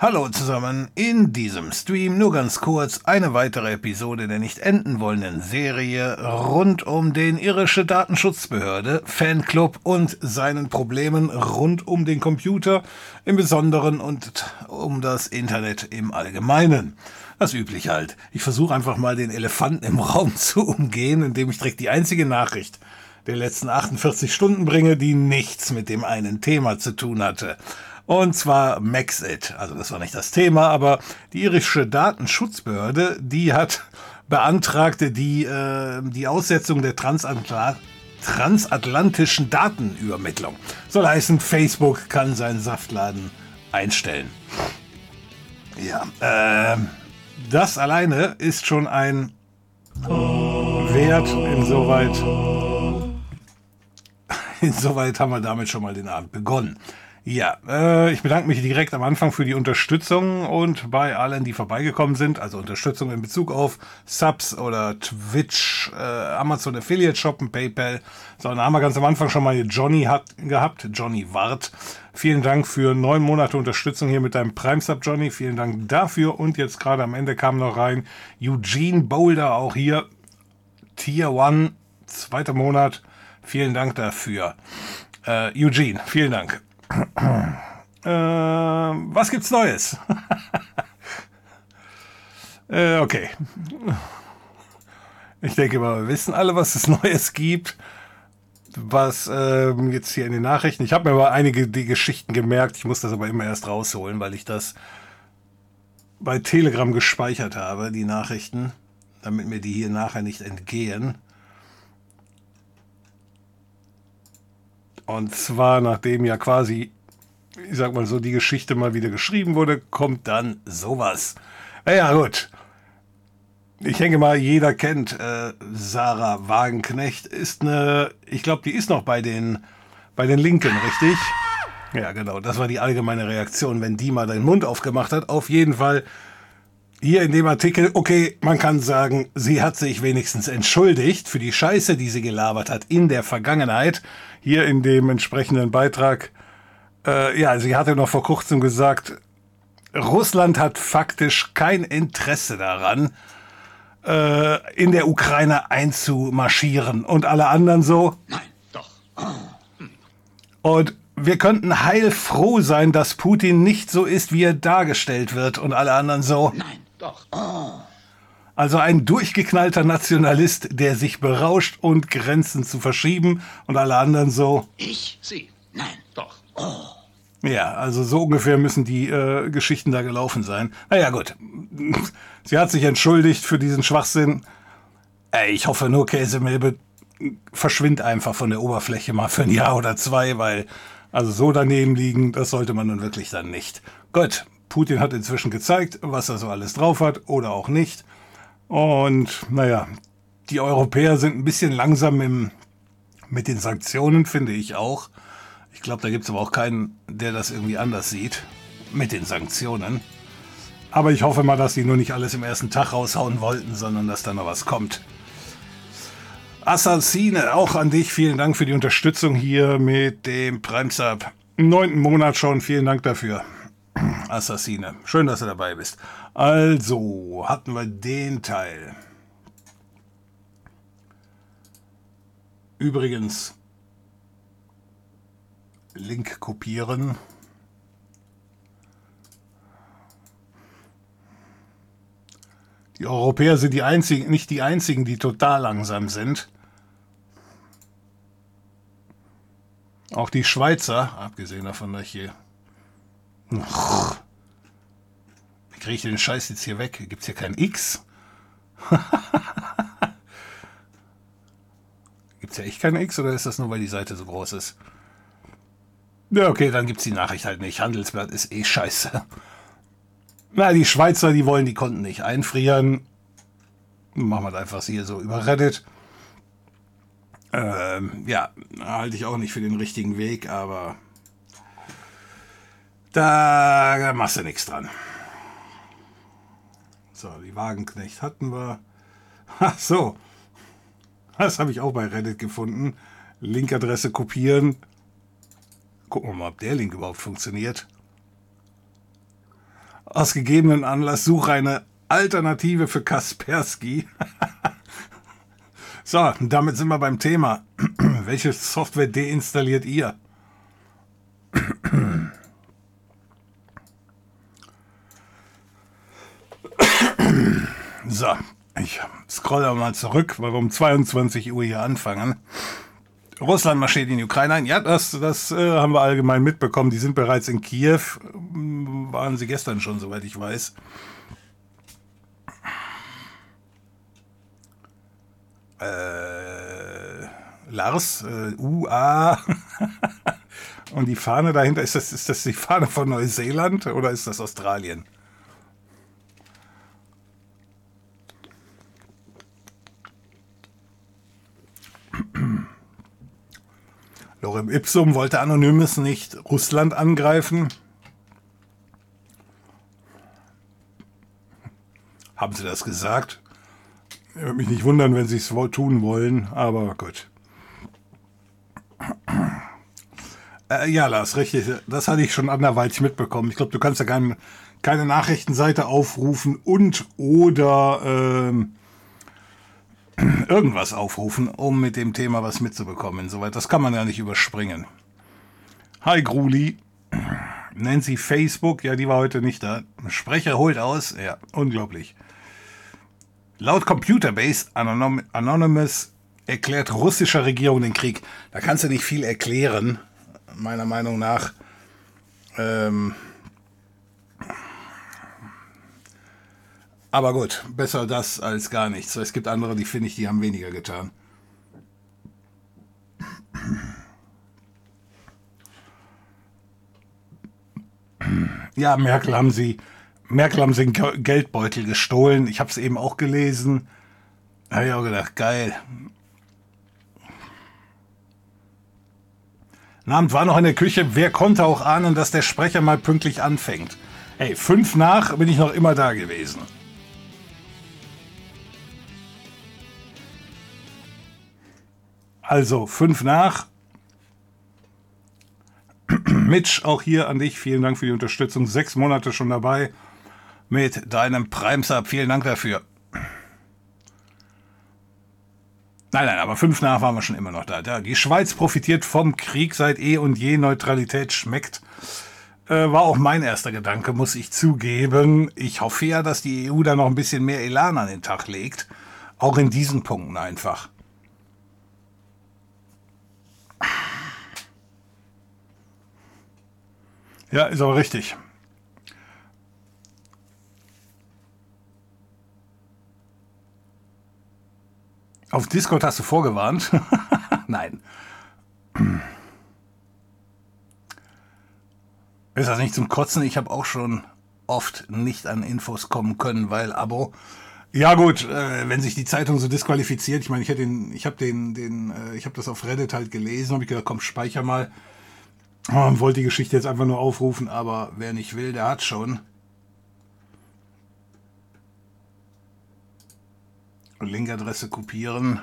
Hallo zusammen, in diesem Stream nur ganz kurz eine weitere Episode der nicht enden wollenden Serie rund um den irische Datenschutzbehörde, Fanclub und seinen Problemen rund um den Computer im Besonderen und um das Internet im Allgemeinen. Das üblich halt. Ich versuche einfach mal den Elefanten im Raum zu umgehen, indem ich direkt die einzige Nachricht der letzten 48 Stunden bringe, die nichts mit dem einen Thema zu tun hatte. Und zwar Maxit. Also das war nicht das Thema, aber die irische Datenschutzbehörde, die hat beantragte die, äh, die Aussetzung der Transatla transatlantischen Datenübermittlung. Soll heißen, Facebook kann seinen Saftladen einstellen. Ja, äh, das alleine ist schon ein Wert. Insoweit, insoweit haben wir damit schon mal den Abend begonnen. Ja, äh, ich bedanke mich direkt am Anfang für die Unterstützung und bei allen, die vorbeigekommen sind, also Unterstützung in Bezug auf Subs oder Twitch, äh, Amazon Affiliate Shoppen, PayPal. So, dann haben wir ganz am Anfang schon mal Johnny hat, gehabt, Johnny Wart. Vielen Dank für neun Monate Unterstützung hier mit deinem Prime Sub, Johnny. Vielen Dank dafür. Und jetzt gerade am Ende kam noch rein Eugene Boulder, auch hier Tier One, zweiter Monat. Vielen Dank dafür. Äh, Eugene, vielen Dank. Äh, was gibt's Neues? äh, okay. Ich denke mal, wir wissen alle, was es Neues gibt. Was ähm, jetzt hier in den Nachrichten. Ich habe mir aber einige die Geschichten gemerkt. Ich muss das aber immer erst rausholen, weil ich das bei Telegram gespeichert habe, die Nachrichten, damit mir die hier nachher nicht entgehen. Und zwar, nachdem ja quasi, ich sag mal so, die Geschichte mal wieder geschrieben wurde, kommt dann sowas. Naja, gut. Ich denke mal, jeder kennt äh, Sarah Wagenknecht. Ist eine, ich glaube, die ist noch bei den, bei den Linken, richtig? Ja, genau. Das war die allgemeine Reaktion, wenn die mal den Mund aufgemacht hat. Auf jeden Fall hier in dem Artikel, okay, man kann sagen, sie hat sich wenigstens entschuldigt für die Scheiße, die sie gelabert hat in der Vergangenheit. Hier in dem entsprechenden Beitrag, äh, ja, sie hatte noch vor kurzem gesagt, Russland hat faktisch kein Interesse daran, äh, in der Ukraine einzumarschieren. Und alle anderen so? Nein, doch. Und wir könnten heilfroh sein, dass Putin nicht so ist, wie er dargestellt wird. Und alle anderen so? Nein, doch. Oh. Also ein durchgeknallter Nationalist, der sich berauscht und Grenzen zu verschieben und alle anderen so. Ich? Sie? Nein, doch. Oh. Ja, also so ungefähr müssen die äh, Geschichten da gelaufen sein. Naja, gut. Sie hat sich entschuldigt für diesen Schwachsinn. Ey, ich hoffe nur, Käsemilbe verschwindet einfach von der Oberfläche mal für ein Jahr oder zwei, weil also so daneben liegen, das sollte man nun wirklich dann nicht. Gut, Putin hat inzwischen gezeigt, was er so alles drauf hat oder auch nicht. Und naja, die Europäer sind ein bisschen langsam im, mit den Sanktionen, finde ich auch. Ich glaube, da gibt es aber auch keinen, der das irgendwie anders sieht mit den Sanktionen. Aber ich hoffe mal, dass sie nur nicht alles im ersten Tag raushauen wollten, sondern dass da noch was kommt. Assassine, auch an dich vielen Dank für die Unterstützung hier mit dem Prime Sub. Neunten Monat schon, vielen Dank dafür. Assassine. Schön, dass du dabei bist. Also, hatten wir den Teil. Übrigens, Link kopieren. Die Europäer sind die einzigen, nicht die einzigen, die total langsam sind. Auch die Schweizer, abgesehen davon, dass ich hier wie kriege ich den Scheiß jetzt hier weg? Gibt es hier kein X? Gibt es ja echt kein X oder ist das nur, weil die Seite so groß ist? Ja, okay, dann gibt es die Nachricht halt nicht. Handelsblatt ist eh scheiße. Na, die Schweizer, die wollen die Konten nicht einfrieren. Machen wir das einfach hier so über Reddit. Ähm, ja, halte ich auch nicht für den richtigen Weg, aber da machst du nichts dran. So, die Wagenknecht hatten wir. Ach so. Das habe ich auch bei Reddit gefunden. Linkadresse kopieren. Gucken wir mal, ob der Link überhaupt funktioniert. Aus gegebenen Anlass suche eine Alternative für Kaspersky. so, damit sind wir beim Thema. Welche Software deinstalliert ihr? so, ich scrolle mal zurück, weil wir um 22 Uhr hier anfangen. Russland marschiert in die Ukraine ein. Ja, das, das äh, haben wir allgemein mitbekommen. Die sind bereits in Kiew. Waren sie gestern schon, soweit ich weiß. Äh, Lars, äh, UA. Und die Fahne dahinter, ist das, ist das die Fahne von Neuseeland oder ist das Australien? Lorem Ipsum wollte Anonymous nicht Russland angreifen. Haben sie das gesagt? Ich würde mich nicht wundern, wenn sie es tun wollen, aber gut. Äh, ja, Lars, richtig. Das hatte ich schon anderweitig mitbekommen. Ich glaube, du kannst ja kein, keine Nachrichtenseite aufrufen und oder ähm, irgendwas aufrufen, um mit dem Thema was mitzubekommen. Insoweit, das kann man ja nicht überspringen. Hi Gruli. Nancy Facebook, ja, die war heute nicht da. Sprecher holt aus, ja, unglaublich. Laut Computerbase Anonym Anonymous erklärt russischer Regierung den Krieg. Da kannst du nicht viel erklären, meiner Meinung nach. Ähm aber gut, besser das als gar nichts. Es gibt andere, die finde ich, die haben weniger getan. Ja, Merkel haben sie Merkel haben sie den Geldbeutel gestohlen. Ich habe es eben auch gelesen. Habe ich auch gedacht, geil. Abend war noch in der Küche. Wer konnte auch ahnen, dass der Sprecher mal pünktlich anfängt? Hey, fünf nach bin ich noch immer da gewesen. Also, fünf nach. Mitch, auch hier an dich. Vielen Dank für die Unterstützung. Sechs Monate schon dabei mit deinem Prime-Sub. Vielen Dank dafür. Nein, nein, aber fünf nach waren wir schon immer noch da. Die Schweiz profitiert vom Krieg seit eh und je Neutralität schmeckt. Äh, war auch mein erster Gedanke, muss ich zugeben. Ich hoffe ja, dass die EU da noch ein bisschen mehr Elan an den Tag legt. Auch in diesen Punkten einfach. Ja, ist aber richtig. Auf Discord hast du vorgewarnt? Nein. Ist das nicht zum Kotzen? Ich habe auch schon oft nicht an Infos kommen können, weil Abo. Ja gut, äh, wenn sich die Zeitung so disqualifiziert, ich meine, ich hätte den, ich habe den, den, äh, ich habe das auf Reddit halt gelesen, habe ich gedacht, komm, speicher mal. Und wollte die Geschichte jetzt einfach nur aufrufen, aber wer nicht will, der hat schon. Linkadresse kopieren.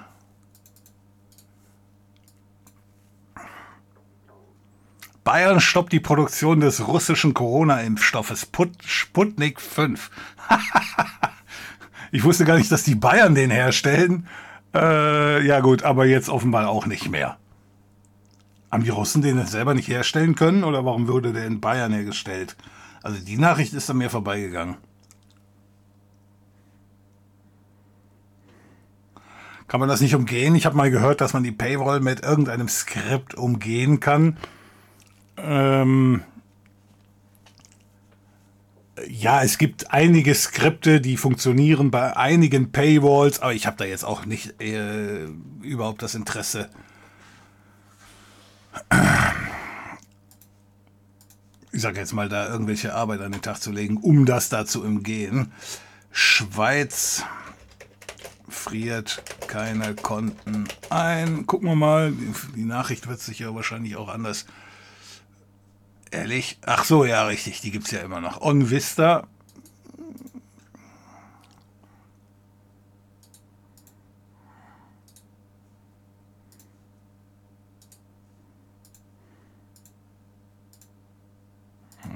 Bayern stoppt die Produktion des russischen Corona-Impfstoffes Sputnik 5. ich wusste gar nicht, dass die Bayern den herstellen. Äh, ja gut, aber jetzt offenbar auch nicht mehr. Haben die Russen den selber nicht herstellen können oder warum wurde der in Bayern hergestellt? Also die Nachricht ist an mir vorbeigegangen. Kann man das nicht umgehen? Ich habe mal gehört, dass man die Paywall mit irgendeinem Skript umgehen kann. Ähm ja, es gibt einige Skripte, die funktionieren bei einigen Paywalls, aber ich habe da jetzt auch nicht äh, überhaupt das Interesse. Ich sage jetzt mal, da irgendwelche Arbeit an den Tag zu legen, um das da zu umgehen. Schweiz friert keine Konten ein. Gucken wir mal. Die Nachricht wird sich ja wahrscheinlich auch anders. Ehrlich? Ach so, ja, richtig. Die gibt es ja immer noch. On Vista.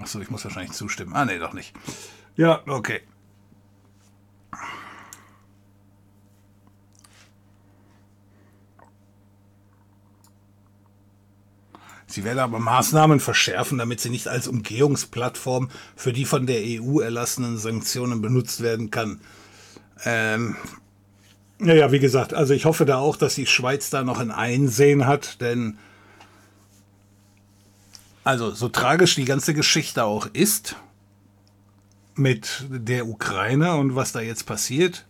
Achso, ich muss wahrscheinlich zustimmen. Ah, nee, doch nicht. Ja, okay. Sie werden aber Maßnahmen verschärfen, damit sie nicht als Umgehungsplattform für die von der EU erlassenen Sanktionen benutzt werden kann. Ähm, naja, wie gesagt, also ich hoffe da auch, dass die Schweiz da noch ein Einsehen hat, denn also so tragisch die ganze Geschichte auch ist mit der Ukraine und was da jetzt passiert,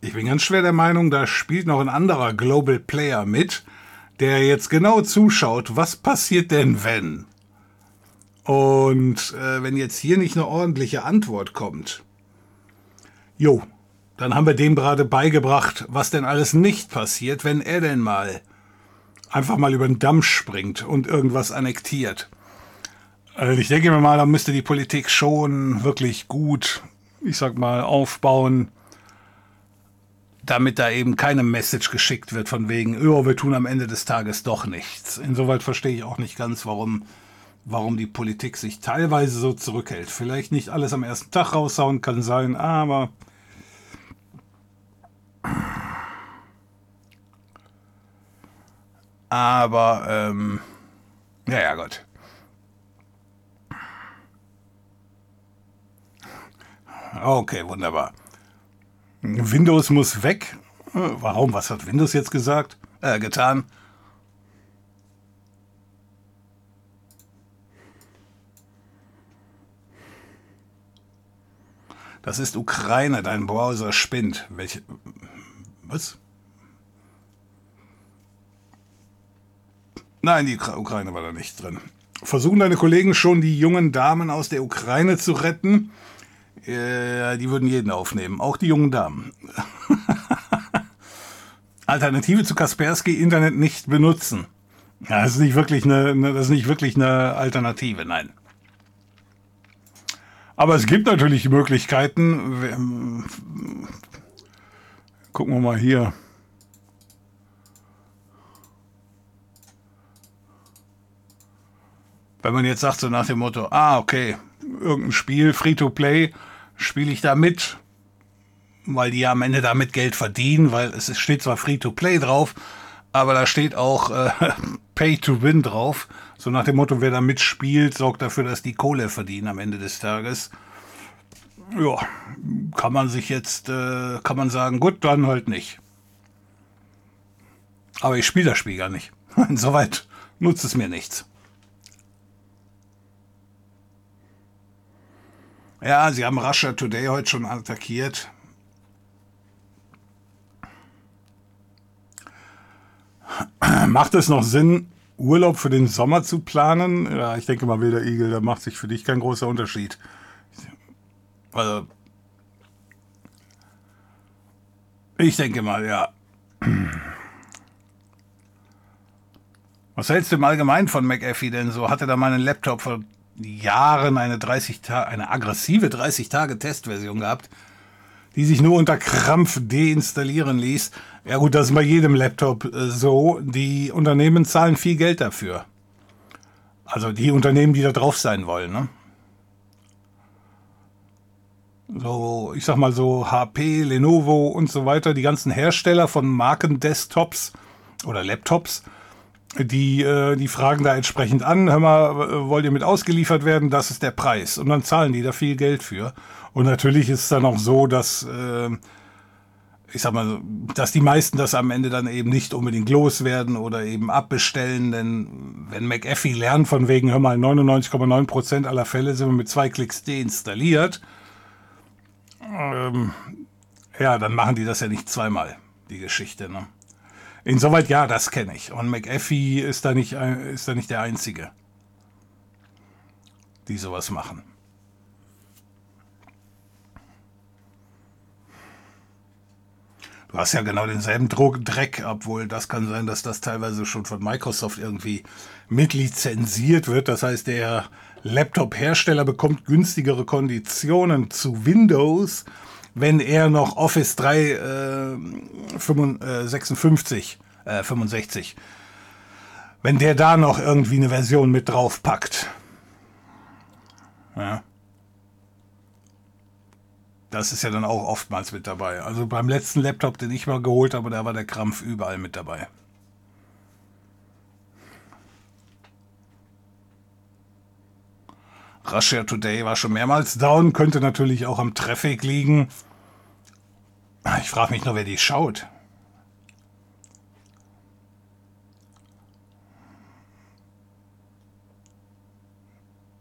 ich bin ganz schwer der Meinung, da spielt noch ein anderer Global Player mit, der jetzt genau zuschaut, was passiert denn wenn? Und äh, wenn jetzt hier nicht eine ordentliche Antwort kommt, jo, dann haben wir dem gerade beigebracht, was denn alles nicht passiert, wenn er denn mal einfach mal über den Damm springt und irgendwas annektiert. Also ich denke mir mal, da müsste die Politik schon wirklich gut, ich sag mal, aufbauen, damit da eben keine Message geschickt wird von wegen, oh, wir tun am Ende des Tages doch nichts. Insoweit verstehe ich auch nicht ganz, warum, warum die Politik sich teilweise so zurückhält. Vielleicht nicht alles am ersten Tag raushauen, kann sein, aber aber ähm, ja, ja, Gott. Okay, wunderbar. Windows muss weg. Warum? Was hat Windows jetzt gesagt? Äh, getan? Das ist Ukraine, dein Browser spinnt. Welche. Was? Nein, die Ukraine war da nicht drin. Versuchen deine Kollegen schon, die jungen Damen aus der Ukraine zu retten? Äh, die würden jeden aufnehmen, auch die jungen Damen. Alternative zu Kaspersky, Internet nicht benutzen. Ja, das ist nicht wirklich eine, das ist nicht wirklich eine Alternative, nein. Aber es gibt natürlich Möglichkeiten. Gucken wir mal hier. Wenn man jetzt sagt, so nach dem Motto, ah, okay, irgendein Spiel, Free-to-Play, spiele ich da mit, weil die ja am Ende damit Geld verdienen, weil es steht zwar Free-to-Play drauf, aber da steht auch äh, Pay-to-Win drauf. So nach dem Motto, wer da mitspielt, sorgt dafür, dass die Kohle verdienen am Ende des Tages. Ja, kann man sich jetzt, äh, kann man sagen, gut, dann halt nicht. Aber ich spiele das Spiel gar nicht. Insoweit nutzt es mir nichts. Ja, sie haben Russia Today heute schon attackiert. Macht es noch Sinn, Urlaub für den Sommer zu planen? Ja, ich denke mal, Wilder Igel, da macht sich für dich kein großer Unterschied. Also, ich denke mal, ja. Was hältst du im Allgemeinen von McAfee denn so? Hatte da mal einen Laptop vor Jahren eine 30 Tage, eine aggressive 30 Tage Testversion gehabt, die sich nur unter Krampf deinstallieren ließ. Ja gut, das ist bei jedem Laptop äh, so. Die Unternehmen zahlen viel Geld dafür. Also die Unternehmen, die da drauf sein wollen. Ne? So, ich sag mal so HP, Lenovo und so weiter, die ganzen Hersteller von Marken-Desktops oder Laptops die, äh, die fragen da entsprechend an, hör mal, wollt ihr mit ausgeliefert werden? Das ist der Preis. Und dann zahlen die da viel Geld für. Und natürlich ist es dann auch so, dass, äh, ich sag mal, dass die meisten das am Ende dann eben nicht unbedingt loswerden oder eben abbestellen, denn wenn McAfee lernt von wegen, hör mal, 99,9% aller Fälle sind wir mit zwei Klicks deinstalliert, ähm, ja, dann machen die das ja nicht zweimal, die Geschichte, ne? Insoweit ja, das kenne ich. Und McAfee ist da, nicht, ist da nicht der Einzige, die sowas machen. Du hast ja genau denselben Dreck, obwohl das kann sein, dass das teilweise schon von Microsoft irgendwie mitlizenziert wird. Das heißt, der Laptop-Hersteller bekommt günstigere Konditionen zu Windows wenn er noch Office 3 äh, 55, äh, 65, wenn der da noch irgendwie eine Version mit drauf packt. Ja. Das ist ja dann auch oftmals mit dabei. Also beim letzten Laptop, den ich mal geholt habe, da war der Krampf überall mit dabei. Russia Today war schon mehrmals down, könnte natürlich auch am Traffic liegen. Ich frage mich nur, wer die schaut.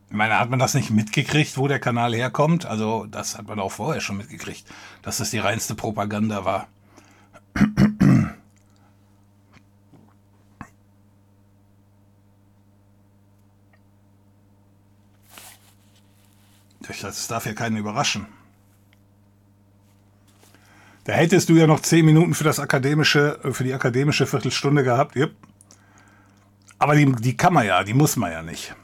Ich meine, hat man das nicht mitgekriegt, wo der Kanal herkommt? Also, das hat man auch vorher schon mitgekriegt, dass das die reinste Propaganda war. Das darf ja keinen überraschen. Da hättest du ja noch zehn Minuten für das akademische, für die akademische Viertelstunde gehabt. Yep. Aber die, die kann man ja, die muss man ja nicht.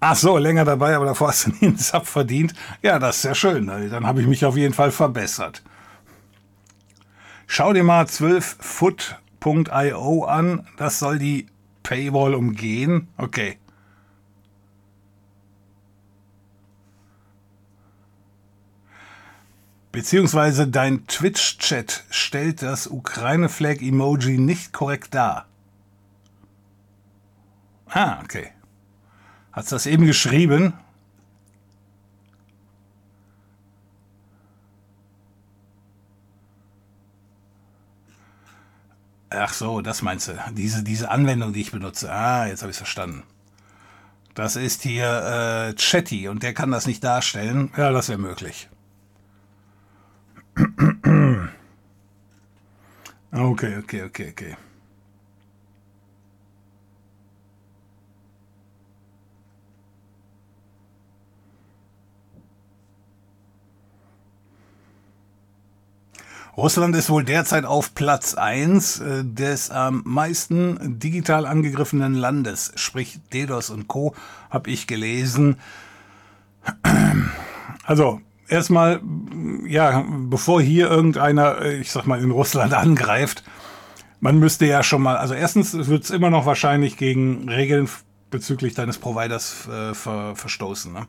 Ach so, länger dabei, aber davor hast du nie einen Sub verdient. Ja, das ist ja schön. Dann habe ich mich auf jeden Fall verbessert. Schau dir mal 12foot.io an. Das soll die Paywall umgehen. Okay. Beziehungsweise dein Twitch-Chat stellt das Ukraine-Flag-Emoji nicht korrekt dar. Ah, okay. Hast du das eben geschrieben? Ach so, das meinst du. Diese, diese Anwendung, die ich benutze. Ah, jetzt habe ich es verstanden. Das ist hier äh, Chatty und der kann das nicht darstellen. Ja, das wäre möglich. Okay, okay, okay, okay. Russland ist wohl derzeit auf Platz 1 äh, des am meisten digital angegriffenen Landes, sprich DDoS und Co. habe ich gelesen. Also erstmal, ja, bevor hier irgendeiner, äh, ich sag mal, in Russland angreift, man müsste ja schon mal, also erstens wird es immer noch wahrscheinlich gegen Regeln bezüglich deines Providers äh, ver, verstoßen. Ne?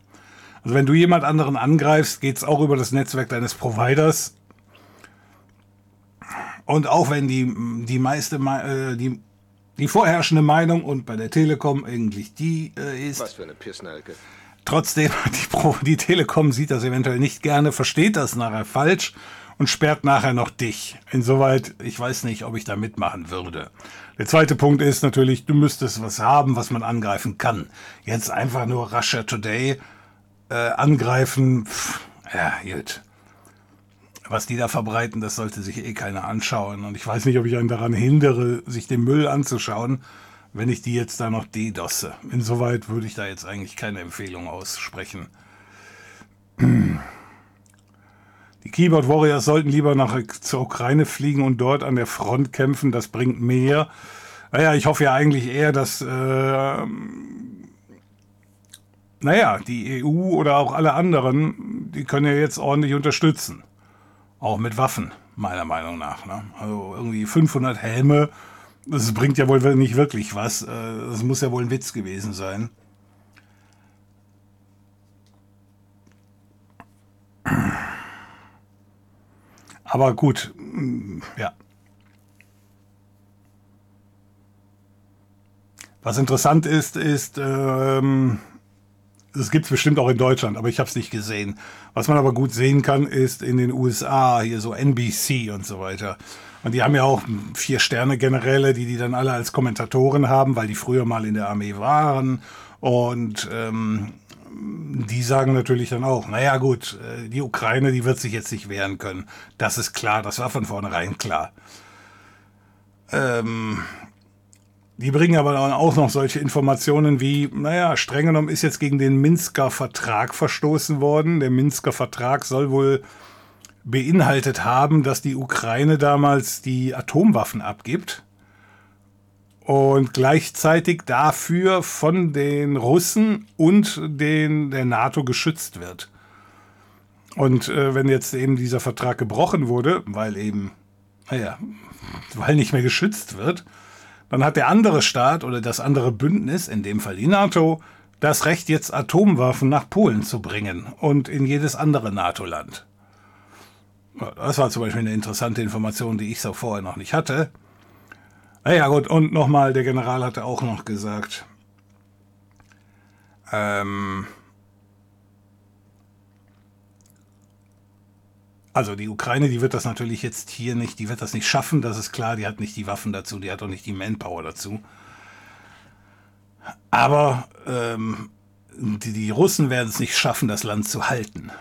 Also wenn du jemand anderen angreifst, geht es auch über das Netzwerk deines Providers und auch wenn die, die meiste, äh, die, die vorherrschende Meinung und bei der Telekom eigentlich die äh, ist. Was für eine Pissnelke. Trotzdem, die, Pro, die Telekom sieht das eventuell nicht gerne, versteht das nachher falsch und sperrt nachher noch dich. Insoweit, ich weiß nicht, ob ich da mitmachen würde. Der zweite Punkt ist natürlich, du müsstest was haben, was man angreifen kann. Jetzt einfach nur Russia Today äh, angreifen, pff, ja, gut was die da verbreiten, das sollte sich eh keiner anschauen. Und ich weiß nicht, ob ich einen daran hindere, sich den Müll anzuschauen, wenn ich die jetzt da noch DDosse. Insoweit würde ich da jetzt eigentlich keine Empfehlung aussprechen. Die Keyboard Warriors sollten lieber nach zur Ukraine fliegen und dort an der Front kämpfen. Das bringt mehr. Naja, ich hoffe ja eigentlich eher, dass äh, naja, die EU oder auch alle anderen, die können ja jetzt ordentlich unterstützen. Auch mit Waffen, meiner Meinung nach. Ne? Also irgendwie 500 Helme, das bringt ja wohl nicht wirklich was. Äh, das muss ja wohl ein Witz gewesen sein. Aber gut, mm, ja. Was interessant ist, ist, ähm, gibt es bestimmt auch in Deutschland, aber ich habe es nicht gesehen. Was man aber gut sehen kann, ist in den USA, hier so NBC und so weiter. Und die haben ja auch vier Sterne Generäle, die die dann alle als Kommentatoren haben, weil die früher mal in der Armee waren. Und ähm, die sagen natürlich dann auch, naja gut, äh, die Ukraine, die wird sich jetzt nicht wehren können. Das ist klar, das war von vornherein klar. Ähm, die bringen aber dann auch noch solche Informationen wie, naja, streng genommen ist jetzt gegen den Minsker Vertrag verstoßen worden. Der Minsker Vertrag soll wohl beinhaltet haben, dass die Ukraine damals die Atomwaffen abgibt und gleichzeitig dafür von den Russen und den, der NATO geschützt wird. Und äh, wenn jetzt eben dieser Vertrag gebrochen wurde, weil eben, naja, weil nicht mehr geschützt wird, dann hat der andere Staat oder das andere Bündnis, in dem Fall die NATO, das Recht, jetzt Atomwaffen nach Polen zu bringen und in jedes andere NATO-Land. Das war zum Beispiel eine interessante Information, die ich so vorher noch nicht hatte. Naja gut, und nochmal, der General hatte auch noch gesagt, ähm, also die Ukraine, die wird das natürlich jetzt hier nicht, die wird das nicht schaffen, das ist klar, die hat nicht die Waffen dazu, die hat auch nicht die Manpower dazu. Aber ähm, die, die Russen werden es nicht schaffen, das Land zu halten.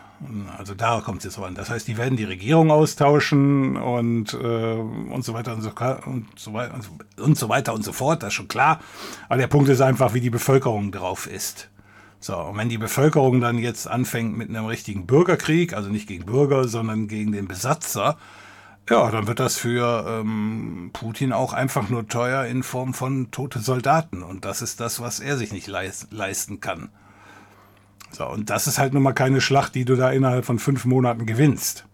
Also da kommt es jetzt an. Das heißt, die werden die Regierung austauschen und, äh, und so weiter und so, und so weiter und so, weiter und so fort, das ist schon klar. Aber der Punkt ist einfach, wie die Bevölkerung drauf ist. So, und wenn die Bevölkerung dann jetzt anfängt mit einem richtigen Bürgerkrieg, also nicht gegen Bürger, sondern gegen den Besatzer, ja, dann wird das für ähm, Putin auch einfach nur teuer in Form von tote Soldaten. Und das ist das, was er sich nicht leist leisten kann. So, und das ist halt nun mal keine Schlacht, die du da innerhalb von fünf Monaten gewinnst.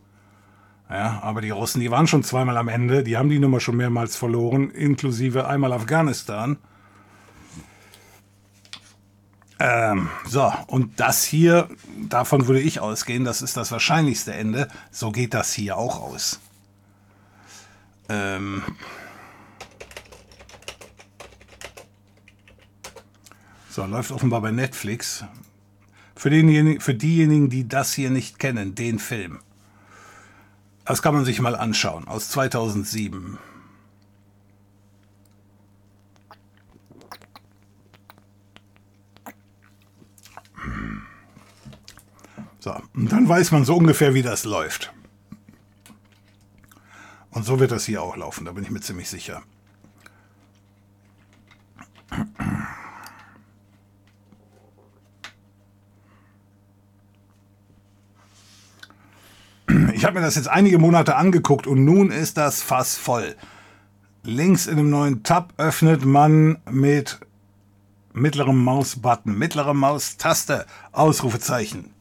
Ja, aber die Russen, die waren schon zweimal am Ende, die haben die Nummer schon mehrmals verloren, inklusive einmal Afghanistan. Ähm, so, und das hier, davon würde ich ausgehen, das ist das wahrscheinlichste Ende. So geht das hier auch aus. Ähm, so, läuft offenbar bei Netflix. Für, denjenigen, für diejenigen, die das hier nicht kennen, den Film. Das kann man sich mal anschauen, aus 2007. So, und dann weiß man so ungefähr, wie das läuft. Und so wird das hier auch laufen, da bin ich mir ziemlich sicher. Ich habe mir das jetzt einige Monate angeguckt und nun ist das Fass voll. Links in dem neuen Tab öffnet man mit mittlerem Mausbutton, mittlere Maustaste, Ausrufezeichen.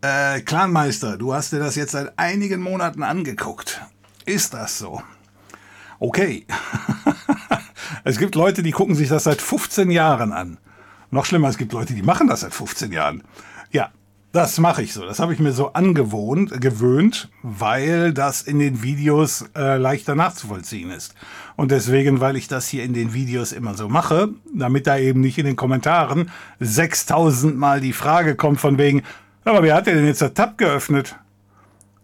Äh, Clanmeister, du hast dir das jetzt seit einigen Monaten angeguckt. Ist das so? Okay. es gibt Leute, die gucken sich das seit 15 Jahren an. Noch schlimmer, es gibt Leute, die machen das seit 15 Jahren. Ja, das mache ich so. Das habe ich mir so angewohnt, gewöhnt, weil das in den Videos äh, leichter nachzuvollziehen ist. Und deswegen, weil ich das hier in den Videos immer so mache, damit da eben nicht in den Kommentaren 6000 Mal die Frage kommt von wegen, aber wer hat denn jetzt der Tab geöffnet?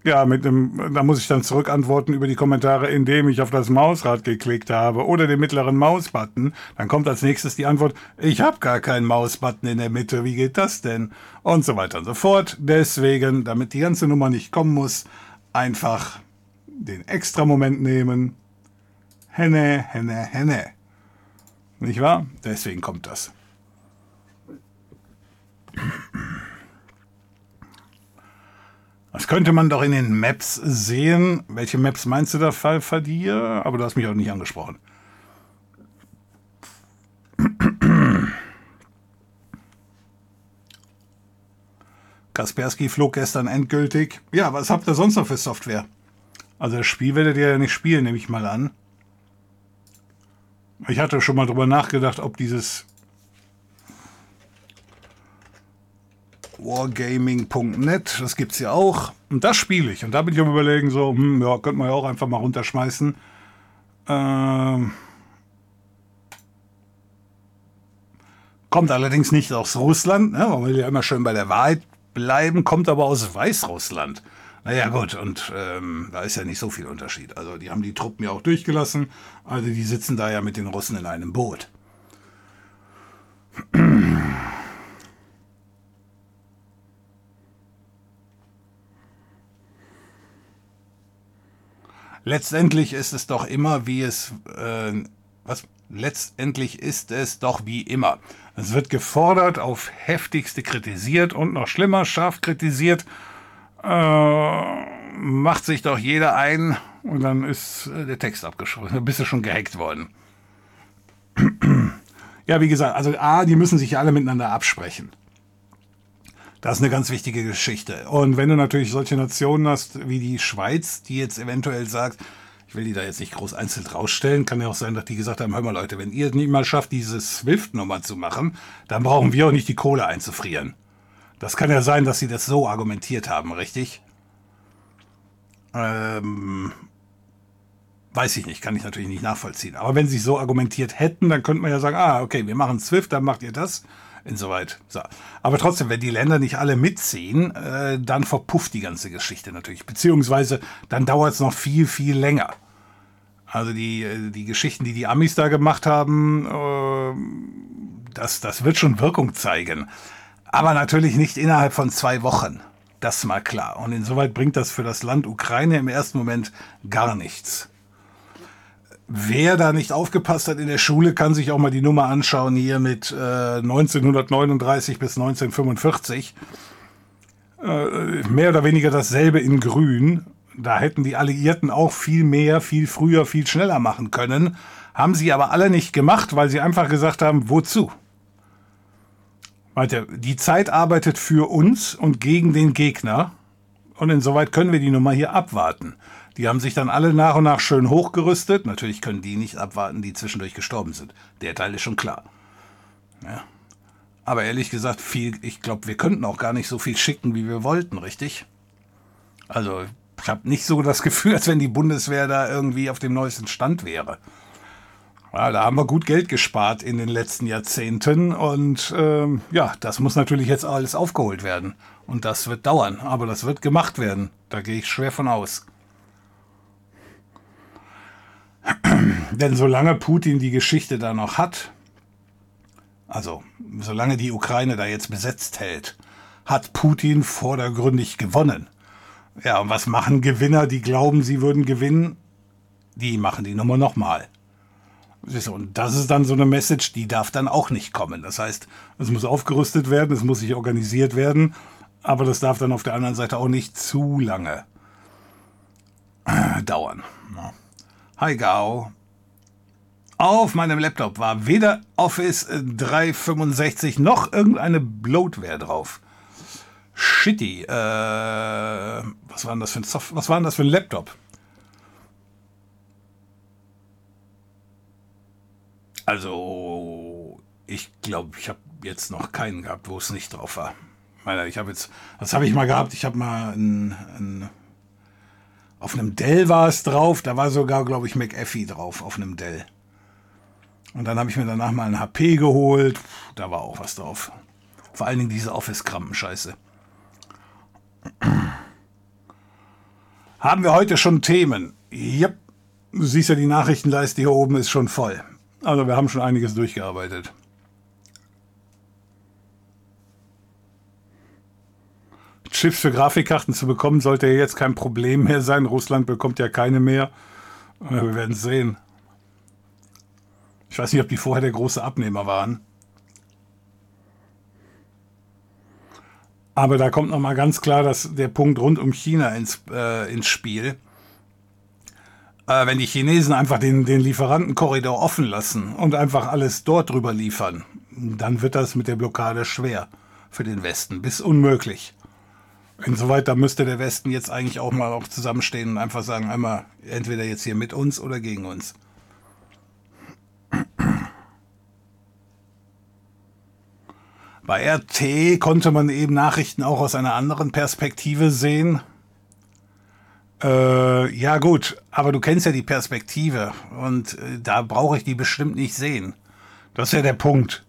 Ja, mit dem, da muss ich dann zurückantworten über die Kommentare, indem ich auf das Mausrad geklickt habe oder den mittleren Mausbutton. Dann kommt als nächstes die Antwort, ich habe gar keinen Mausbutton in der Mitte, wie geht das denn? Und so weiter und so fort. Deswegen, damit die ganze Nummer nicht kommen muss, einfach den extra Moment nehmen. Henne, henne, henne. Nicht wahr? Deswegen kommt das. Das könnte man doch in den Maps sehen. Welche Maps meinst du da, Fall dir? Aber du hast mich auch nicht angesprochen. Kaspersky flog gestern endgültig. Ja, was habt ihr sonst noch für Software? Also das Spiel werdet ihr ja nicht spielen, nehme ich mal an. Ich hatte schon mal drüber nachgedacht, ob dieses Wargaming.net, das gibt es ja auch. Und das spiele ich. Und da bin ich am überlegen, so, hm, ja, könnte man ja auch einfach mal runterschmeißen. Ähm, kommt allerdings nicht aus Russland, ne? man will ja immer schön bei der Wahrheit bleiben, kommt aber aus Weißrussland. Naja gut, und ähm, da ist ja nicht so viel Unterschied. Also die haben die Truppen ja auch durchgelassen, also die sitzen da ja mit den Russen in einem Boot. Letztendlich ist es doch immer, wie es, äh, was, letztendlich ist es doch wie immer. Es wird gefordert, auf heftigste kritisiert und noch schlimmer, scharf kritisiert. Äh, macht sich doch jeder ein und dann ist äh, der Text abgeschrieben. Dann bist du schon gehackt worden. ja, wie gesagt, also A, die müssen sich alle miteinander absprechen. Das ist eine ganz wichtige Geschichte. Und wenn du natürlich solche Nationen hast wie die Schweiz, die jetzt eventuell sagt, Ich will die da jetzt nicht groß einzeln rausstellen. Kann ja auch sein, dass die gesagt haben, hör mal Leute, wenn ihr nicht mal schafft, diese Swift-Nummer zu machen, dann brauchen wir auch nicht die Kohle einzufrieren. Das kann ja sein, dass sie das so argumentiert haben, richtig? Ähm, weiß ich nicht, kann ich natürlich nicht nachvollziehen. Aber wenn sie so argumentiert hätten, dann könnte man ja sagen, ah, okay, wir machen Swift, dann macht ihr das. Insoweit. So. Aber trotzdem, wenn die Länder nicht alle mitziehen, äh, dann verpufft die ganze Geschichte natürlich. Beziehungsweise dann dauert es noch viel, viel länger. Also die, äh, die Geschichten, die die Amis da gemacht haben, äh, das, das wird schon Wirkung zeigen. Aber natürlich nicht innerhalb von zwei Wochen. Das mal klar. Und insoweit bringt das für das Land Ukraine im ersten Moment gar nichts. Wer da nicht aufgepasst hat in der Schule, kann sich auch mal die Nummer anschauen hier mit äh, 1939 bis 1945. Äh, mehr oder weniger dasselbe in Grün. Da hätten die Alliierten auch viel mehr, viel früher, viel schneller machen können. Haben sie aber alle nicht gemacht, weil sie einfach gesagt haben, wozu? Weiter, die Zeit arbeitet für uns und gegen den Gegner. Und insoweit können wir die Nummer hier abwarten. Die haben sich dann alle nach und nach schön hochgerüstet. Natürlich können die nicht abwarten, die zwischendurch gestorben sind. Der Teil ist schon klar. Ja. Aber ehrlich gesagt, viel, ich glaube, wir könnten auch gar nicht so viel schicken, wie wir wollten, richtig? Also, ich habe nicht so das Gefühl, als wenn die Bundeswehr da irgendwie auf dem neuesten Stand wäre. Ja, da haben wir gut Geld gespart in den letzten Jahrzehnten und ähm, ja, das muss natürlich jetzt alles aufgeholt werden. Und das wird dauern, aber das wird gemacht werden. Da gehe ich schwer von aus. Denn solange Putin die Geschichte da noch hat, also solange die Ukraine da jetzt besetzt hält, hat Putin vordergründig gewonnen. Ja, und was machen Gewinner, die glauben, sie würden gewinnen? Die machen die Nummer nochmal. Und das ist dann so eine Message, die darf dann auch nicht kommen. Das heißt, es muss aufgerüstet werden, es muss sich organisiert werden, aber das darf dann auf der anderen Seite auch nicht zu lange dauern. Hi Gao. Auf meinem Laptop war weder Office 365 noch irgendeine Bloatware drauf. Shitty. Äh, was war denn das für ein Soft Was war das für ein Laptop? Also, ich glaube, ich habe jetzt noch keinen gehabt, wo es nicht drauf war. Ich habe jetzt, was habe ich mal gehabt? Ich habe mal ein, ein auf einem Dell war es drauf, da war sogar, glaube ich, McAfee drauf, auf einem Dell. Und dann habe ich mir danach mal ein HP geholt, da war auch was drauf. Vor allen Dingen diese Office-Krampen-Scheiße. Haben wir heute schon Themen? Yep. Du siehst ja, die Nachrichtenleiste hier oben ist schon voll. Also wir haben schon einiges durchgearbeitet. Chips für Grafikkarten zu bekommen, sollte ja jetzt kein Problem mehr sein. Russland bekommt ja keine mehr. Wir werden sehen. Ich weiß nicht, ob die vorher der große Abnehmer waren. Aber da kommt nochmal ganz klar dass der Punkt rund um China ins, äh, ins Spiel. Äh, wenn die Chinesen einfach den, den Lieferantenkorridor offen lassen und einfach alles dort drüber liefern, dann wird das mit der Blockade schwer für den Westen, bis unmöglich. Insoweit, da müsste der Westen jetzt eigentlich auch mal auch zusammenstehen und einfach sagen, einmal entweder jetzt hier mit uns oder gegen uns. Bei RT konnte man eben Nachrichten auch aus einer anderen Perspektive sehen. Äh, ja gut, aber du kennst ja die Perspektive und äh, da brauche ich die bestimmt nicht sehen. Das ist ja der Punkt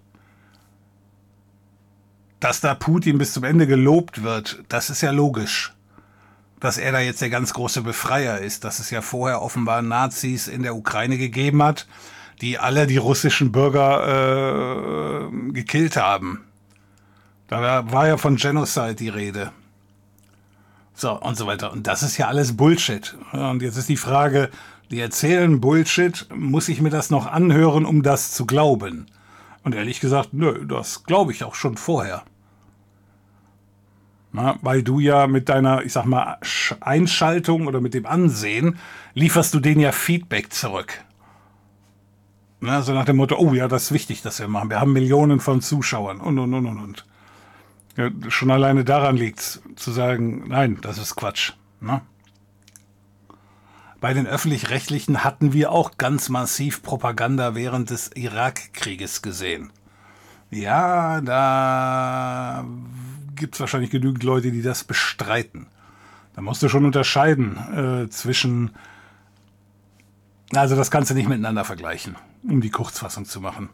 dass da Putin bis zum Ende gelobt wird, das ist ja logisch. Dass er da jetzt der ganz große Befreier ist, dass es ja vorher offenbar Nazis in der Ukraine gegeben hat, die alle die russischen Bürger äh, gekillt haben. Da war ja von Genocide die Rede. So, und so weiter. Und das ist ja alles Bullshit. Und jetzt ist die Frage, die erzählen Bullshit, muss ich mir das noch anhören, um das zu glauben? Und ehrlich gesagt, nö, das glaube ich auch schon vorher. Na, weil du ja mit deiner, ich sag mal, Einschaltung oder mit dem Ansehen lieferst du denen ja Feedback zurück. Na, so nach dem Motto, oh ja, das ist wichtig, dass wir machen. Wir haben Millionen von Zuschauern und und und und und. Ja, schon alleine daran liegt zu sagen, nein, das ist Quatsch. Na? bei den öffentlich-rechtlichen hatten wir auch ganz massiv Propaganda während des Irakkrieges gesehen. Ja, da gibt es wahrscheinlich genügend Leute, die das bestreiten. Da musst du schon unterscheiden äh, zwischen. Also das kannst du nicht miteinander vergleichen, um die Kurzfassung zu machen.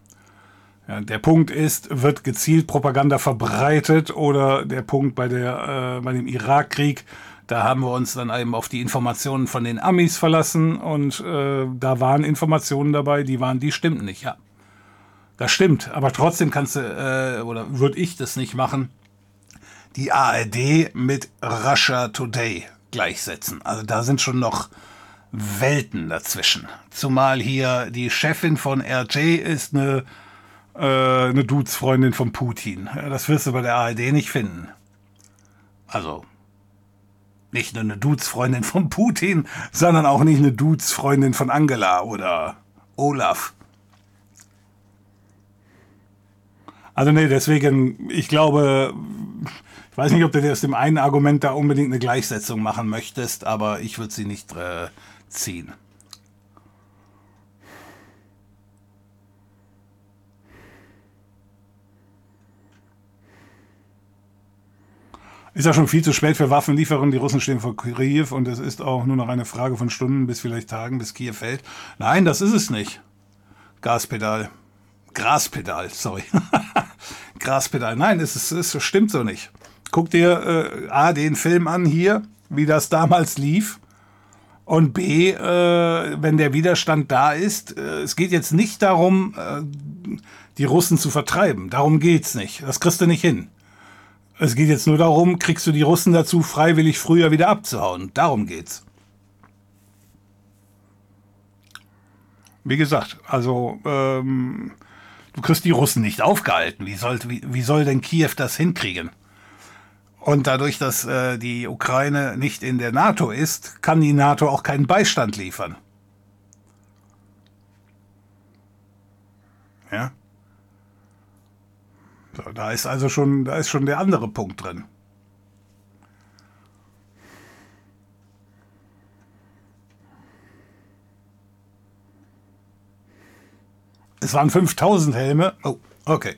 Ja, der Punkt ist, wird gezielt Propaganda verbreitet oder der Punkt bei, der, äh, bei dem Irakkrieg, da haben wir uns dann eben auf die Informationen von den Amis verlassen und äh, da waren Informationen dabei, die waren, die stimmten nicht, ja. Das stimmt, aber trotzdem kannst du, äh, oder würde ich das nicht machen, die ARD mit Russia Today gleichsetzen. Also da sind schon noch Welten dazwischen. Zumal hier die Chefin von RJ ist eine, äh, eine Dudes-Freundin von Putin. Ja, das wirst du bei der ARD nicht finden. Also nicht nur eine Dudes-Freundin von Putin, sondern auch nicht eine Dudes-Freundin von Angela oder Olaf. Also nee, deswegen, ich glaube, weiß nicht, ob du dir aus dem einen Argument da unbedingt eine Gleichsetzung machen möchtest, aber ich würde sie nicht äh, ziehen. Ist ja schon viel zu spät für Waffenlieferungen. Die Russen stehen vor Kiew und es ist auch nur noch eine Frage von Stunden bis vielleicht Tagen, bis Kiew fällt. Nein, das ist es nicht. Gaspedal. Graspedal, sorry. Graspedal. Nein, es, ist, es stimmt so nicht. Guck dir äh, A, den Film an hier, wie das damals lief. Und B, äh, wenn der Widerstand da ist, äh, es geht jetzt nicht darum, äh, die Russen zu vertreiben. Darum geht's nicht. Das kriegst du nicht hin. Es geht jetzt nur darum, kriegst du die Russen dazu, freiwillig früher wieder abzuhauen. Darum geht's. Wie gesagt, also ähm, du kriegst die Russen nicht aufgehalten. Wie soll, wie, wie soll denn Kiew das hinkriegen? Und dadurch, dass äh, die Ukraine nicht in der NATO ist, kann die NATO auch keinen Beistand liefern. Ja. So, da ist also schon, da ist schon der andere Punkt drin. Es waren 5000 Helme. Oh, okay.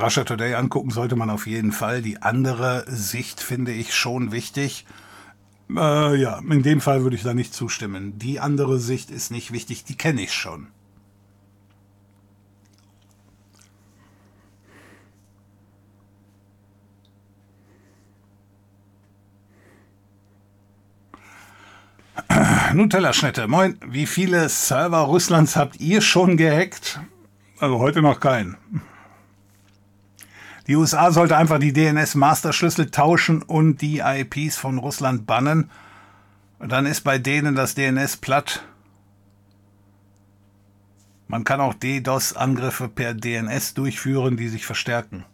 Russia Today angucken sollte man auf jeden Fall. Die andere Sicht finde ich schon wichtig. Äh, ja, in dem Fall würde ich da nicht zustimmen. Die andere Sicht ist nicht wichtig, die kenne ich schon. Nutella-Schnitte, moin. Wie viele Server Russlands habt ihr schon gehackt? Also heute noch keinen. Die USA sollte einfach die DNS-Masterschlüssel tauschen und die IPs von Russland bannen. Dann ist bei denen das DNS platt. Man kann auch DDoS-Angriffe per DNS durchführen, die sich verstärken.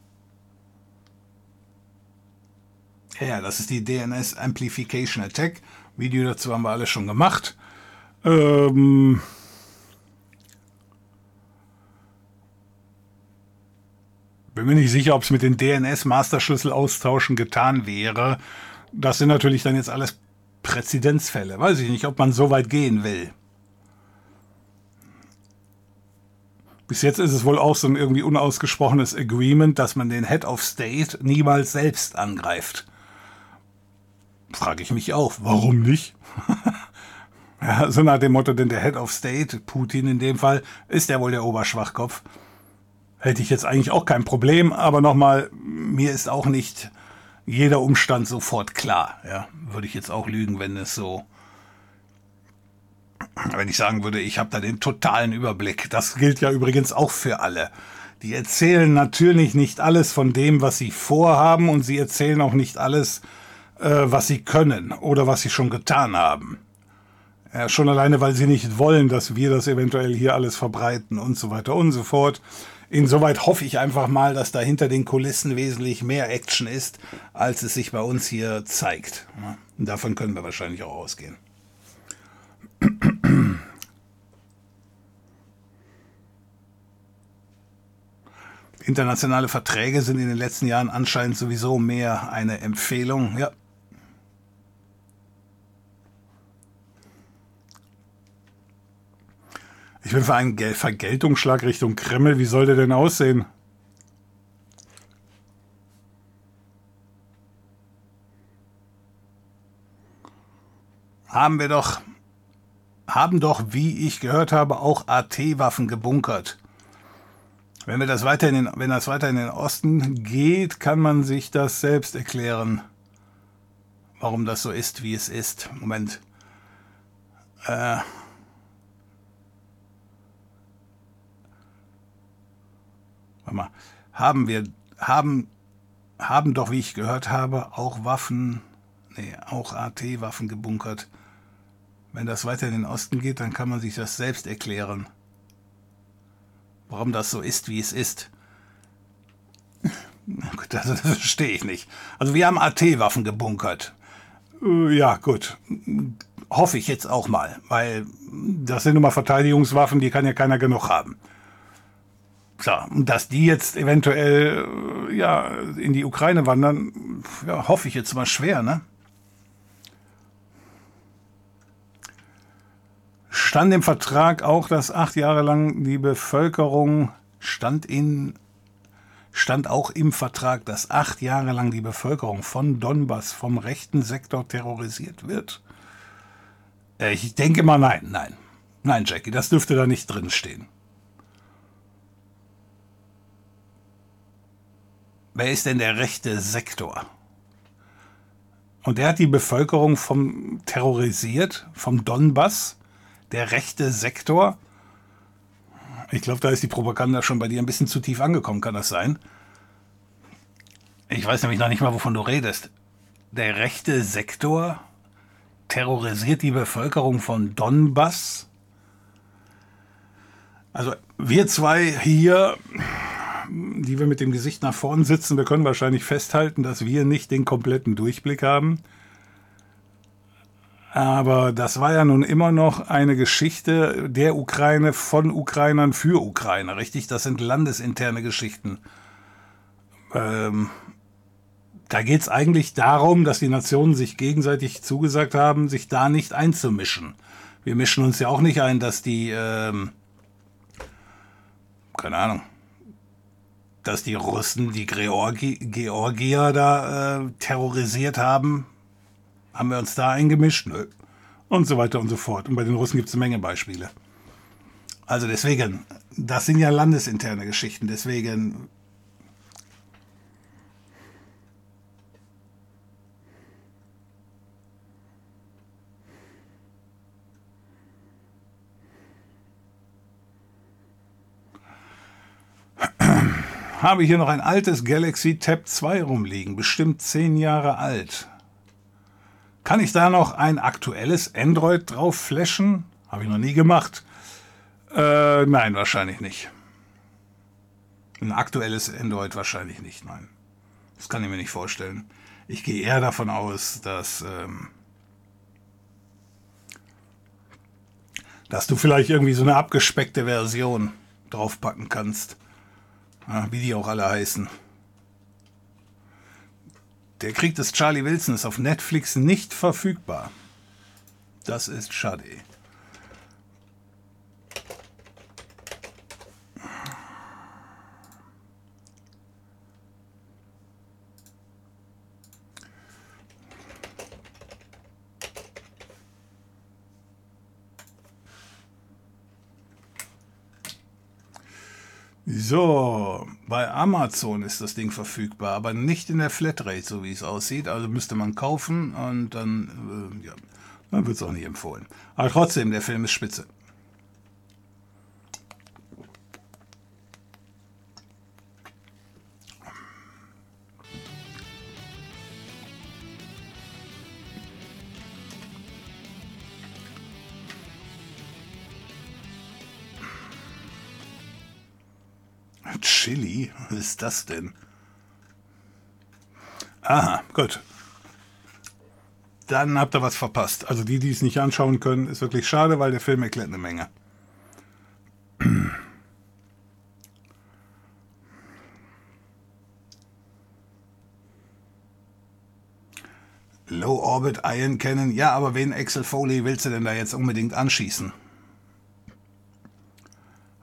Ja, das ist die DNS Amplification Attack. Video dazu haben wir alle schon gemacht. Ähm Bin mir nicht sicher, ob es mit den DNS-Masterschlüssel austauschen getan wäre. Das sind natürlich dann jetzt alles Präzedenzfälle. Weiß ich nicht, ob man so weit gehen will. Bis jetzt ist es wohl auch so ein irgendwie unausgesprochenes Agreement, dass man den Head of State niemals selbst angreift. Frage ich mich auch, warum nicht? ja, so nach dem Motto, denn der Head of State, Putin in dem Fall, ist ja wohl der Oberschwachkopf hätte ich jetzt eigentlich auch kein Problem. Aber nochmal, mir ist auch nicht jeder Umstand sofort klar. Ja, würde ich jetzt auch lügen, wenn es so, wenn ich sagen würde, ich habe da den totalen Überblick. Das gilt ja übrigens auch für alle. Die erzählen natürlich nicht alles von dem, was sie vorhaben und sie erzählen auch nicht alles, äh, was sie können oder was sie schon getan haben. Ja, schon alleine, weil sie nicht wollen, dass wir das eventuell hier alles verbreiten und so weiter und so fort. Insoweit hoffe ich einfach mal, dass da hinter den Kulissen wesentlich mehr Action ist, als es sich bei uns hier zeigt. Und davon können wir wahrscheinlich auch ausgehen. Internationale Verträge sind in den letzten Jahren anscheinend sowieso mehr eine Empfehlung. Ja. Ich bin für einen Vergeltungsschlag Richtung Kreml. Wie soll der denn aussehen? Haben wir doch, haben doch, wie ich gehört habe, auch AT-Waffen gebunkert. Wenn, wir das weiter in den, wenn das weiter in den Osten geht, kann man sich das selbst erklären, warum das so ist, wie es ist. Moment. Äh. Mal. Haben wir, haben, haben doch, wie ich gehört habe, auch Waffen, nee, auch AT-Waffen gebunkert. Wenn das weiter in den Osten geht, dann kann man sich das selbst erklären warum das so ist, wie es ist. Das, das verstehe ich nicht. Also wir haben AT-Waffen gebunkert. Äh, ja, gut. Hoffe ich jetzt auch mal, weil das sind nun mal Verteidigungswaffen, die kann ja keiner genug haben. Und dass die jetzt eventuell äh, ja, in die Ukraine wandern, ja, hoffe ich jetzt mal schwer, ne? stand im Vertrag auch, dass acht Jahre lang die Bevölkerung stand in stand auch im Vertrag, dass acht Jahre lang die Bevölkerung von Donbass vom rechten Sektor terrorisiert wird? Äh, ich denke mal nein, nein. Nein, Jackie, das dürfte da nicht drin stehen. Wer ist denn der rechte Sektor? Und der hat die Bevölkerung vom terrorisiert, vom Donbass der rechte Sektor. Ich glaube, da ist die Propaganda schon bei dir ein bisschen zu tief angekommen, kann das sein? Ich weiß nämlich noch nicht mal, wovon du redest. Der rechte Sektor terrorisiert die Bevölkerung von Donbass. Also wir zwei hier, die wir mit dem Gesicht nach vorn sitzen, wir können wahrscheinlich festhalten, dass wir nicht den kompletten Durchblick haben. Aber das war ja nun immer noch eine Geschichte der Ukraine von Ukrainern für Ukrainer, richtig? Das sind landesinterne Geschichten. Ähm, da geht es eigentlich darum, dass die Nationen sich gegenseitig zugesagt haben, sich da nicht einzumischen. Wir mischen uns ja auch nicht ein, dass die, ähm, keine Ahnung, dass die Russen die Georgi Georgier da äh, terrorisiert haben, haben wir uns da eingemischt? Nö. Und so weiter und so fort. Und bei den Russen gibt es eine Menge Beispiele. Also deswegen, das sind ja landesinterne Geschichten. Deswegen habe ich hier noch ein altes Galaxy Tab 2 rumliegen, bestimmt zehn Jahre alt. Kann ich da noch ein aktuelles Android drauf flashen? Habe ich noch nie gemacht. Äh, nein, wahrscheinlich nicht. Ein aktuelles Android wahrscheinlich nicht, nein. Das kann ich mir nicht vorstellen. Ich gehe eher davon aus, dass, ähm, dass du vielleicht irgendwie so eine abgespeckte Version draufpacken kannst. Ja, wie die auch alle heißen. Der Krieg des Charlie Wilson ist auf Netflix nicht verfügbar. Das ist schade. So, bei Amazon ist das Ding verfügbar, aber nicht in der Flatrate, so wie es aussieht. Also müsste man kaufen und dann, äh, ja, dann wird es auch nicht empfohlen. Aber trotzdem, der Film ist spitze. Chili? Was ist das denn? Aha, gut. Dann habt ihr was verpasst. Also die, die es nicht anschauen können, ist wirklich schade, weil der Film erklärt eine Menge. Low Orbit Iron Cannon. Ja, aber wen Axel Foley willst du denn da jetzt unbedingt anschießen?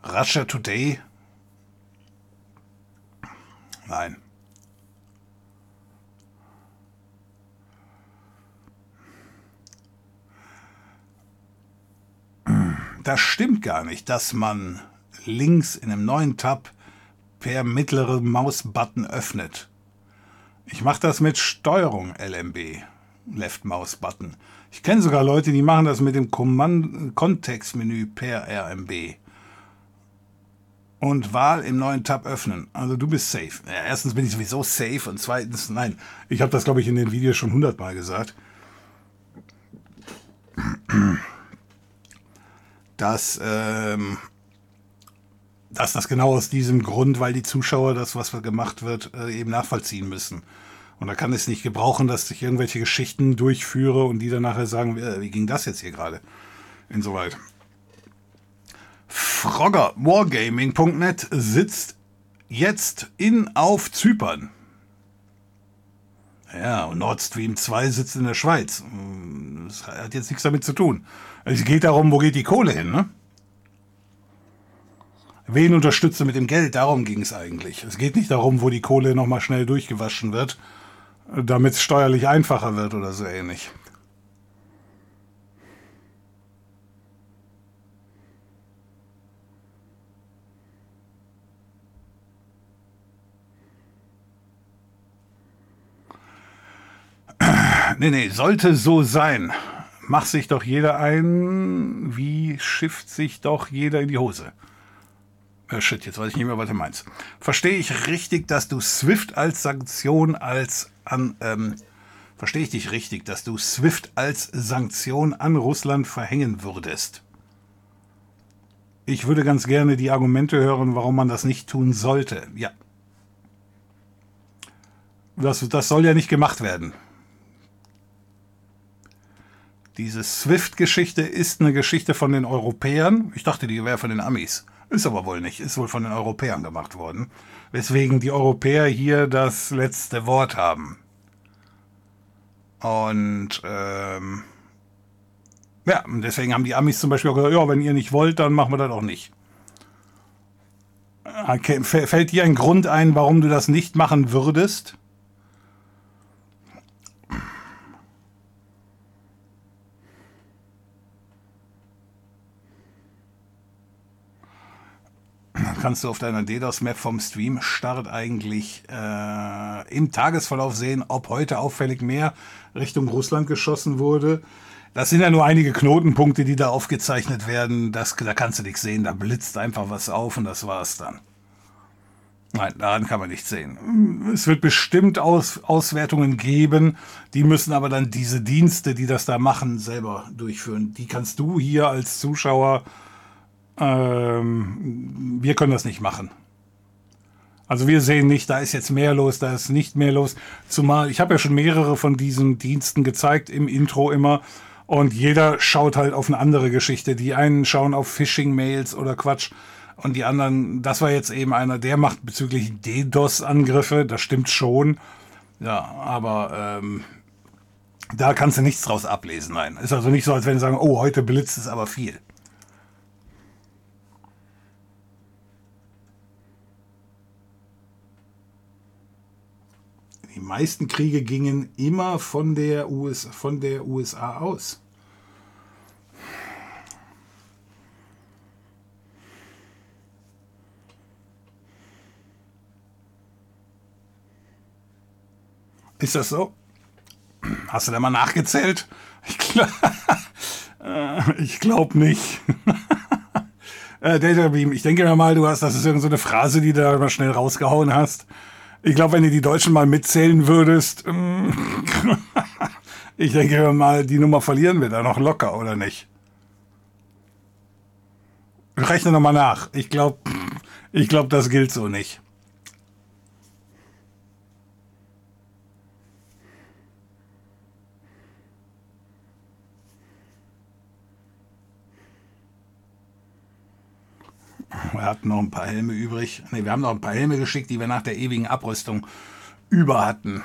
Russia Today Nein. Das stimmt gar nicht, dass man links in einem neuen Tab per mittlere Mausbutton öffnet. Ich mache das mit Steuerung LMB, Left Mouse Button. Ich kenne sogar Leute, die machen das mit dem Kontextmenü per RMB. Und Wahl im neuen Tab öffnen. Also du bist safe. Ja, erstens bin ich sowieso safe und zweitens, nein, ich habe das glaube ich in den Videos schon hundertmal gesagt. Dass ähm, dass das genau aus diesem Grund, weil die Zuschauer das, was gemacht wird, äh, eben nachvollziehen müssen. Und da kann es nicht gebrauchen, dass ich irgendwelche Geschichten durchführe und die dann nachher sagen, äh, wie ging das jetzt hier gerade? Insoweit. Frogger Wargaming.net sitzt jetzt in auf Zypern. Ja, und Nord Stream 2 sitzt in der Schweiz. Das hat jetzt nichts damit zu tun. Es geht darum, wo geht die Kohle hin, ne? Wen unterstütze mit dem Geld? Darum ging es eigentlich. Es geht nicht darum, wo die Kohle nochmal schnell durchgewaschen wird, damit es steuerlich einfacher wird oder so ähnlich. Nee, nee, sollte so sein. Macht sich doch jeder ein, wie schifft sich doch jeder in die Hose. Äh, shit, jetzt weiß ich nicht mehr, was du meinst. Verstehe ich richtig, dass du SWIFT als Sanktion als an, ähm, verstehe ich dich richtig, dass du SWIFT als Sanktion an Russland verhängen würdest? Ich würde ganz gerne die Argumente hören, warum man das nicht tun sollte. Ja. Das, das soll ja nicht gemacht werden. Diese SWIFT-Geschichte ist eine Geschichte von den Europäern. Ich dachte, die wäre von den Amis. Ist aber wohl nicht, ist wohl von den Europäern gemacht worden. Weswegen die Europäer hier das letzte Wort haben. Und ähm, ja, deswegen haben die Amis zum Beispiel auch gesagt, ja, wenn ihr nicht wollt, dann machen wir das auch nicht. Okay, fällt dir ein Grund ein, warum du das nicht machen würdest? Kannst du auf deiner DDoS-Map vom Stream Start eigentlich äh, im Tagesverlauf sehen, ob heute auffällig mehr Richtung Russland geschossen wurde. Das sind ja nur einige Knotenpunkte, die da aufgezeichnet werden. Das, da kannst du nichts sehen. Da blitzt einfach was auf und das war's dann. Nein, daran kann man nichts sehen. Es wird bestimmt Aus, Auswertungen geben, die müssen aber dann diese Dienste, die das da machen, selber durchführen. Die kannst du hier als Zuschauer ähm, wir können das nicht machen. Also wir sehen nicht, da ist jetzt mehr los, da ist nicht mehr los. Zumal ich habe ja schon mehrere von diesen Diensten gezeigt im Intro immer. Und jeder schaut halt auf eine andere Geschichte. Die einen schauen auf Phishing-Mails oder Quatsch. Und die anderen, das war jetzt eben einer, der macht bezüglich DDoS-Angriffe. Das stimmt schon. Ja, aber ähm, da kannst du nichts draus ablesen. Nein. Ist also nicht so, als wenn sie sagen, oh, heute blitzt es aber viel. Die meisten Kriege gingen immer von der, US, von der USA aus. Ist das so? Hast du da mal nachgezählt? Ich, gl ich glaube nicht. äh, Data Beam, ich denke mal, du hast, das ist irgendeine so Phrase, die du da mal schnell rausgehauen hast. Ich glaube, wenn du die Deutschen mal mitzählen würdest, ähm, ich denke mal, die Nummer verlieren wir da noch locker, oder nicht? Rechne nochmal nach. Ich glaube, ich glaube, das gilt so nicht. Wir hatten noch ein paar Helme übrig. Ne, wir haben noch ein paar Helme geschickt, die wir nach der ewigen Abrüstung über hatten.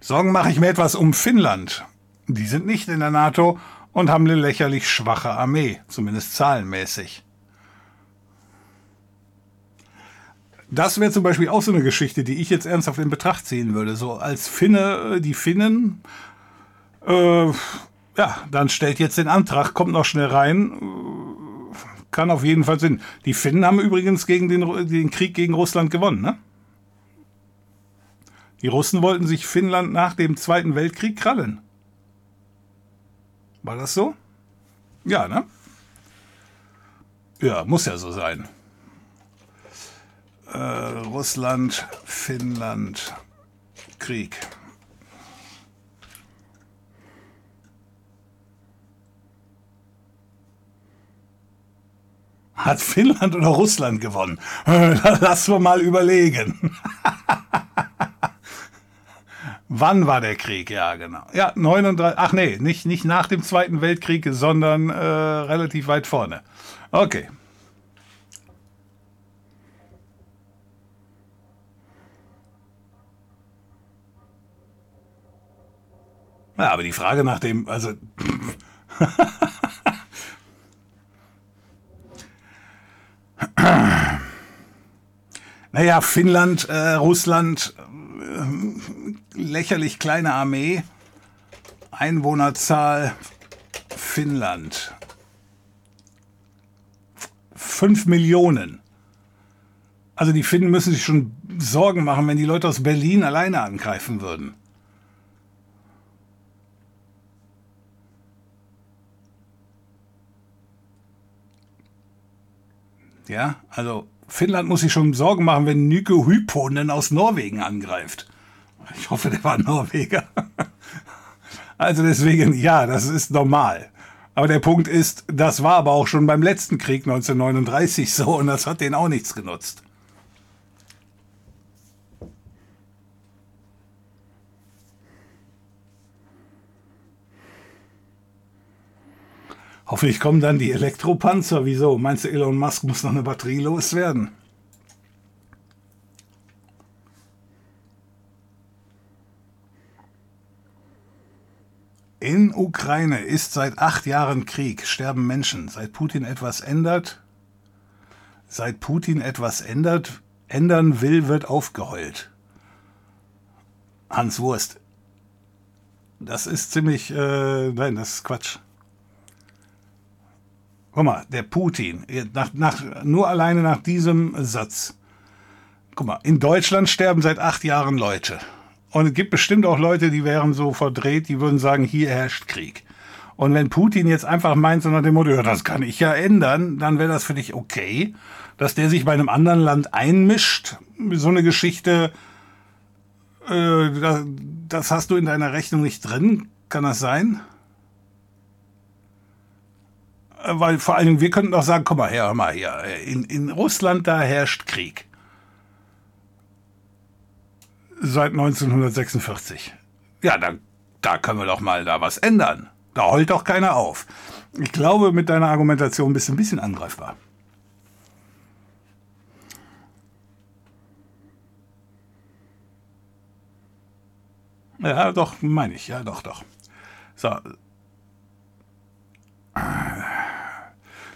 Sorgen mache ich mir etwas um Finnland. Die sind nicht in der NATO und haben eine lächerlich schwache Armee, zumindest zahlenmäßig. Das wäre zum Beispiel auch so eine Geschichte, die ich jetzt ernsthaft in Betracht ziehen würde. So als Finne, äh, die Finnen, äh, ja, dann stellt jetzt den Antrag, kommt noch schnell rein, kann auf jeden Fall Sinn. Die Finnen haben übrigens gegen den, den Krieg gegen Russland gewonnen, ne? Die Russen wollten sich Finnland nach dem Zweiten Weltkrieg krallen. War das so? Ja, ne? Ja, muss ja so sein äh, Russland, Finnland, Krieg. Hat Finnland oder Russland gewonnen? Lass wir mal überlegen. Wann war der Krieg? Ja, genau. Ja, 39. Ach nee, nicht, nicht nach dem Zweiten Weltkrieg, sondern äh, relativ weit vorne. Okay. Ja, aber die Frage nach dem, also. naja, Finnland, äh, Russland, äh, lächerlich kleine Armee, Einwohnerzahl, Finnland. Fünf Millionen. Also die Finnen müssen sich schon Sorgen machen, wenn die Leute aus Berlin alleine angreifen würden. Ja, also Finnland muss sich schon Sorgen machen, wenn Nyke Hyponen aus Norwegen angreift. Ich hoffe, der war Norweger. Also deswegen, ja, das ist normal. Aber der Punkt ist, das war aber auch schon beim letzten Krieg 1939 so und das hat denen auch nichts genutzt. Hoffentlich kommen dann die Elektropanzer. Wieso? Meinst du, Elon Musk muss noch eine Batterie loswerden? In Ukraine ist seit acht Jahren Krieg, sterben Menschen. Seit Putin etwas ändert, seit Putin etwas ändert, ändern will, wird aufgeheult. Hans Wurst. Das ist ziemlich, äh, nein, das ist Quatsch. Guck mal, der Putin, nach, nach, nur alleine nach diesem Satz. Guck mal, in Deutschland sterben seit acht Jahren Leute. Und es gibt bestimmt auch Leute, die wären so verdreht, die würden sagen, hier herrscht Krieg. Und wenn Putin jetzt einfach meint, so nach dem Motto, ja, das kann ich ja ändern, dann wäre das für dich okay, dass der sich bei einem anderen Land einmischt. So eine Geschichte, äh, das, das hast du in deiner Rechnung nicht drin. Kann das sein? Weil vor allen Dingen, wir könnten doch sagen, komm mal her, hör mal hier, in, in Russland, da herrscht Krieg. Seit 1946. Ja, da, da können wir doch mal da was ändern. Da heult doch keiner auf. Ich glaube, mit deiner Argumentation bist du ein bisschen angreifbar. Ja, doch, meine ich. Ja, doch, doch. So,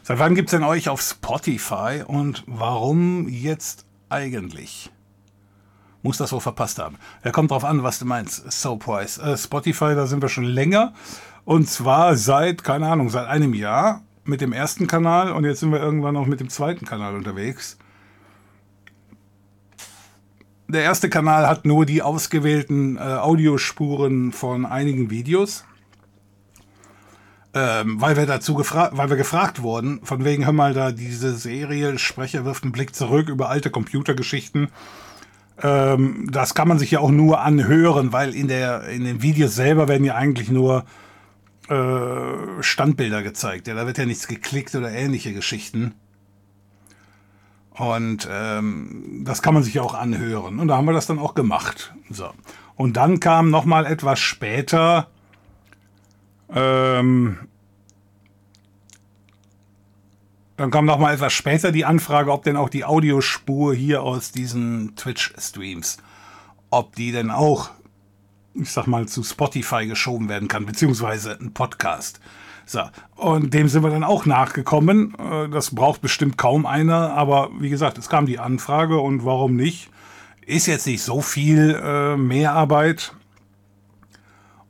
Seit wann gibt es denn euch auf Spotify und warum jetzt eigentlich? Muss das wohl verpasst haben. Ja, kommt drauf an, was du meinst. Soapwise. Äh, Spotify, da sind wir schon länger. Und zwar seit, keine Ahnung, seit einem Jahr mit dem ersten Kanal und jetzt sind wir irgendwann auch mit dem zweiten Kanal unterwegs. Der erste Kanal hat nur die ausgewählten äh, Audiospuren von einigen Videos ähm, weil wir dazu gefragt, weil wir gefragt wurden, von wegen, hör mal, da diese Serie, Sprecher wirft einen Blick zurück über alte Computergeschichten. Ähm, das kann man sich ja auch nur anhören, weil in, der, in den Videos selber werden ja eigentlich nur äh, Standbilder gezeigt. Ja, da wird ja nichts geklickt oder ähnliche Geschichten. Und ähm, das kann man sich ja auch anhören. Und da haben wir das dann auch gemacht. So. Und dann kam noch mal etwas später ähm, dann kam noch mal etwas später die Anfrage, ob denn auch die Audiospur hier aus diesen Twitch-Streams, ob die denn auch ich sag mal, zu Spotify geschoben werden kann, beziehungsweise ein Podcast. So, und dem sind wir dann auch nachgekommen. Äh, das braucht bestimmt kaum einer, aber wie gesagt, es kam die Anfrage und warum nicht? Ist jetzt nicht so viel äh, Mehrarbeit.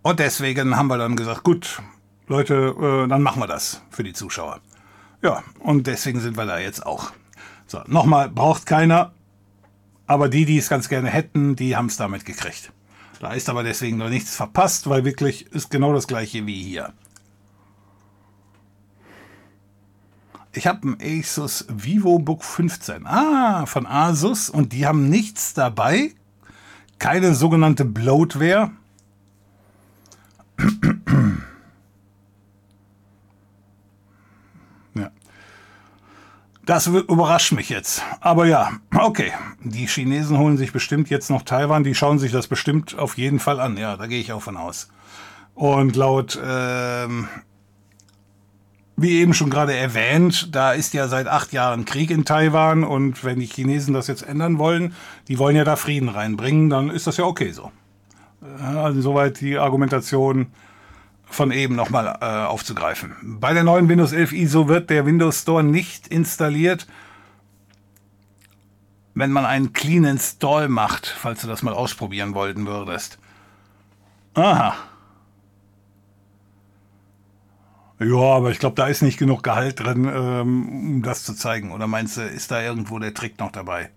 Und deswegen haben wir dann gesagt, gut, Leute, äh, dann machen wir das für die Zuschauer. Ja, und deswegen sind wir da jetzt auch. So, nochmal, braucht keiner. Aber die, die es ganz gerne hätten, die haben es damit gekriegt. Da ist aber deswegen noch nichts verpasst, weil wirklich ist genau das gleiche wie hier. Ich habe ein Asus VivoBook 15. Ah, von Asus. Und die haben nichts dabei. Keine sogenannte Bloatware. ja. Das überrascht mich jetzt. Aber ja, okay. Die Chinesen holen sich bestimmt jetzt noch Taiwan. Die schauen sich das bestimmt auf jeden Fall an. Ja, da gehe ich auch von aus. Und laut ähm, wie eben schon gerade erwähnt, da ist ja seit acht Jahren Krieg in Taiwan und wenn die Chinesen das jetzt ändern wollen, die wollen ja da Frieden reinbringen, dann ist das ja okay so. Also soweit die Argumentation von eben nochmal äh, aufzugreifen. Bei der neuen Windows 11 ISO wird der Windows Store nicht installiert, wenn man einen Clean Install macht, falls du das mal ausprobieren wollten würdest. Aha. Ja, aber ich glaube, da ist nicht genug Gehalt drin, ähm, um das zu zeigen. Oder meinst du, ist da irgendwo der Trick noch dabei?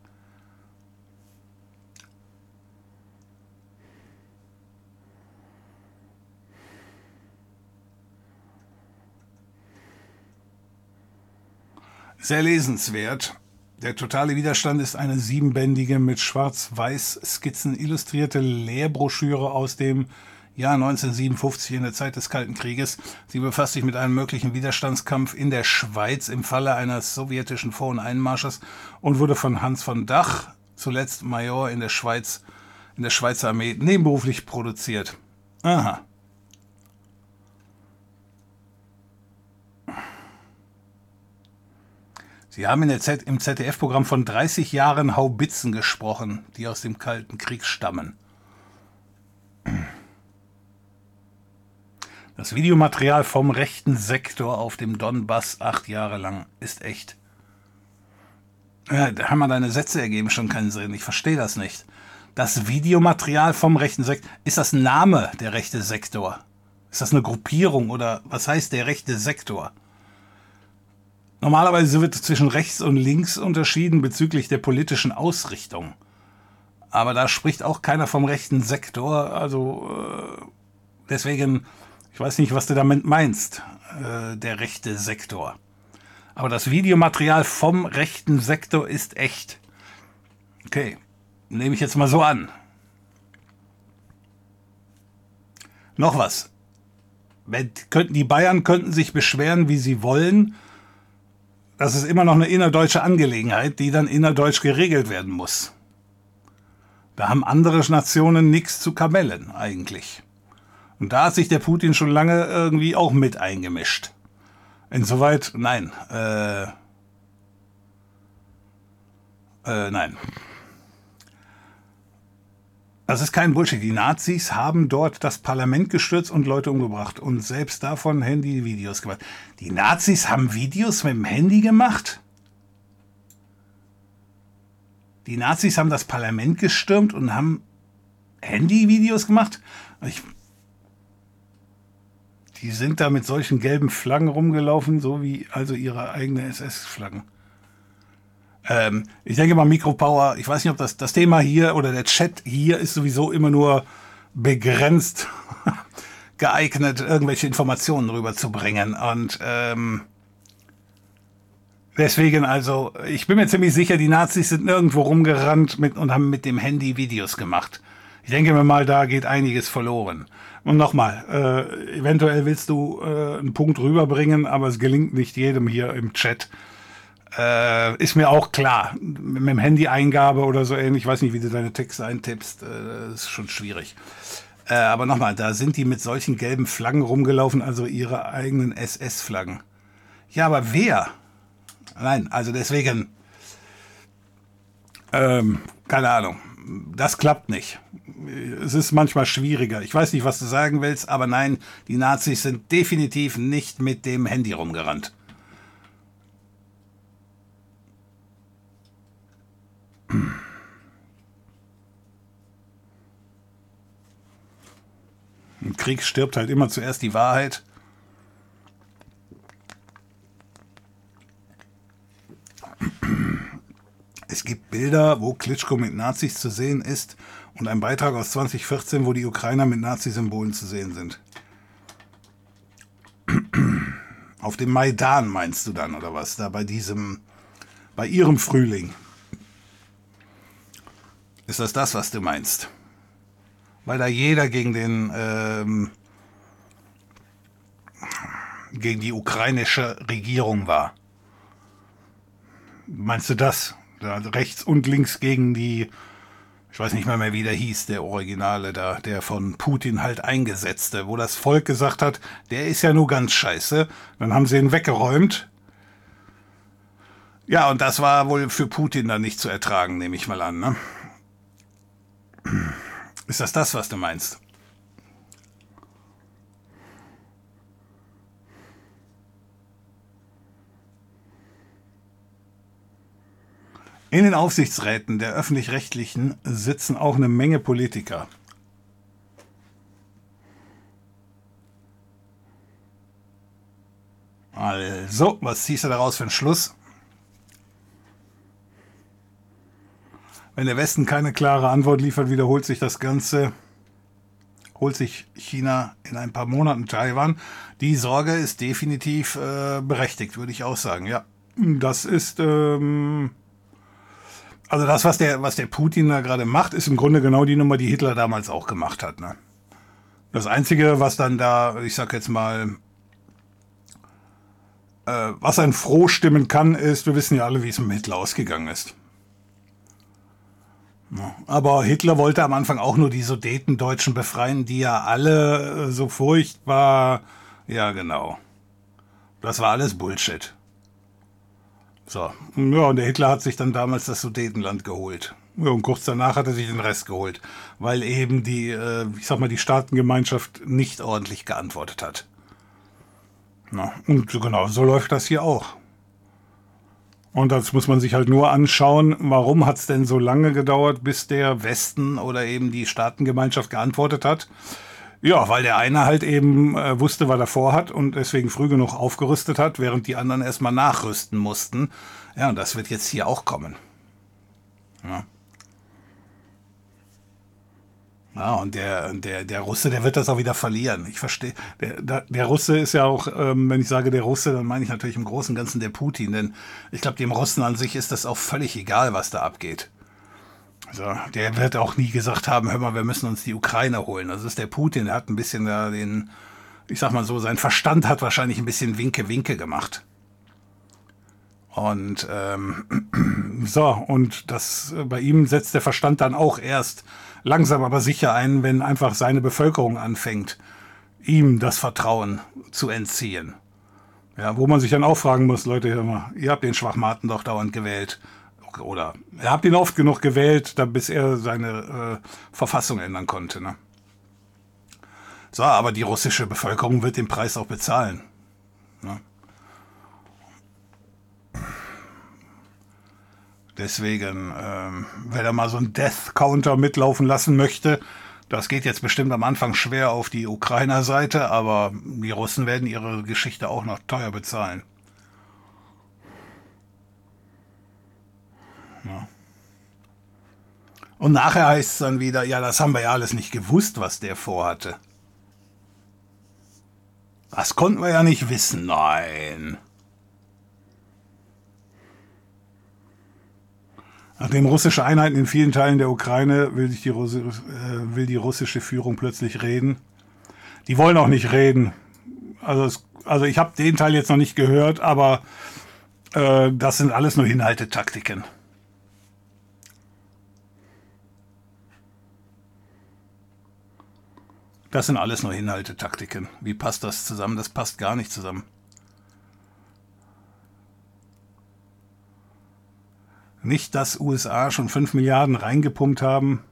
Sehr lesenswert. Der totale Widerstand ist eine siebenbändige mit schwarz-weiß Skizzen illustrierte Lehrbroschüre aus dem Jahr 1957 in der Zeit des Kalten Krieges. Sie befasst sich mit einem möglichen Widerstandskampf in der Schweiz im Falle eines sowjetischen Vor- und Einmarsches und wurde von Hans von Dach, zuletzt Major in der Schweiz, in der Schweizer Armee, nebenberuflich produziert. Aha. Sie haben Z im ZDF-Programm von 30 Jahren Haubitzen gesprochen, die aus dem Kalten Krieg stammen. Das Videomaterial vom rechten Sektor auf dem Donbass acht Jahre lang ist echt. Ja, da haben wir deine Sätze ergeben schon keinen Sinn. Ich verstehe das nicht. Das Videomaterial vom rechten Sektor, ist das Name der rechte Sektor? Ist das eine Gruppierung oder was heißt der rechte Sektor? Normalerweise wird zwischen rechts und links unterschieden bezüglich der politischen Ausrichtung. Aber da spricht auch keiner vom rechten Sektor. Also äh, deswegen ich weiß nicht, was du damit meinst, äh, der rechte Sektor. Aber das Videomaterial vom rechten Sektor ist echt. Okay, nehme ich jetzt mal so an. Noch was. Die Bayern könnten sich beschweren, wie sie wollen. Das ist immer noch eine innerdeutsche Angelegenheit, die dann innerdeutsch geregelt werden muss. Da haben andere Nationen nichts zu kamellen eigentlich. Und da hat sich der Putin schon lange irgendwie auch mit eingemischt. Insoweit, nein. Äh, äh, nein. Das ist kein Bullshit. Die Nazis haben dort das Parlament gestürzt und Leute umgebracht und selbst davon Handy-Videos gemacht. Die Nazis haben Videos mit dem Handy gemacht? Die Nazis haben das Parlament gestürmt und haben Handy-Videos gemacht? Ich die sind da mit solchen gelben Flaggen rumgelaufen, so wie also ihre eigene SS-Flaggen. Ähm, ich denke mal Mikropower, ich weiß nicht, ob das, das Thema hier oder der Chat hier ist sowieso immer nur begrenzt geeignet, irgendwelche Informationen rüberzubringen. Und ähm, deswegen also, ich bin mir ziemlich sicher, die Nazis sind nirgendwo rumgerannt mit, und haben mit dem Handy Videos gemacht. Ich denke mir mal, da geht einiges verloren. Und nochmal, äh, eventuell willst du äh, einen Punkt rüberbringen, aber es gelingt nicht jedem hier im Chat. Äh, ist mir auch klar. Mit dem Handy-Eingabe oder so ähnlich, ich weiß nicht, wie du deine Texte eintippst, äh, ist schon schwierig. Äh, aber nochmal, da sind die mit solchen gelben Flaggen rumgelaufen, also ihre eigenen SS-Flaggen. Ja, aber wer? Nein, also deswegen, ähm, keine Ahnung das klappt nicht. Es ist manchmal schwieriger. Ich weiß nicht, was du sagen willst, aber nein, die Nazis sind definitiv nicht mit dem Handy rumgerannt. Im Krieg stirbt halt immer zuerst die Wahrheit. Es gibt Bilder, wo Klitschko mit Nazis zu sehen ist und ein Beitrag aus 2014, wo die Ukrainer mit Nazi-Symbolen zu sehen sind. Auf dem Maidan meinst du dann, oder was? Da bei diesem, bei ihrem Frühling. Ist das das, was du meinst? Weil da jeder gegen den, ähm, gegen die ukrainische Regierung war. Meinst du das? Da rechts und links gegen die, ich weiß nicht mehr, mehr, wie der hieß, der Originale da, der von Putin halt eingesetzte, wo das Volk gesagt hat, der ist ja nur ganz scheiße. Dann haben sie ihn weggeräumt. Ja, und das war wohl für Putin dann nicht zu ertragen, nehme ich mal an, ne? Ist das das, was du meinst? In den Aufsichtsräten der öffentlich-rechtlichen sitzen auch eine Menge Politiker. Also, was ziehst du daraus für einen Schluss? Wenn der Westen keine klare Antwort liefert, wiederholt sich das Ganze, holt sich China in ein paar Monaten Taiwan. Die Sorge ist definitiv äh, berechtigt, würde ich auch sagen. Ja, das ist ähm, also das, was der, was der Putin da gerade macht, ist im Grunde genau die Nummer, die Hitler damals auch gemacht hat. Ne? Das Einzige, was dann da, ich sag jetzt mal, äh, was ein froh stimmen kann, ist, wir wissen ja alle, wie es mit Hitler ausgegangen ist. Aber Hitler wollte am Anfang auch nur die Sudetendeutschen befreien, die ja alle äh, so furchtbar. Ja, genau. Das war alles Bullshit. So. Ja, und der Hitler hat sich dann damals das Sudetenland geholt. Ja, und kurz danach hat er sich den Rest geholt, weil eben die, äh, ich sag mal, die Staatengemeinschaft nicht ordentlich geantwortet hat. Na, und genau, so läuft das hier auch. Und das muss man sich halt nur anschauen, warum hat es denn so lange gedauert, bis der Westen oder eben die Staatengemeinschaft geantwortet hat. Ja, weil der eine halt eben äh, wusste, was er vorhat und deswegen früh genug aufgerüstet hat, während die anderen erstmal nachrüsten mussten. Ja, und das wird jetzt hier auch kommen. Ja. Ja, und der, der, der Russe, der wird das auch wieder verlieren. Ich verstehe. Der, der Russe ist ja auch, ähm, wenn ich sage der Russe, dann meine ich natürlich im Großen und Ganzen der Putin. Denn ich glaube, dem Russen an sich ist das auch völlig egal, was da abgeht. Also, der wird auch nie gesagt haben, hör mal, wir müssen uns die Ukraine holen. Das ist der Putin, der hat ein bisschen da den, ich sag mal so, sein Verstand hat wahrscheinlich ein bisschen Winke-Winke gemacht. Und ähm, so, und das bei ihm setzt der Verstand dann auch erst langsam aber sicher ein, wenn einfach seine Bevölkerung anfängt, ihm das Vertrauen zu entziehen. Ja, wo man sich dann auch fragen muss, Leute, ihr habt den Schwachmaten doch dauernd gewählt. Oder ihr habt ihn oft genug gewählt, bis er seine äh, Verfassung ändern konnte. Ne? So, aber die russische Bevölkerung wird den Preis auch bezahlen. Deswegen, ähm, wer da mal so einen Death-Counter mitlaufen lassen möchte, das geht jetzt bestimmt am Anfang schwer auf die Ukrainer Seite, aber die Russen werden ihre Geschichte auch noch teuer bezahlen. Ja. Und nachher heißt es dann wieder, ja, das haben wir ja alles nicht gewusst, was der vorhatte. Das konnten wir ja nicht wissen, nein. Nachdem russische Einheiten in vielen Teilen der Ukraine will, die, Russi äh, will die russische Führung plötzlich reden. Die wollen auch nicht reden. Also, es, also ich habe den Teil jetzt noch nicht gehört, aber äh, das sind alles nur Hinhaltetaktiken. Das sind alles nur Hinhaltetaktiken. Wie passt das zusammen? Das passt gar nicht zusammen. Nicht, dass USA schon 5 Milliarden reingepumpt haben.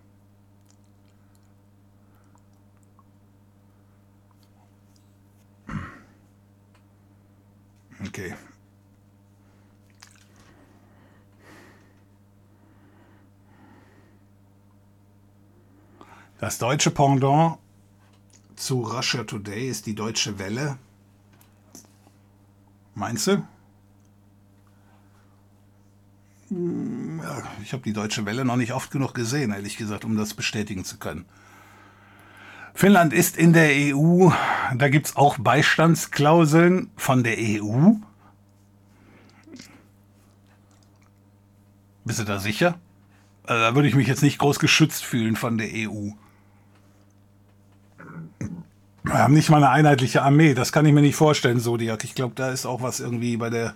Okay. Das deutsche Pendant zu Russia Today ist die Deutsche Welle. Meinst du? Hm, ja, ich habe die Deutsche Welle noch nicht oft genug gesehen, ehrlich gesagt, um das bestätigen zu können. Finnland ist in der EU, da gibt es auch Beistandsklauseln von der EU. Bist du da sicher? Also da würde ich mich jetzt nicht groß geschützt fühlen von der EU. Wir haben nicht mal eine einheitliche Armee, das kann ich mir nicht vorstellen, Zodiac. Ich glaube, da ist auch was irgendwie bei der.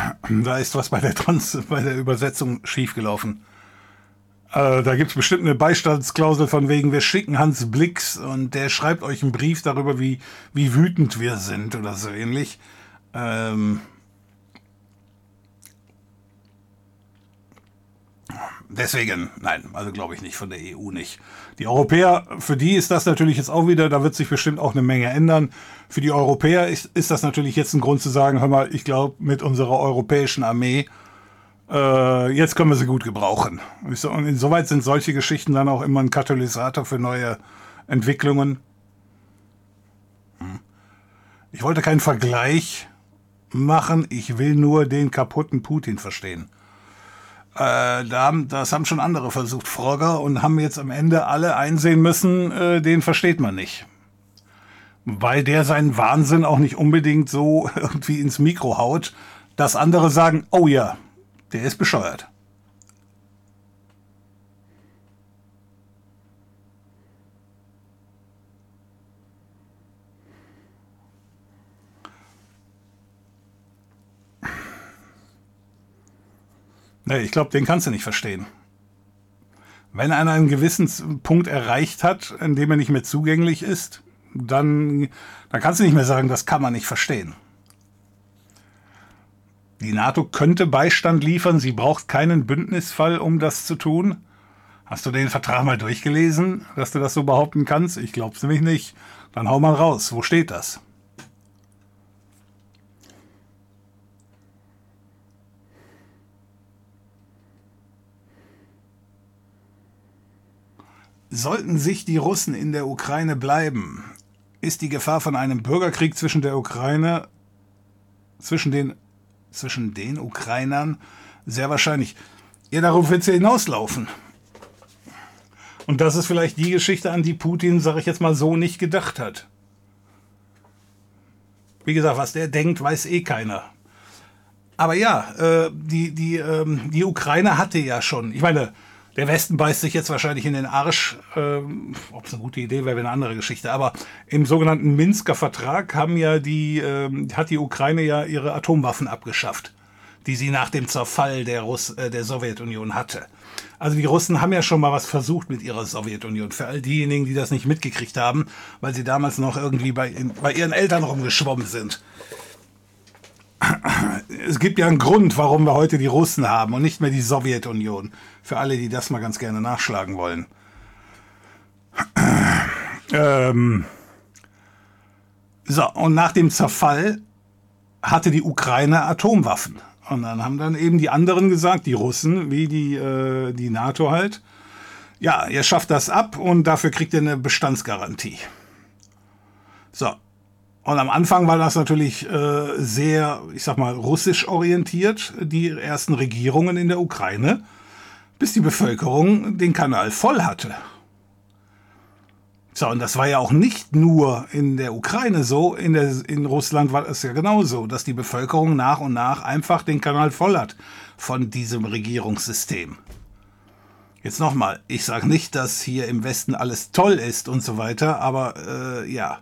Da ist was bei der Trans bei der Übersetzung schiefgelaufen. Äh, da gibt es bestimmt eine Beistandsklausel von wegen, wir schicken Hans Blix und der schreibt euch einen Brief darüber, wie, wie wütend wir sind oder so ähnlich. Ähm, Deswegen, nein, also glaube ich nicht, von der EU nicht. Die Europäer, für die ist das natürlich jetzt auch wieder, da wird sich bestimmt auch eine Menge ändern. Für die Europäer ist, ist das natürlich jetzt ein Grund zu sagen, hör mal, ich glaube, mit unserer europäischen Armee, äh, jetzt können wir sie gut gebrauchen. Und insoweit sind solche Geschichten dann auch immer ein Katalysator für neue Entwicklungen. Hm. Ich wollte keinen Vergleich machen, ich will nur den kaputten Putin verstehen. Äh, da das haben schon andere versucht, Frogger, und haben jetzt am Ende alle einsehen müssen, äh, den versteht man nicht. Weil der seinen Wahnsinn auch nicht unbedingt so irgendwie ins Mikro haut, dass andere sagen, oh ja, der ist bescheuert. Nee, ich glaube, den kannst du nicht verstehen. Wenn einer einen gewissen Punkt erreicht hat, in dem er nicht mehr zugänglich ist, dann, dann kannst du nicht mehr sagen, das kann man nicht verstehen. Die NATO könnte Beistand liefern, sie braucht keinen Bündnisfall, um das zu tun. Hast du den Vertrag mal durchgelesen, dass du das so behaupten kannst? Ich glaube es nämlich nicht. Dann hau mal raus. Wo steht das? Sollten sich die Russen in der Ukraine bleiben, ist die Gefahr von einem Bürgerkrieg zwischen der Ukraine, zwischen den, zwischen den Ukrainern sehr wahrscheinlich. Ja, darauf wird sie hinauslaufen. Und das ist vielleicht die Geschichte, an die Putin, sag ich jetzt mal so, nicht gedacht hat. Wie gesagt, was der denkt, weiß eh keiner. Aber ja, äh, die, die, ähm, die Ukraine hatte ja schon, ich meine, der Westen beißt sich jetzt wahrscheinlich in den Arsch. Ähm, Ob es eine gute Idee wäre, wäre eine andere Geschichte. Aber im sogenannten Minsker Vertrag haben ja die, ähm, hat die Ukraine ja ihre Atomwaffen abgeschafft, die sie nach dem Zerfall der, Russ äh, der Sowjetunion hatte. Also die Russen haben ja schon mal was versucht mit ihrer Sowjetunion. Für all diejenigen, die das nicht mitgekriegt haben, weil sie damals noch irgendwie bei, bei ihren Eltern rumgeschwommen sind es gibt ja einen Grund, warum wir heute die Russen haben und nicht mehr die Sowjetunion. Für alle, die das mal ganz gerne nachschlagen wollen. Ähm so, und nach dem Zerfall hatte die Ukraine Atomwaffen. Und dann haben dann eben die anderen gesagt, die Russen, wie die, äh, die NATO halt, ja, ihr schafft das ab und dafür kriegt ihr eine Bestandsgarantie. So, und am Anfang war das natürlich äh, sehr, ich sag mal, russisch orientiert, die ersten Regierungen in der Ukraine, bis die Bevölkerung den Kanal voll hatte. So, und das war ja auch nicht nur in der Ukraine so, in, der, in Russland war es ja genauso, dass die Bevölkerung nach und nach einfach den Kanal voll hat von diesem Regierungssystem. Jetzt nochmal, ich sage nicht, dass hier im Westen alles toll ist und so weiter, aber äh, ja,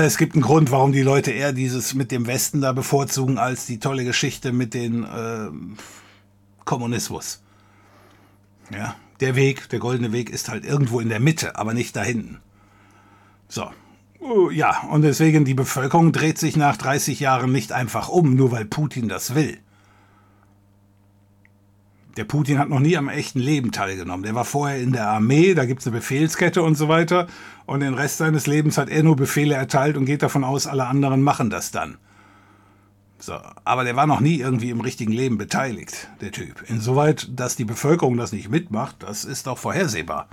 es gibt einen Grund, warum die Leute eher dieses mit dem Westen da bevorzugen, als die tolle Geschichte mit dem äh, Kommunismus. Ja, der Weg, der goldene Weg ist halt irgendwo in der Mitte, aber nicht da hinten. So. Uh, ja, und deswegen die Bevölkerung dreht sich nach 30 Jahren nicht einfach um, nur weil Putin das will. Der Putin hat noch nie am echten Leben teilgenommen. Der war vorher in der Armee, da gibt es eine Befehlskette und so weiter. Und den Rest seines Lebens hat er nur Befehle erteilt und geht davon aus, alle anderen machen das dann. So, aber der war noch nie irgendwie im richtigen Leben beteiligt, der Typ. Insoweit, dass die Bevölkerung das nicht mitmacht, das ist doch vorhersehbar.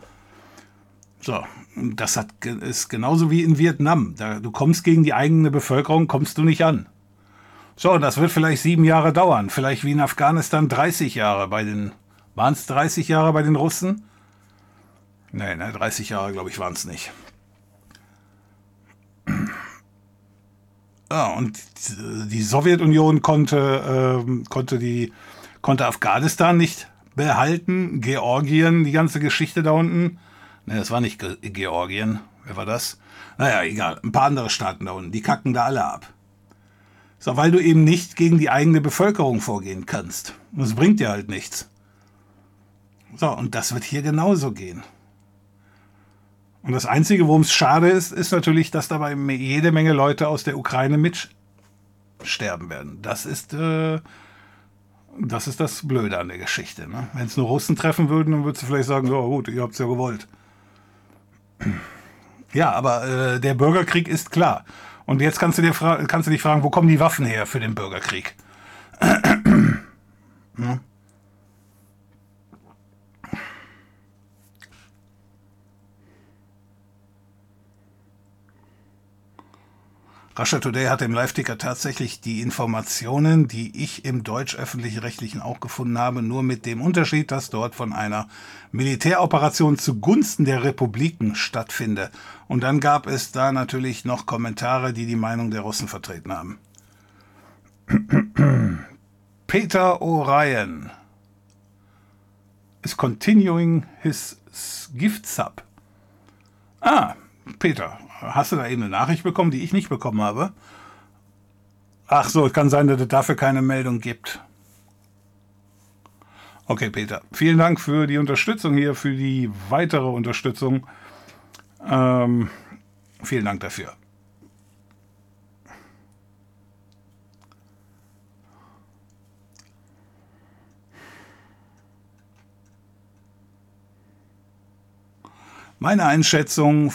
So, das hat, ist genauso wie in Vietnam. Da, du kommst gegen die eigene Bevölkerung, kommst du nicht an. So, das wird vielleicht sieben Jahre dauern. Vielleicht wie in Afghanistan 30 Jahre bei den. Waren es 30 Jahre bei den Russen? Nee, ne, 30 Jahre, glaube ich, waren es nicht. Ja, und die Sowjetunion konnte, äh, konnte, die, konnte Afghanistan nicht behalten, Georgien, die ganze Geschichte da unten. Ne, das war nicht Ge Georgien. Wer war das? Naja, egal. Ein paar andere Staaten da unten, die kacken da alle ab. So, weil du eben nicht gegen die eigene Bevölkerung vorgehen kannst. Das bringt dir halt nichts. So, und das wird hier genauso gehen. Und das Einzige, worum es schade ist, ist natürlich, dass dabei jede Menge Leute aus der Ukraine mitsterben werden. Das ist, äh, das ist das Blöde an der Geschichte. Ne? Wenn es nur Russen treffen würden, dann würdest du vielleicht sagen, ja gut, ihr habt es ja gewollt. Ja, aber äh, der Bürgerkrieg ist klar. Und jetzt kannst du, dir kannst du dich fragen, wo kommen die Waffen her für den Bürgerkrieg? hm? Russia Today hat im Live-Ticker tatsächlich die Informationen, die ich im deutsch-öffentlich-rechtlichen auch gefunden habe, nur mit dem Unterschied, dass dort von einer Militäroperation zugunsten der Republiken stattfinde. Und dann gab es da natürlich noch Kommentare, die die Meinung der Russen vertreten haben. Peter O'Ryan is continuing his gift sub. Ah, Peter, hast du da eben eine Nachricht bekommen, die ich nicht bekommen habe? Ach so, es kann sein, dass es dafür keine Meldung gibt. Okay, Peter. Vielen Dank für die Unterstützung hier, für die weitere Unterstützung. Ähm, vielen Dank dafür. Meine Einschätzung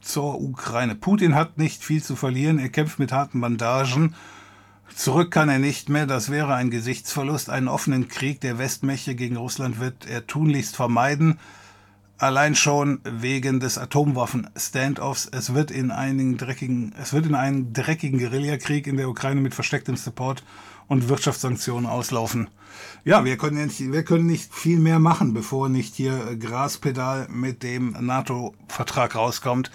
zur Ukraine. Putin hat nicht viel zu verlieren, er kämpft mit harten Bandagen. Zurück kann er nicht mehr, das wäre ein Gesichtsverlust. Einen offenen Krieg der Westmächte gegen Russland wird er tunlichst vermeiden. Allein schon wegen des Atomwaffen-Standoffs. Es wird in einigen dreckigen, es wird in einen dreckigen Guerillakrieg in der Ukraine mit verstecktem Support und Wirtschaftssanktionen auslaufen. Ja, wir können, nicht, wir können nicht viel mehr machen, bevor nicht hier Graspedal mit dem NATO-Vertrag rauskommt,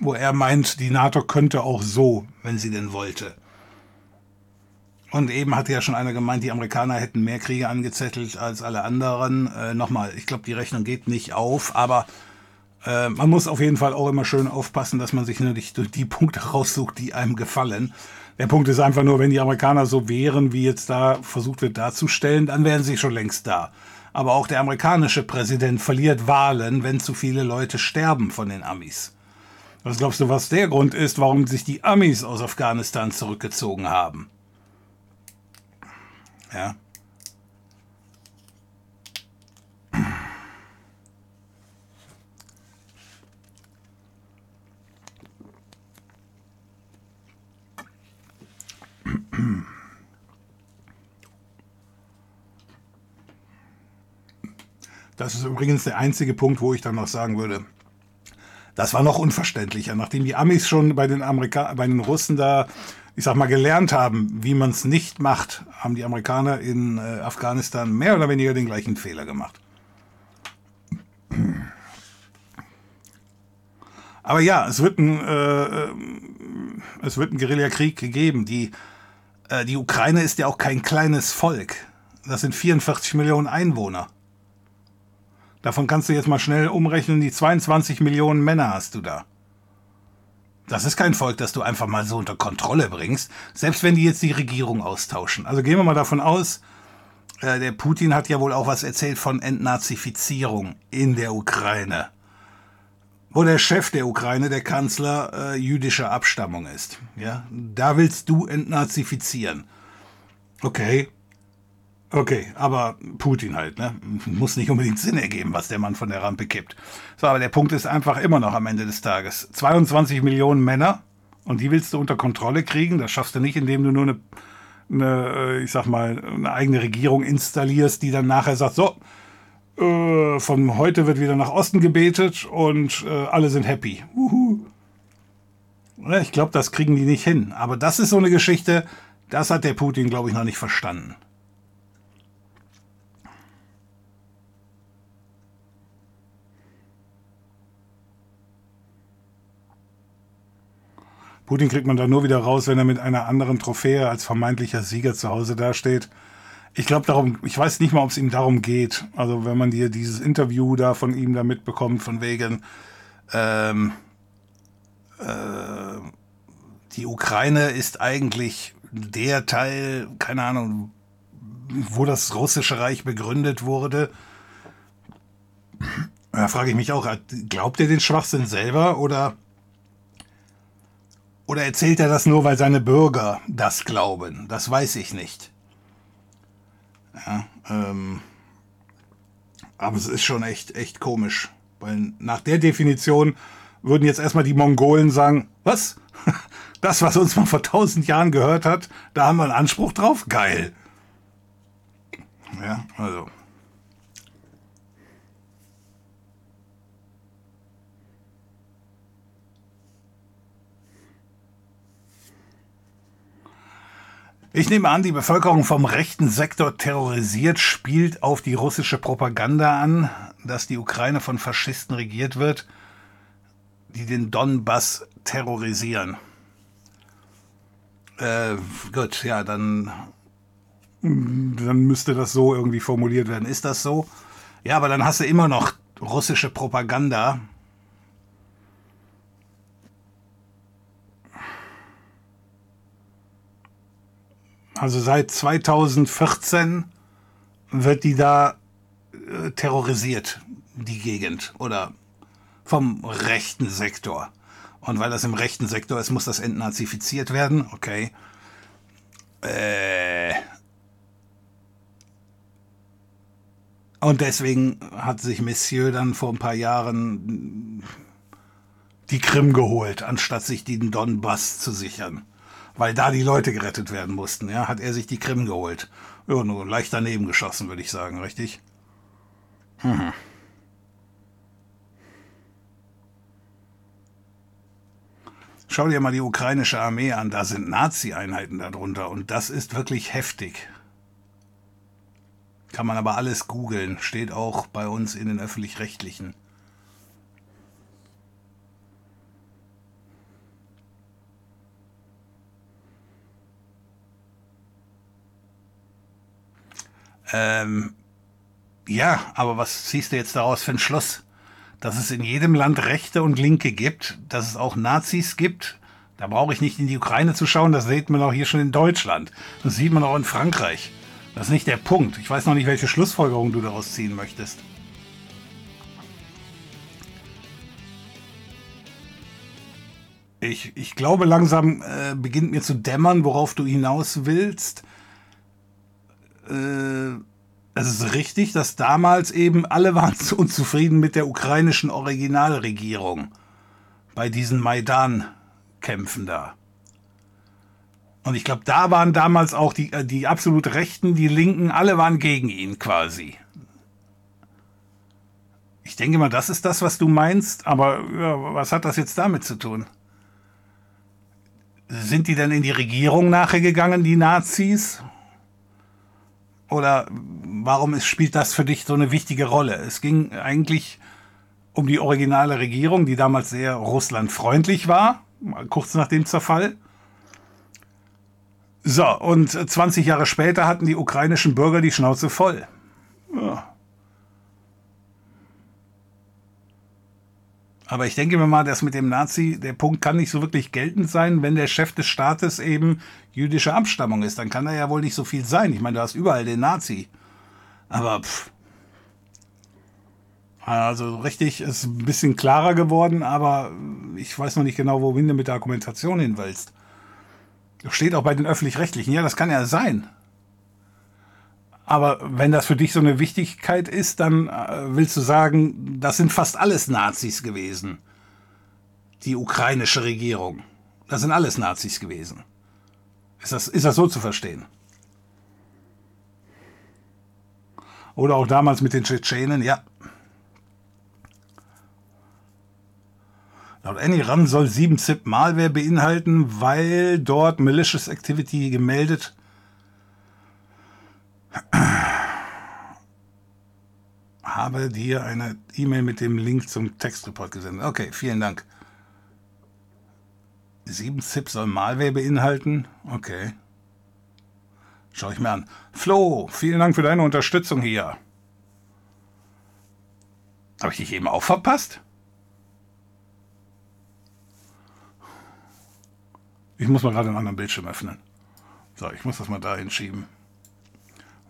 wo er meint, die NATO könnte auch so, wenn sie denn wollte. Und eben hat ja schon einer gemeint, die Amerikaner hätten mehr Kriege angezettelt als alle anderen. Äh, Nochmal, ich glaube, die Rechnung geht nicht auf, aber äh, man muss auf jeden Fall auch immer schön aufpassen, dass man sich nur nicht durch die Punkte raussucht, die einem gefallen. Der Punkt ist einfach nur, wenn die Amerikaner so wären, wie jetzt da versucht wird darzustellen, dann wären sie schon längst da. Aber auch der amerikanische Präsident verliert Wahlen, wenn zu viele Leute sterben von den Amis. Was glaubst du, was der Grund ist, warum sich die Amis aus Afghanistan zurückgezogen haben? Ja. Das ist übrigens der einzige Punkt, wo ich dann noch sagen würde, das war noch unverständlicher, nachdem die Amis schon bei den, Amerika bei den Russen da ich sag mal, gelernt haben, wie man es nicht macht, haben die Amerikaner in äh, Afghanistan mehr oder weniger den gleichen Fehler gemacht. Aber ja, es wird ein, äh, äh es wird einen Guerillakrieg gegeben. Die, äh, die Ukraine ist ja auch kein kleines Volk. Das sind 44 Millionen Einwohner. Davon kannst du jetzt mal schnell umrechnen, die 22 Millionen Männer hast du da. Das ist kein Volk, das du einfach mal so unter Kontrolle bringst, selbst wenn die jetzt die Regierung austauschen. Also gehen wir mal davon aus, äh, der Putin hat ja wohl auch was erzählt von Entnazifizierung in der Ukraine. Wo der Chef der Ukraine, der Kanzler, äh, jüdischer Abstammung ist. Ja, da willst du entnazifizieren. Okay. Okay, aber Putin halt, ne? Muss nicht unbedingt Sinn ergeben, was der Mann von der Rampe kippt. So, aber der Punkt ist einfach immer noch am Ende des Tages. 22 Millionen Männer und die willst du unter Kontrolle kriegen. Das schaffst du nicht, indem du nur eine, eine äh, ich sag mal, eine eigene Regierung installierst, die dann nachher sagt, so, äh, von heute wird wieder nach Osten gebetet und äh, alle sind happy. Uhu. Ich glaube, das kriegen die nicht hin. Aber das ist so eine Geschichte, das hat der Putin, glaube ich, noch nicht verstanden. Putin kriegt man da nur wieder raus, wenn er mit einer anderen Trophäe als vermeintlicher Sieger zu Hause dasteht. Ich glaube darum, ich weiß nicht mal, ob es ihm darum geht. Also wenn man dir dieses Interview da von ihm da mitbekommt, von wegen ähm, äh, die Ukraine ist eigentlich der Teil, keine Ahnung, wo das russische Reich begründet wurde. Da frage ich mich auch, glaubt er den Schwachsinn selber oder oder erzählt er das nur, weil seine Bürger das glauben? Das weiß ich nicht. Ja, ähm, aber es ist schon echt, echt komisch. Weil nach der Definition würden jetzt erstmal die Mongolen sagen, was? Das, was uns mal vor tausend Jahren gehört hat, da haben wir einen Anspruch drauf? Geil. Ja, also. Ich nehme an, die Bevölkerung vom rechten Sektor terrorisiert, spielt auf die russische Propaganda an, dass die Ukraine von Faschisten regiert wird, die den Donbass terrorisieren. Äh, gut, ja, dann, dann müsste das so irgendwie formuliert werden. Ist das so? Ja, aber dann hast du immer noch russische Propaganda, Also seit 2014 wird die da äh, terrorisiert, die Gegend, oder vom rechten Sektor. Und weil das im rechten Sektor ist, muss das entnazifiziert werden. Okay. Äh. Und deswegen hat sich Monsieur dann vor ein paar Jahren die Krim geholt, anstatt sich den Donbass zu sichern weil da die Leute gerettet werden mussten. Ja, hat er sich die Krim geholt. Ja, nur leicht daneben geschossen, würde ich sagen, richtig? Hm. Schau dir mal die ukrainische Armee an, da sind Nazi-Einheiten darunter und das ist wirklich heftig. Kann man aber alles googeln, steht auch bei uns in den öffentlich-rechtlichen. Ähm, ja, aber was ziehst du jetzt daraus für einen Schluss? Dass es in jedem Land Rechte und Linke gibt, dass es auch Nazis gibt, da brauche ich nicht in die Ukraine zu schauen, das sieht man auch hier schon in Deutschland. Das sieht man auch in Frankreich. Das ist nicht der Punkt. Ich weiß noch nicht, welche Schlussfolgerung du daraus ziehen möchtest. Ich, ich glaube, langsam äh, beginnt mir zu dämmern, worauf du hinaus willst äh, es ist richtig, dass damals eben alle waren unzufrieden mit der ukrainischen Originalregierung bei diesen Maidan-Kämpfen da. Und ich glaube, da waren damals auch die, äh, die absolut Rechten, die Linken, alle waren gegen ihn quasi. Ich denke mal, das ist das, was du meinst, aber ja, was hat das jetzt damit zu tun? Sind die denn in die Regierung nachher gegangen, die Nazis? Oder warum ist, spielt das für dich so eine wichtige Rolle? Es ging eigentlich um die originale Regierung, die damals sehr russlandfreundlich war, kurz nach dem Zerfall. So, und 20 Jahre später hatten die ukrainischen Bürger die Schnauze voll. Ja. Aber ich denke mir mal, dass mit dem Nazi, der Punkt kann nicht so wirklich geltend sein, wenn der Chef des Staates eben jüdischer Abstammung ist. Dann kann er ja wohl nicht so viel sein. Ich meine, du hast überall den Nazi. Aber pff. Also richtig ist ein bisschen klarer geworden, aber ich weiß noch nicht genau, wohin du mit der Argumentation hin willst. Steht auch bei den öffentlich-rechtlichen. Ja, das kann ja sein. Aber wenn das für dich so eine Wichtigkeit ist, dann äh, willst du sagen, das sind fast alles Nazis gewesen. Die ukrainische Regierung. Das sind alles Nazis gewesen. Ist das, ist das so zu verstehen? Oder auch damals mit den Tschetschenen, ja. Laut Annie soll 7-Zip Malware beinhalten, weil dort Malicious Activity gemeldet habe dir eine E-Mail mit dem Link zum Textreport gesendet. Okay, vielen Dank. 7-Zip soll Malware beinhalten? Okay. Schau ich mir an. Flo, vielen Dank für deine Unterstützung hier. Habe ich dich eben auch verpasst? Ich muss mal gerade einen anderen Bildschirm öffnen. So, ich muss das mal da hinschieben.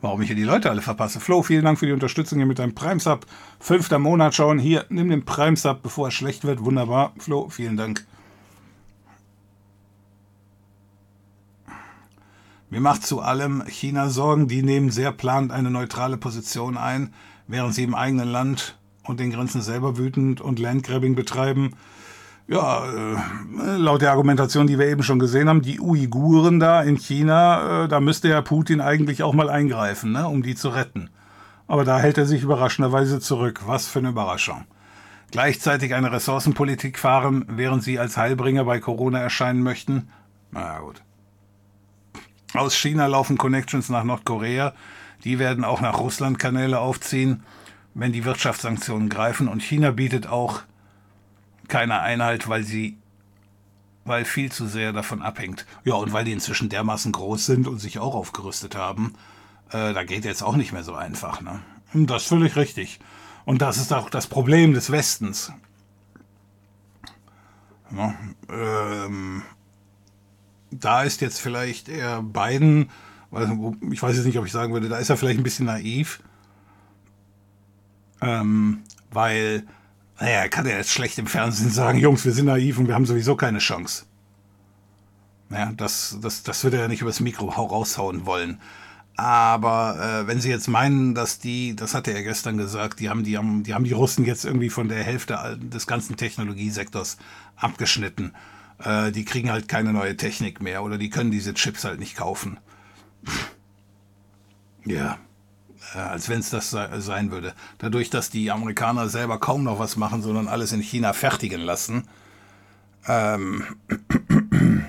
Warum ich hier die Leute alle verpasse. Flo, vielen Dank für die Unterstützung hier mit deinem Prime-Sub. Fünfter Monat schauen. Hier, nimm den Prime-Sub, bevor er schlecht wird. Wunderbar. Flo, vielen Dank. Mir macht zu allem China Sorgen. Die nehmen sehr planend eine neutrale Position ein, während sie im eigenen Land und den Grenzen selber wütend und Landgrabbing betreiben. Ja, äh, laut der Argumentation, die wir eben schon gesehen haben, die Uiguren da in China, äh, da müsste ja Putin eigentlich auch mal eingreifen, ne, um die zu retten. Aber da hält er sich überraschenderweise zurück. Was für eine Überraschung. Gleichzeitig eine Ressourcenpolitik fahren, während sie als Heilbringer bei Corona erscheinen möchten? Na gut. Aus China laufen Connections nach Nordkorea. Die werden auch nach Russland Kanäle aufziehen, wenn die Wirtschaftssanktionen greifen. Und China bietet auch keine Einhalt, weil sie, weil viel zu sehr davon abhängt. Ja, und weil die inzwischen dermaßen groß sind und sich auch aufgerüstet haben. Äh, da geht jetzt auch nicht mehr so einfach. Ne? Das ist völlig richtig. Und das ist auch das Problem des Westens. Ja, ähm, da ist jetzt vielleicht eher Biden, ich weiß jetzt nicht, ob ich sagen würde, da ist er vielleicht ein bisschen naiv, ähm, weil, naja, er kann ja jetzt schlecht im Fernsehen sagen, Jungs, wir sind naiv und wir haben sowieso keine Chance. Ja, das, das, das wird er ja nicht übers Mikro raushauen wollen. Aber äh, wenn Sie jetzt meinen, dass die, das hatte er gestern gesagt, die haben, die haben, die haben die Russen jetzt irgendwie von der Hälfte des ganzen Technologiesektors abgeschnitten äh, die kriegen halt keine neue Technik mehr oder die können diese Chips halt nicht kaufen. ja, als wenn es das sein würde. Dadurch, dass die Amerikaner selber kaum noch was machen, sondern alles in China fertigen lassen. Ähm,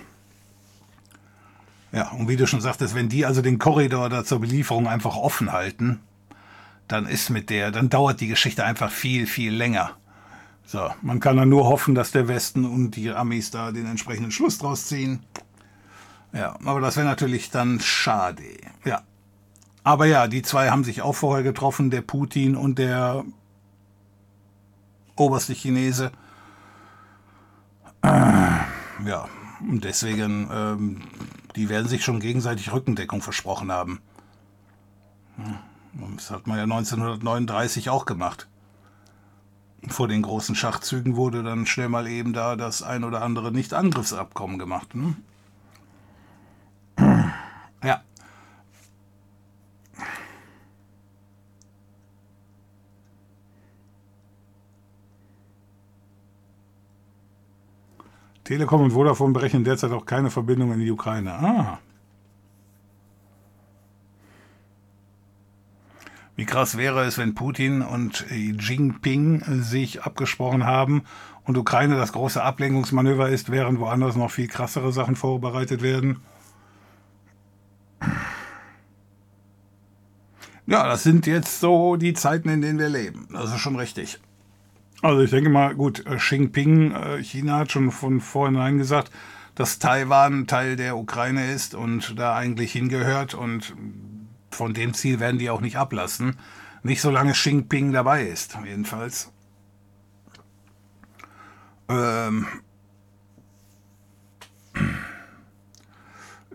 ja, und wie du schon sagtest, wenn die also den Korridor da zur Belieferung einfach offen halten, dann ist mit der, dann dauert die Geschichte einfach viel, viel länger. So, man kann dann nur hoffen, dass der Westen und die Amis da den entsprechenden Schluss draus ziehen. Ja, aber das wäre natürlich dann schade. Ja. Aber ja, die zwei haben sich auch vorher getroffen, der Putin und der oberste Chinese. Äh, ja, deswegen, ähm, die werden sich schon gegenseitig Rückendeckung versprochen haben. Das hat man ja 1939 auch gemacht vor den großen Schachzügen wurde dann schnell mal eben da das ein oder andere Nicht-Angriffsabkommen gemacht. Ne? Ja. Telekom und Vodafone berechnen derzeit auch keine Verbindung in die Ukraine. Ah. Wie krass wäre es, wenn Putin und Jinping sich abgesprochen haben und Ukraine das große Ablenkungsmanöver ist, während woanders noch viel krassere Sachen vorbereitet werden? Ja, das sind jetzt so die Zeiten, in denen wir leben. Das ist schon richtig. Also ich denke mal, gut, Xi Jinping, äh, China hat schon von vornherein gesagt, dass Taiwan Teil der Ukraine ist und da eigentlich hingehört und von dem Ziel werden die auch nicht ablassen. Nicht solange Xi Jinping dabei ist, jedenfalls. Ähm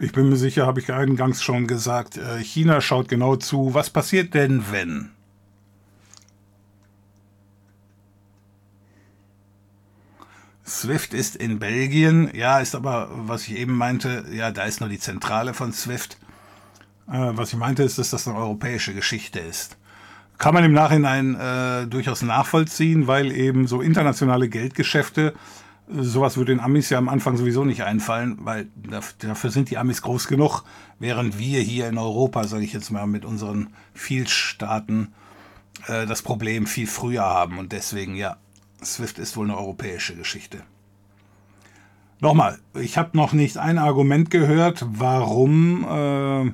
ich bin mir sicher, habe ich eingangs schon gesagt, äh, China schaut genau zu. Was passiert denn, wenn? Swift ist in Belgien, ja, ist aber, was ich eben meinte, ja, da ist nur die Zentrale von Swift. Äh, was ich meinte, ist, dass das eine europäische Geschichte ist. Kann man im Nachhinein äh, durchaus nachvollziehen, weil eben so internationale Geldgeschäfte, sowas würde den Amis ja am Anfang sowieso nicht einfallen, weil dafür sind die Amis groß genug, während wir hier in Europa, sage ich jetzt mal, mit unseren Vielstaaten äh, das Problem viel früher haben. Und deswegen, ja, SWIFT ist wohl eine europäische Geschichte. Nochmal, ich habe noch nicht ein Argument gehört, warum äh,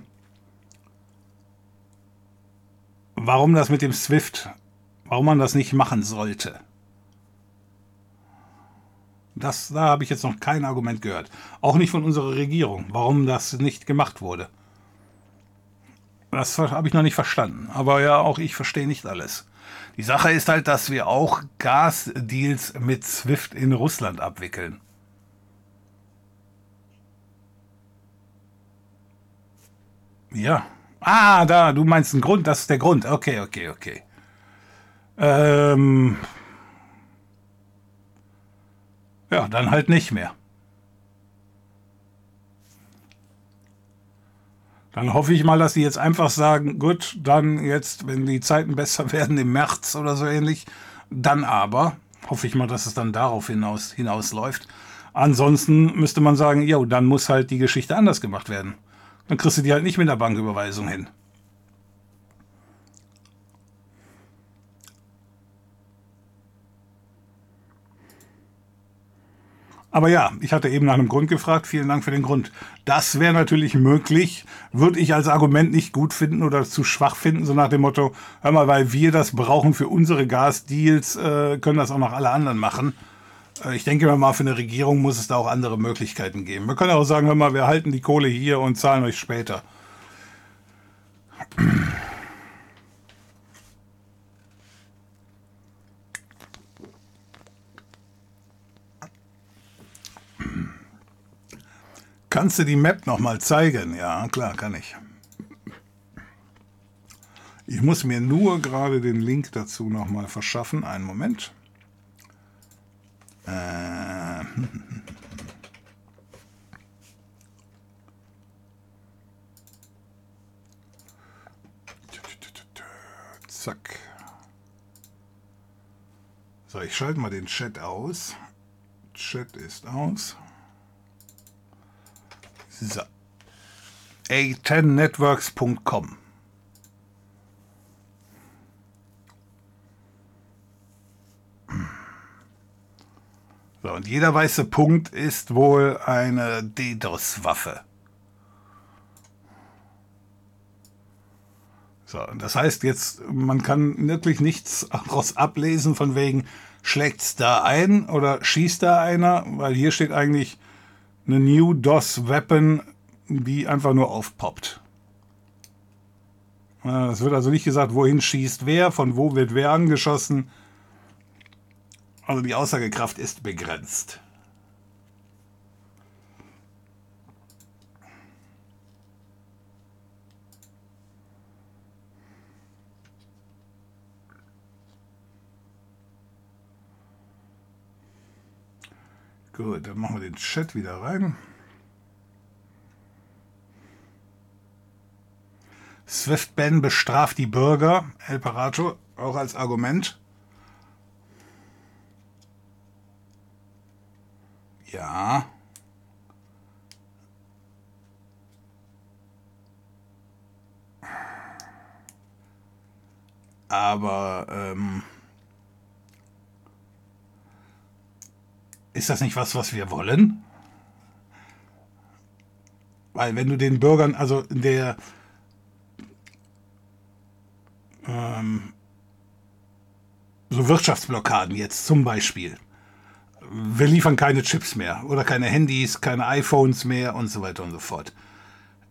warum das mit dem SWIFT, warum man das nicht machen sollte. Das, da habe ich jetzt noch kein Argument gehört. Auch nicht von unserer Regierung, warum das nicht gemacht wurde. Das habe ich noch nicht verstanden. Aber ja, auch ich verstehe nicht alles. Die Sache ist halt, dass wir auch Gasdeals mit SWIFT in Russland abwickeln. Ja, Ah, da, du meinst einen Grund, das ist der Grund. Okay, okay, okay. Ähm. Ja, dann halt nicht mehr. Dann hoffe ich mal, dass sie jetzt einfach sagen, gut, dann jetzt, wenn die Zeiten besser werden im März oder so ähnlich, dann aber, hoffe ich mal, dass es dann darauf hinaus, hinausläuft. Ansonsten müsste man sagen, jo, dann muss halt die Geschichte anders gemacht werden. Dann kriegst du die halt nicht mit der Banküberweisung hin. Aber ja, ich hatte eben nach einem Grund gefragt. Vielen Dank für den Grund. Das wäre natürlich möglich, würde ich als Argument nicht gut finden oder zu schwach finden, so nach dem Motto, hör mal, weil wir das brauchen für unsere Gasdeals, äh, können das auch noch alle anderen machen. Äh, ich denke mal, für eine Regierung muss es da auch andere Möglichkeiten geben. Wir können auch sagen, hör mal, wir halten die Kohle hier und zahlen euch später. Kannst du die Map nochmal zeigen? Ja, klar, kann ich. Ich muss mir nur gerade den Link dazu nochmal verschaffen. Einen Moment. Äh. Zack. So, ich schalte mal den Chat aus. Chat ist aus. So. a10networks.com So, und jeder weiße Punkt ist wohl eine DDoS-Waffe. So, das heißt jetzt, man kann wirklich nichts daraus ablesen von wegen, schlägt's da ein oder schießt da einer, weil hier steht eigentlich eine New DOS Weapon, die einfach nur aufpoppt. Es wird also nicht gesagt, wohin schießt wer, von wo wird wer angeschossen. Also die Aussagekraft ist begrenzt. Gut, dann machen wir den Chat wieder rein. Swift-Ban bestraft die Bürger, El Parato, auch als Argument. Ja. Aber ähm, ist das nicht was, was wir wollen? Weil wenn du den Bürgern, also der ähm, so Wirtschaftsblockaden jetzt zum Beispiel, wir liefern keine Chips mehr oder keine Handys, keine iPhones mehr und so weiter und so fort.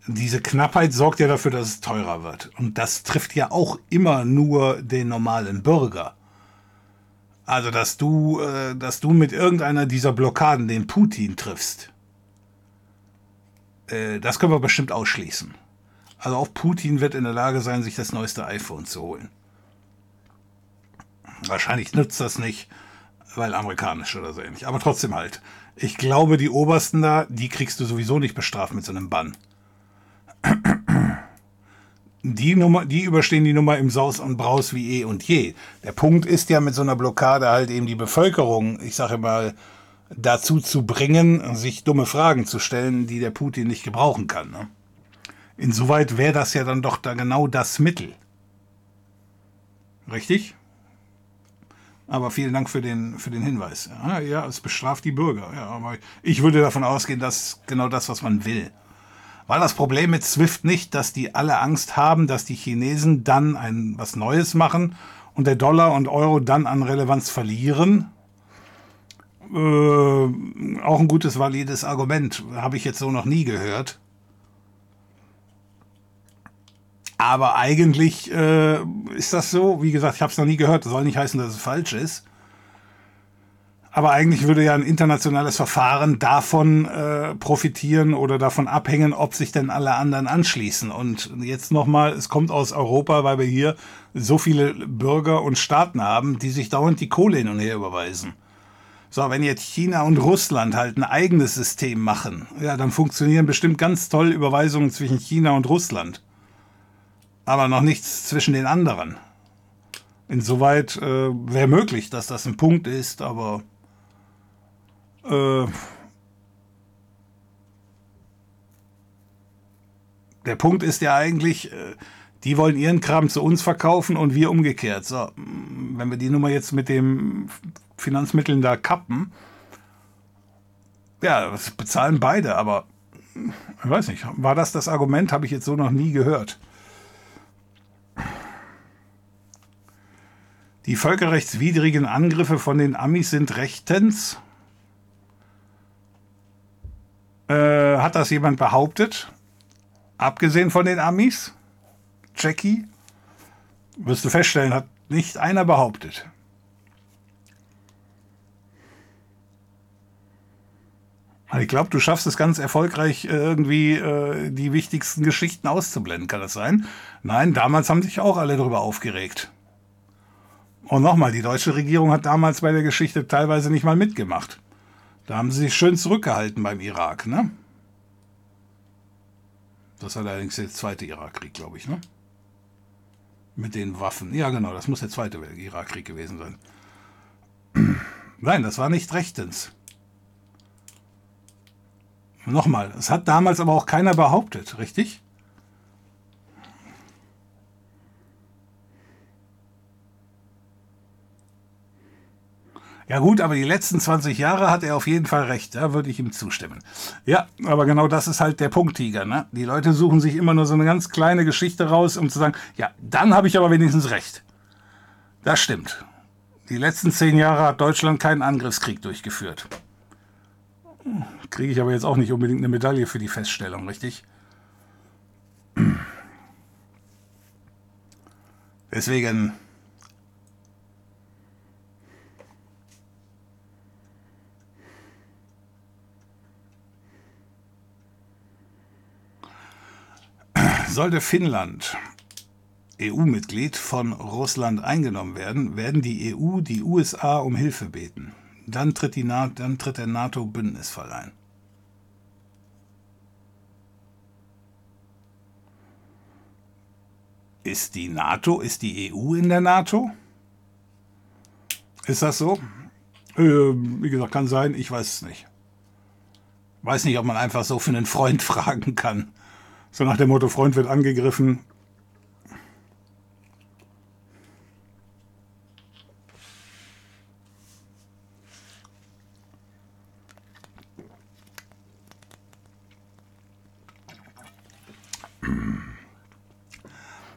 Diese Knappheit sorgt ja dafür, dass es teurer wird. Und das trifft ja auch immer nur den normalen Bürger. Also, dass du, äh, dass du mit irgendeiner dieser Blockaden den Putin triffst, äh, das können wir bestimmt ausschließen. Also auch Putin wird in der Lage sein, sich das neueste iPhone zu holen. Wahrscheinlich nützt das nicht, weil amerikanisch oder so ähnlich. Aber trotzdem halt. Ich glaube, die Obersten da, die kriegst du sowieso nicht bestraft mit so einem Bann. Die Nummer, die überstehen die Nummer im Saus und Braus wie eh und je. Der Punkt ist ja mit so einer Blockade halt eben die Bevölkerung, ich sage mal, dazu zu bringen, sich dumme Fragen zu stellen, die der Putin nicht gebrauchen kann. Ne? Insoweit wäre das ja dann doch da genau das Mittel. Richtig? Aber vielen Dank für den, für den Hinweis. Ja, ja, es bestraft die Bürger. Ja, aber ich würde davon ausgehen, dass genau das, was man will. War das Problem mit SWIFT nicht, dass die alle Angst haben, dass die Chinesen dann ein, was Neues machen und der Dollar und Euro dann an Relevanz verlieren? Äh, auch ein gutes, valides Argument. Habe ich jetzt so noch nie gehört. Aber eigentlich äh, ist das so. Wie gesagt, ich habe es noch nie gehört. Das soll nicht heißen, dass es falsch ist. Aber eigentlich würde ja ein internationales Verfahren davon äh, profitieren oder davon abhängen, ob sich denn alle anderen anschließen. Und jetzt nochmal, es kommt aus Europa, weil wir hier so viele Bürger und Staaten haben, die sich dauernd die Kohle hin und her überweisen. So, wenn jetzt China und Russland halt ein eigenes System machen, ja, dann funktionieren bestimmt ganz toll Überweisungen zwischen China und Russland. Aber noch nichts zwischen den anderen. Insoweit äh, wäre möglich, dass das ein Punkt ist, aber äh, der Punkt ist ja eigentlich, äh, die wollen ihren Kram zu uns verkaufen und wir umgekehrt. So, wenn wir die Nummer jetzt mit den Finanzmitteln da kappen, ja, das bezahlen beide, aber ich weiß nicht, war das das Argument? Habe ich jetzt so noch nie gehört. Die völkerrechtswidrigen Angriffe von den Amis sind rechtens. Äh, hat das jemand behauptet? Abgesehen von den Amis? Jackie? Wirst du feststellen, hat nicht einer behauptet. Ich glaube, du schaffst es ganz erfolgreich, äh, irgendwie äh, die wichtigsten Geschichten auszublenden. Kann das sein? Nein, damals haben sich auch alle darüber aufgeregt. Und nochmal, die deutsche Regierung hat damals bei der Geschichte teilweise nicht mal mitgemacht. Da haben sie sich schön zurückgehalten beim Irak, ne? Das war allerdings der zweite Irakkrieg, glaube ich, ne? Mit den Waffen. Ja, genau, das muss der zweite Irakkrieg gewesen sein. Nein, das war nicht rechtens. Nochmal, es hat damals aber auch keiner behauptet, richtig? Ja gut, aber die letzten 20 Jahre hat er auf jeden Fall recht, da würde ich ihm zustimmen. Ja, aber genau das ist halt der Punkt, Tiger. Ne? Die Leute suchen sich immer nur so eine ganz kleine Geschichte raus, um zu sagen, ja, dann habe ich aber wenigstens recht. Das stimmt. Die letzten zehn Jahre hat Deutschland keinen Angriffskrieg durchgeführt. Kriege ich aber jetzt auch nicht unbedingt eine Medaille für die Feststellung, richtig? Deswegen Sollte Finnland EU-Mitglied von Russland eingenommen werden, werden die EU die USA um Hilfe beten. Dann tritt, die Na dann tritt der NATO-Bündnisfall ein. Ist die NATO, ist die EU in der NATO? Ist das so? Äh, wie gesagt, kann sein, ich weiß es nicht. Weiß nicht, ob man einfach so für einen Freund fragen kann. So nach dem Motto, Freund wird angegriffen.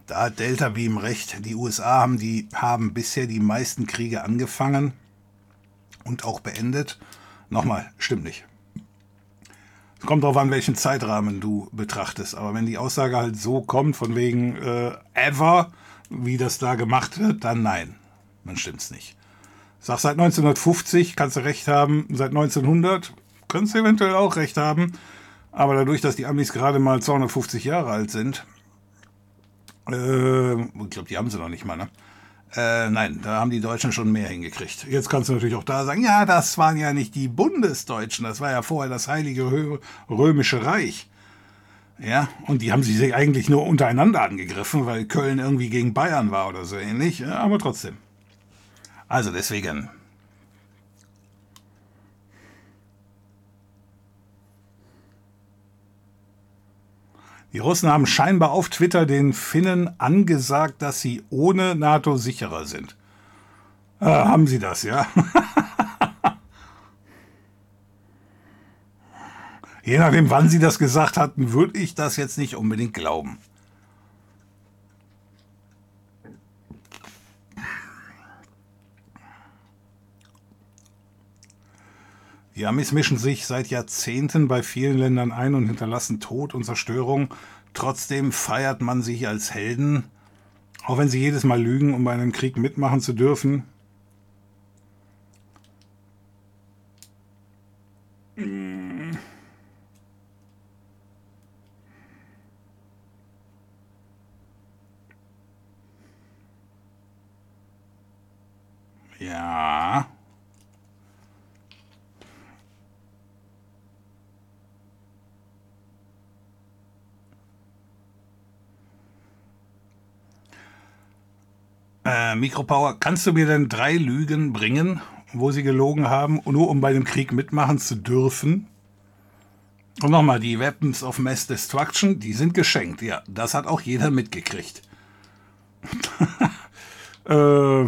Da hat Delta Beam recht. Die USA haben, die, haben bisher die meisten Kriege angefangen und auch beendet. Nochmal, stimmt nicht. Kommt drauf an, welchen Zeitrahmen du betrachtest. Aber wenn die Aussage halt so kommt, von wegen äh, ever, wie das da gemacht wird, dann nein. Dann stimmt's nicht. Sag seit 1950 kannst du recht haben, seit 1900 kannst du eventuell auch recht haben. Aber dadurch, dass die Amis gerade mal 250 Jahre alt sind, äh, ich glaube, die haben sie noch nicht mal, ne? Äh, nein, da haben die Deutschen schon mehr hingekriegt. Jetzt kannst du natürlich auch da sagen, ja, das waren ja nicht die Bundesdeutschen, das war ja vorher das Heilige Römische Reich. Ja, und die haben sich eigentlich nur untereinander angegriffen, weil Köln irgendwie gegen Bayern war oder so ähnlich, ja, aber trotzdem. Also deswegen. Die Russen haben scheinbar auf Twitter den Finnen angesagt, dass sie ohne NATO sicherer sind. Äh, haben sie das, ja? Je nachdem, wann sie das gesagt hatten, würde ich das jetzt nicht unbedingt glauben. Die Amis mischen sich seit Jahrzehnten bei vielen Ländern ein und hinterlassen Tod und Zerstörung. Trotzdem feiert man sich als Helden, auch wenn sie jedes Mal lügen, um bei einem Krieg mitmachen zu dürfen. Mikropower, kannst du mir denn drei Lügen bringen, wo sie gelogen haben, nur um bei dem Krieg mitmachen zu dürfen? Und nochmal, die Weapons of Mass Destruction, die sind geschenkt. Ja, das hat auch jeder mitgekriegt. äh,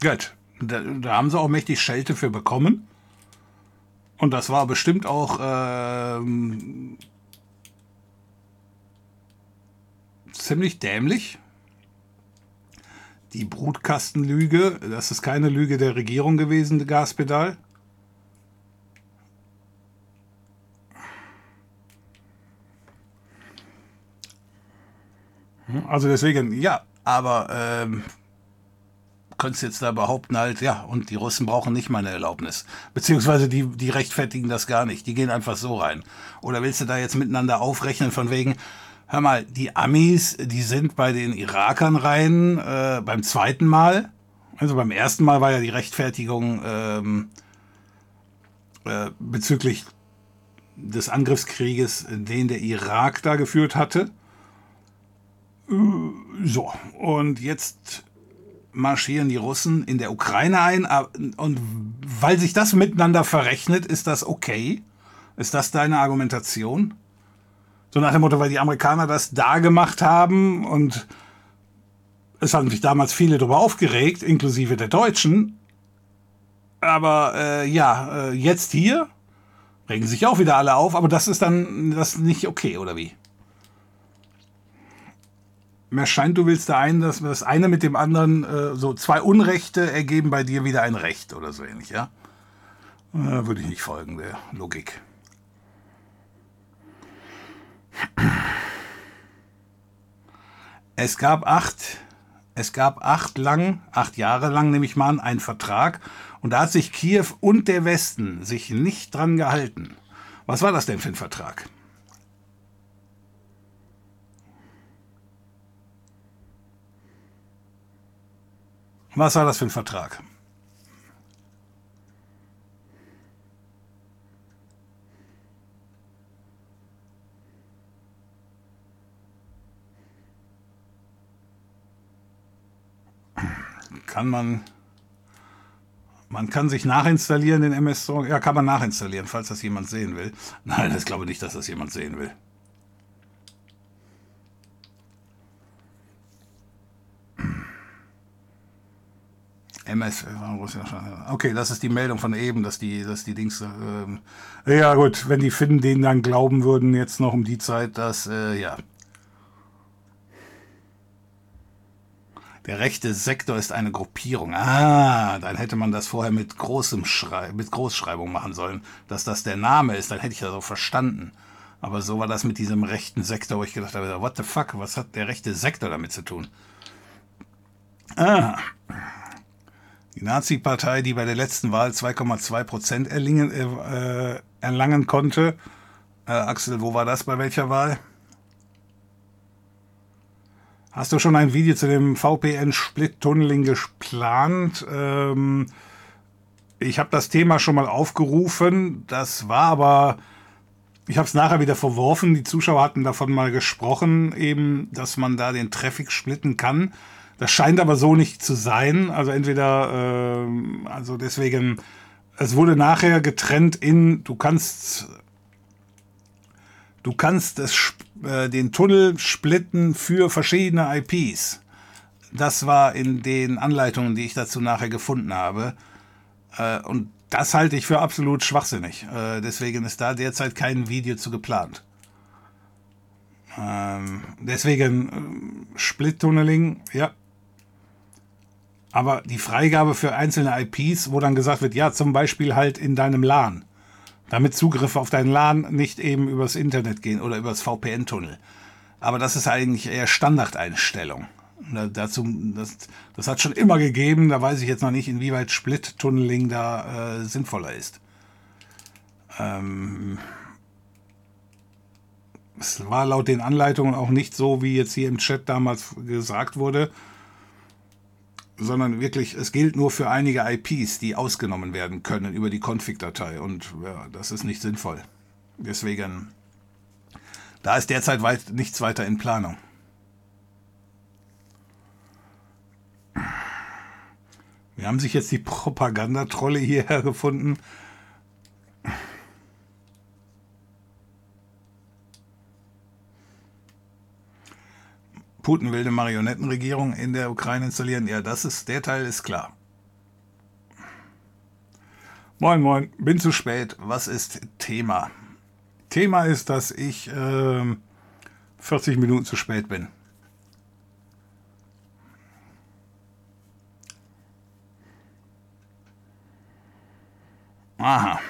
gut, da, da, haben sie auch mächtig Schelte für bekommen. Und das war bestimmt auch äh, ziemlich dämlich die Brutkastenlüge, das ist keine Lüge der Regierung gewesen, Gaspedal. Also deswegen, ja, aber ähm, könntest jetzt da behaupten halt, ja, und die Russen brauchen nicht meine Erlaubnis. Beziehungsweise die, die rechtfertigen das gar nicht. Die gehen einfach so rein. Oder willst du da jetzt miteinander aufrechnen von wegen, Hör mal, die Amis, die sind bei den Irakern rein äh, beim zweiten Mal. Also beim ersten Mal war ja die Rechtfertigung ähm, äh, bezüglich des Angriffskrieges, den der Irak da geführt hatte. Äh, so, und jetzt marschieren die Russen in der Ukraine ein. Und weil sich das miteinander verrechnet, ist das okay? Ist das deine Argumentation? So nach dem Motto, weil die Amerikaner das da gemacht haben und es haben sich damals viele darüber aufgeregt, inklusive der Deutschen. Aber äh, ja, äh, jetzt hier regen sich auch wieder alle auf, aber das ist dann das nicht okay, oder wie? Mir scheint, du willst da ein, dass das eine mit dem anderen, äh, so zwei Unrechte ergeben bei dir wieder ein Recht oder so ähnlich, ja? Äh, würde ich nicht folgen, der Logik. Es gab acht, es gab acht lang, acht Jahre lang, nehme ich mal an, einen Vertrag. Und da hat sich Kiew und der Westen sich nicht dran gehalten. Was war das denn für ein Vertrag? Was war das für ein Vertrag? Kann man, man kann sich nachinstallieren den MS Store. Ja, kann man nachinstallieren, falls das jemand sehen will. Nein, ich glaube nicht, dass das jemand sehen will. MS, okay, das ist die Meldung von eben, dass die, dass die Dings, äh, ja gut, wenn die Finnen denen dann glauben würden, jetzt noch um die Zeit, dass, äh, ja, Der rechte Sektor ist eine Gruppierung. Ah, dann hätte man das vorher mit großem Schrei mit Großschreibung machen sollen, dass das der Name ist. Dann hätte ich das auch verstanden. Aber so war das mit diesem rechten Sektor, wo ich gedacht habe, what the fuck, was hat der rechte Sektor damit zu tun? Ah. Die Nazi-Partei, die bei der letzten Wahl 2,2 Prozent erlangen, äh, erlangen konnte. Äh, Axel, wo war das bei welcher Wahl? Hast du schon ein Video zu dem VPN-Split-Tunneling geplant? Ähm, ich habe das Thema schon mal aufgerufen. Das war aber ich habe es nachher wieder verworfen. Die Zuschauer hatten davon mal gesprochen, eben, dass man da den Traffic splitten kann. Das scheint aber so nicht zu sein. Also entweder, äh, also deswegen, es wurde nachher getrennt in, du kannst, du kannst es, äh, den Tunnel splitten für verschiedene IPs. Das war in den Anleitungen, die ich dazu nachher gefunden habe. Äh, und das halte ich für absolut schwachsinnig. Äh, deswegen ist da derzeit kein Video zu geplant. Ähm, deswegen äh, Split-Tunneling, ja. Aber die Freigabe für einzelne IPs, wo dann gesagt wird, ja, zum Beispiel halt in deinem LAN. Damit Zugriffe auf dein LAN nicht eben übers Internet gehen oder übers VPN-Tunnel. Aber das ist eigentlich eher Standardeinstellung. Dazu, das, das hat schon immer gegeben, da weiß ich jetzt noch nicht, inwieweit Split-Tunneling da äh, sinnvoller ist. Ähm, es war laut den Anleitungen auch nicht so, wie jetzt hier im Chat damals gesagt wurde, sondern wirklich, es gilt nur für einige IPs, die ausgenommen werden können über die Config-Datei und ja, das ist nicht sinnvoll. Deswegen, da ist derzeit weit, nichts weiter in Planung. Wir haben sich jetzt die Propagandatrolle hierher gefunden. Putin will eine Marionettenregierung in der Ukraine installieren. Ja, das ist, der Teil ist klar. Moin, moin, bin zu spät. Was ist Thema? Thema ist, dass ich äh, 40 Minuten zu spät bin. Aha.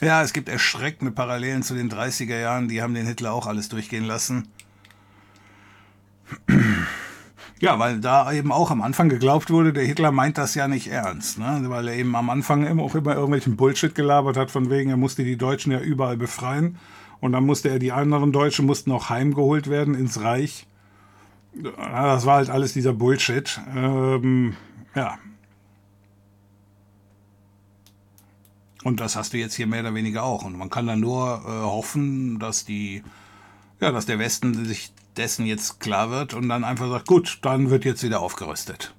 Ja, es gibt erschreckende Parallelen zu den 30er Jahren. Die haben den Hitler auch alles durchgehen lassen. Ja, weil da eben auch am Anfang geglaubt wurde, der Hitler meint das ja nicht ernst, ne? weil er eben am Anfang immer auch immer irgendwelchen Bullshit gelabert hat, von wegen, er musste die Deutschen ja überall befreien und dann musste er die anderen Deutschen mussten auch heimgeholt werden ins Reich. Ja, das war halt alles dieser Bullshit. Ähm, ja, Und das hast du jetzt hier mehr oder weniger auch. Und man kann dann nur äh, hoffen, dass die, ja, dass der Westen sich dessen jetzt klar wird und dann einfach sagt, gut, dann wird jetzt wieder aufgerüstet.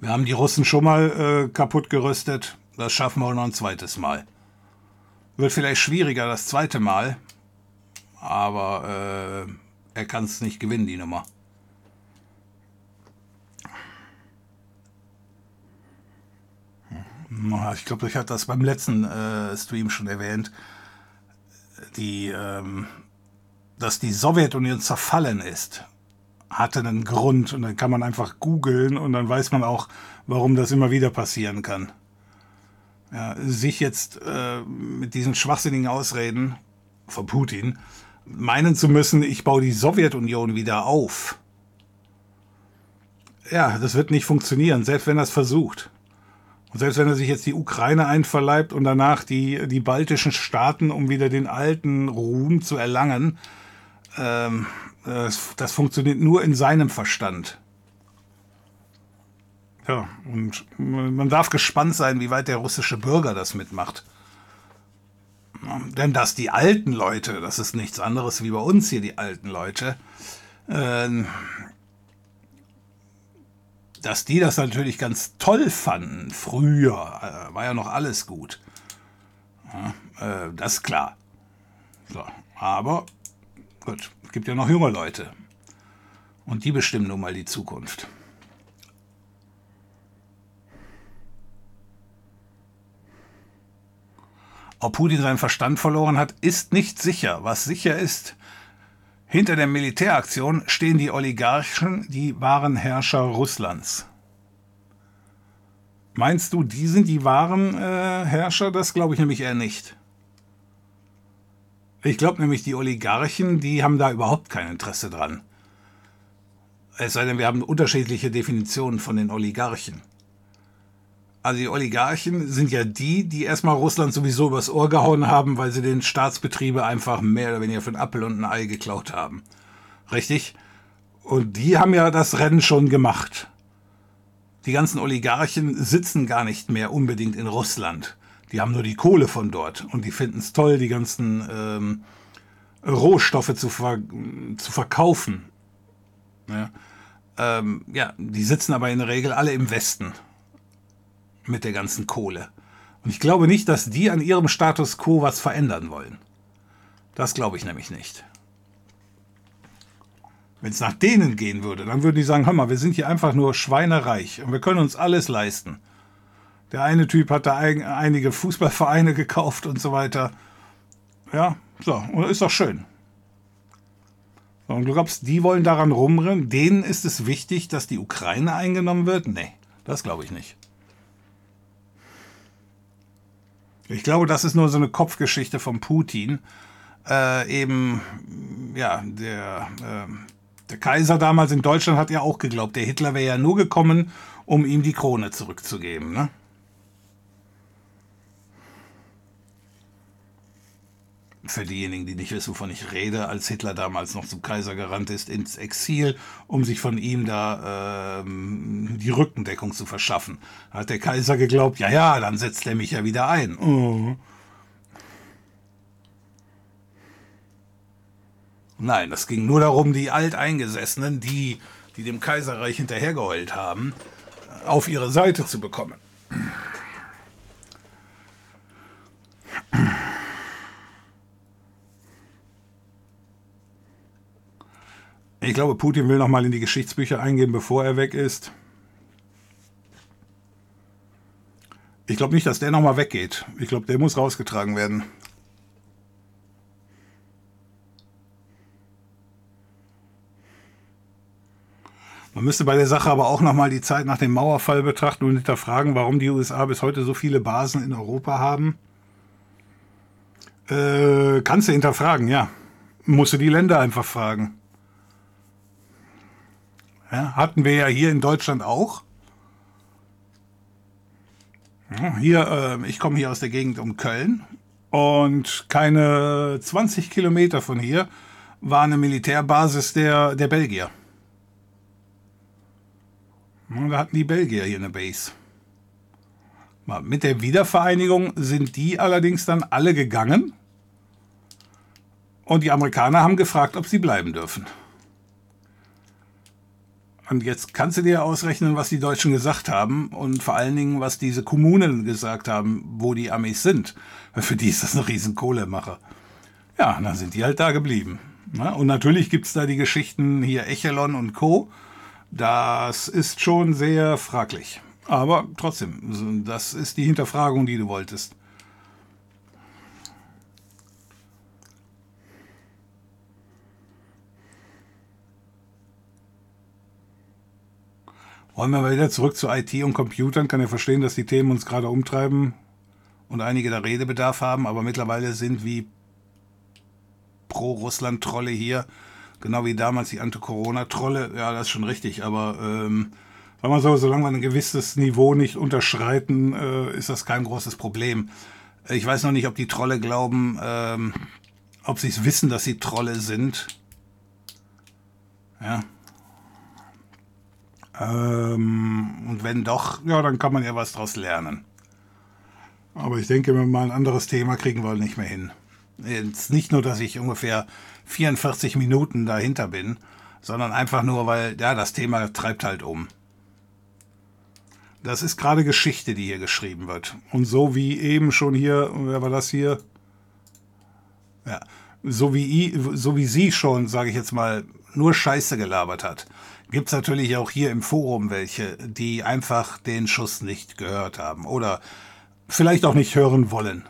Wir haben die Russen schon mal äh, kaputt gerüstet, das schaffen wir noch ein zweites Mal. Wird vielleicht schwieriger das zweite Mal, aber äh, er kann es nicht gewinnen, die Nummer. Ich glaube, ich hatte das beim letzten äh, Stream schon erwähnt, die, ähm, dass die Sowjetunion zerfallen ist, hatte einen Grund und dann kann man einfach googeln und dann weiß man auch, warum das immer wieder passieren kann. Ja, sich jetzt äh, mit diesen schwachsinnigen Ausreden von Putin meinen zu müssen, ich baue die Sowjetunion wieder auf. Ja, das wird nicht funktionieren, selbst wenn er es versucht. Und selbst wenn er sich jetzt die Ukraine einverleibt und danach die, die baltischen Staaten, um wieder den alten Ruhm zu erlangen, ähm, das, das funktioniert nur in seinem Verstand. Ja, und man darf gespannt sein, wie weit der russische Bürger das mitmacht. Denn dass die alten Leute, das ist nichts anderes wie bei uns hier die alten Leute, äh, dass die das natürlich ganz toll fanden, früher, äh, war ja noch alles gut. Ja, äh, das ist klar. So, aber gut, es gibt ja noch junge Leute. Und die bestimmen nun mal die Zukunft. Ob Putin seinen Verstand verloren hat, ist nicht sicher. Was sicher ist, hinter der Militäraktion stehen die Oligarchen, die wahren Herrscher Russlands. Meinst du, die sind die wahren äh, Herrscher? Das glaube ich nämlich eher nicht. Ich glaube nämlich, die Oligarchen, die haben da überhaupt kein Interesse dran. Es sei denn, wir haben unterschiedliche Definitionen von den Oligarchen. Also die Oligarchen sind ja die, die erstmal Russland sowieso übers Ohr gehauen haben, weil sie den Staatsbetriebe einfach mehr oder weniger für einen Appel und ein Ei geklaut haben. Richtig? Und die haben ja das Rennen schon gemacht. Die ganzen Oligarchen sitzen gar nicht mehr unbedingt in Russland. Die haben nur die Kohle von dort und die finden es toll, die ganzen ähm, Rohstoffe zu, ver zu verkaufen. Ja. Ähm, ja, die sitzen aber in der Regel alle im Westen mit der ganzen Kohle. Und ich glaube nicht, dass die an ihrem Status quo was verändern wollen. Das glaube ich nämlich nicht. Wenn es nach denen gehen würde, dann würden die sagen, hör mal, wir sind hier einfach nur schweinereich und wir können uns alles leisten. Der eine Typ hat da ein, einige Fußballvereine gekauft und so weiter. Ja, so, ist doch schön. Und du glaubst, die wollen daran rumrennen? Denen ist es wichtig, dass die Ukraine eingenommen wird? Nee, das glaube ich nicht. Ich glaube, das ist nur so eine Kopfgeschichte von Putin. Äh, eben, ja, der, äh, der Kaiser damals in Deutschland hat ja auch geglaubt, der Hitler wäre ja nur gekommen, um ihm die Krone zurückzugeben. Ne? Für diejenigen, die nicht wissen, wovon ich rede, als Hitler damals noch zum Kaiser gerannt ist, ins Exil, um sich von ihm da ähm, die Rückendeckung zu verschaffen. Da hat der Kaiser geglaubt, ja, ja, dann setzt er mich ja wieder ein. Oh. Nein, das ging nur darum, die Alteingesessenen, die, die dem Kaiserreich hinterhergeheult haben, auf ihre Seite zu bekommen. Ich glaube, Putin will noch mal in die Geschichtsbücher eingehen, bevor er weg ist. Ich glaube nicht, dass der noch mal weggeht. Ich glaube, der muss rausgetragen werden. Man müsste bei der Sache aber auch noch mal die Zeit nach dem Mauerfall betrachten und hinterfragen, warum die USA bis heute so viele Basen in Europa haben. Äh, kannst du hinterfragen, ja. Musst du die Länder einfach fragen. Ja, hatten wir ja hier in Deutschland auch. Hier, äh, ich komme hier aus der Gegend um Köln und keine 20 Kilometer von hier war eine Militärbasis der, der Belgier. Und da hatten die Belgier hier eine Base. Mit der Wiedervereinigung sind die allerdings dann alle gegangen und die Amerikaner haben gefragt, ob sie bleiben dürfen. Und jetzt kannst du dir ausrechnen, was die Deutschen gesagt haben und vor allen Dingen, was diese Kommunen gesagt haben, wo die Amis sind. Für die ist das eine riesen Kohlemache. Ja, dann sind die halt da geblieben. Und natürlich gibt es da die Geschichten hier Echelon und Co. Das ist schon sehr fraglich. Aber trotzdem, das ist die Hinterfragung, die du wolltest. Wollen wir mal wieder zurück zu IT und Computern? Kann ja verstehen, dass die Themen uns gerade umtreiben und einige da Redebedarf haben, aber mittlerweile sind wie Pro-Russland-Trolle hier, genau wie damals die Anti-Corona-Trolle, ja, das ist schon richtig, aber ähm, sagen wir so, solange wir ein gewisses Niveau nicht unterschreiten, äh, ist das kein großes Problem. Ich weiß noch nicht, ob die Trolle glauben, ähm, ob sie es wissen, dass sie Trolle sind. Ja, ähm, und wenn doch, ja, dann kann man ja was daraus lernen. Aber ich denke, wenn wir mal ein anderes Thema kriegen wollen, nicht mehr hin. Jetzt nicht nur, dass ich ungefähr 44 Minuten dahinter bin, sondern einfach nur, weil, ja, das Thema treibt halt um. Das ist gerade Geschichte, die hier geschrieben wird. Und so wie eben schon hier, wer war das hier? Ja, so wie, so wie sie schon, sage ich jetzt mal, nur Scheiße gelabert hat gibt es natürlich auch hier im Forum welche, die einfach den Schuss nicht gehört haben oder vielleicht auch nicht hören wollen,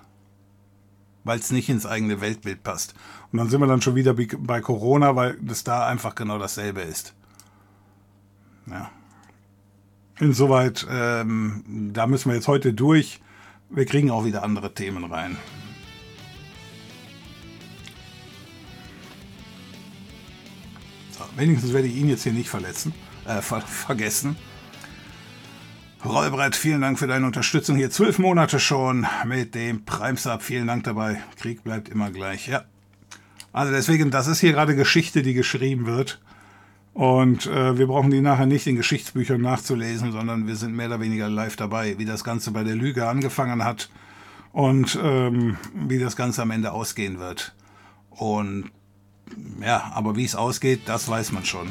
weil es nicht ins eigene Weltbild passt. Und dann sind wir dann schon wieder bei Corona, weil das da einfach genau dasselbe ist. Ja. Insoweit, ähm, da müssen wir jetzt heute durch. Wir kriegen auch wieder andere Themen rein. Wenigstens werde ich ihn jetzt hier nicht verletzen, äh, ver vergessen. Rollbrett, vielen Dank für deine Unterstützung hier. Zwölf Monate schon mit dem Prime-Sub. Vielen Dank dabei. Krieg bleibt immer gleich, ja. Also deswegen, das ist hier gerade Geschichte, die geschrieben wird. Und äh, wir brauchen die nachher nicht in Geschichtsbüchern nachzulesen, sondern wir sind mehr oder weniger live dabei, wie das Ganze bei der Lüge angefangen hat und ähm, wie das Ganze am Ende ausgehen wird. Und ja, aber wie es ausgeht, das weiß man schon.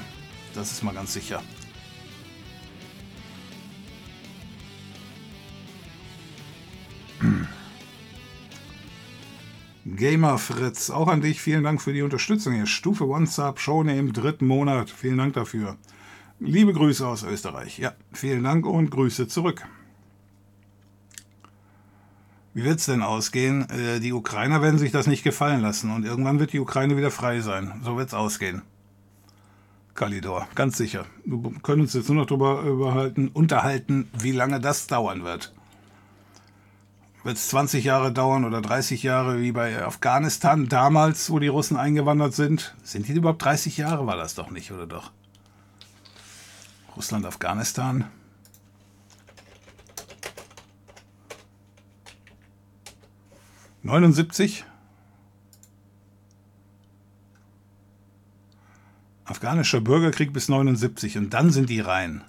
Das ist mal ganz sicher. Gamer Fritz, auch an dich. Vielen Dank für die Unterstützung hier. Stufe One Sub, schon im dritten Monat. Vielen Dank dafür. Liebe Grüße aus Österreich. Ja, vielen Dank und Grüße zurück. Wie wird es denn ausgehen? Äh, die Ukrainer werden sich das nicht gefallen lassen und irgendwann wird die Ukraine wieder frei sein. So wird es ausgehen. Kalidor, ganz sicher. Wir können uns jetzt nur noch darüber unterhalten, wie lange das dauern wird. Wird es 20 Jahre dauern oder 30 Jahre wie bei Afghanistan damals, wo die Russen eingewandert sind? Sind die überhaupt 30 Jahre? War das doch nicht, oder doch? Russland, Afghanistan. Neunundsiebzig. Afghanischer Bürgerkrieg bis 79 und dann sind die rein.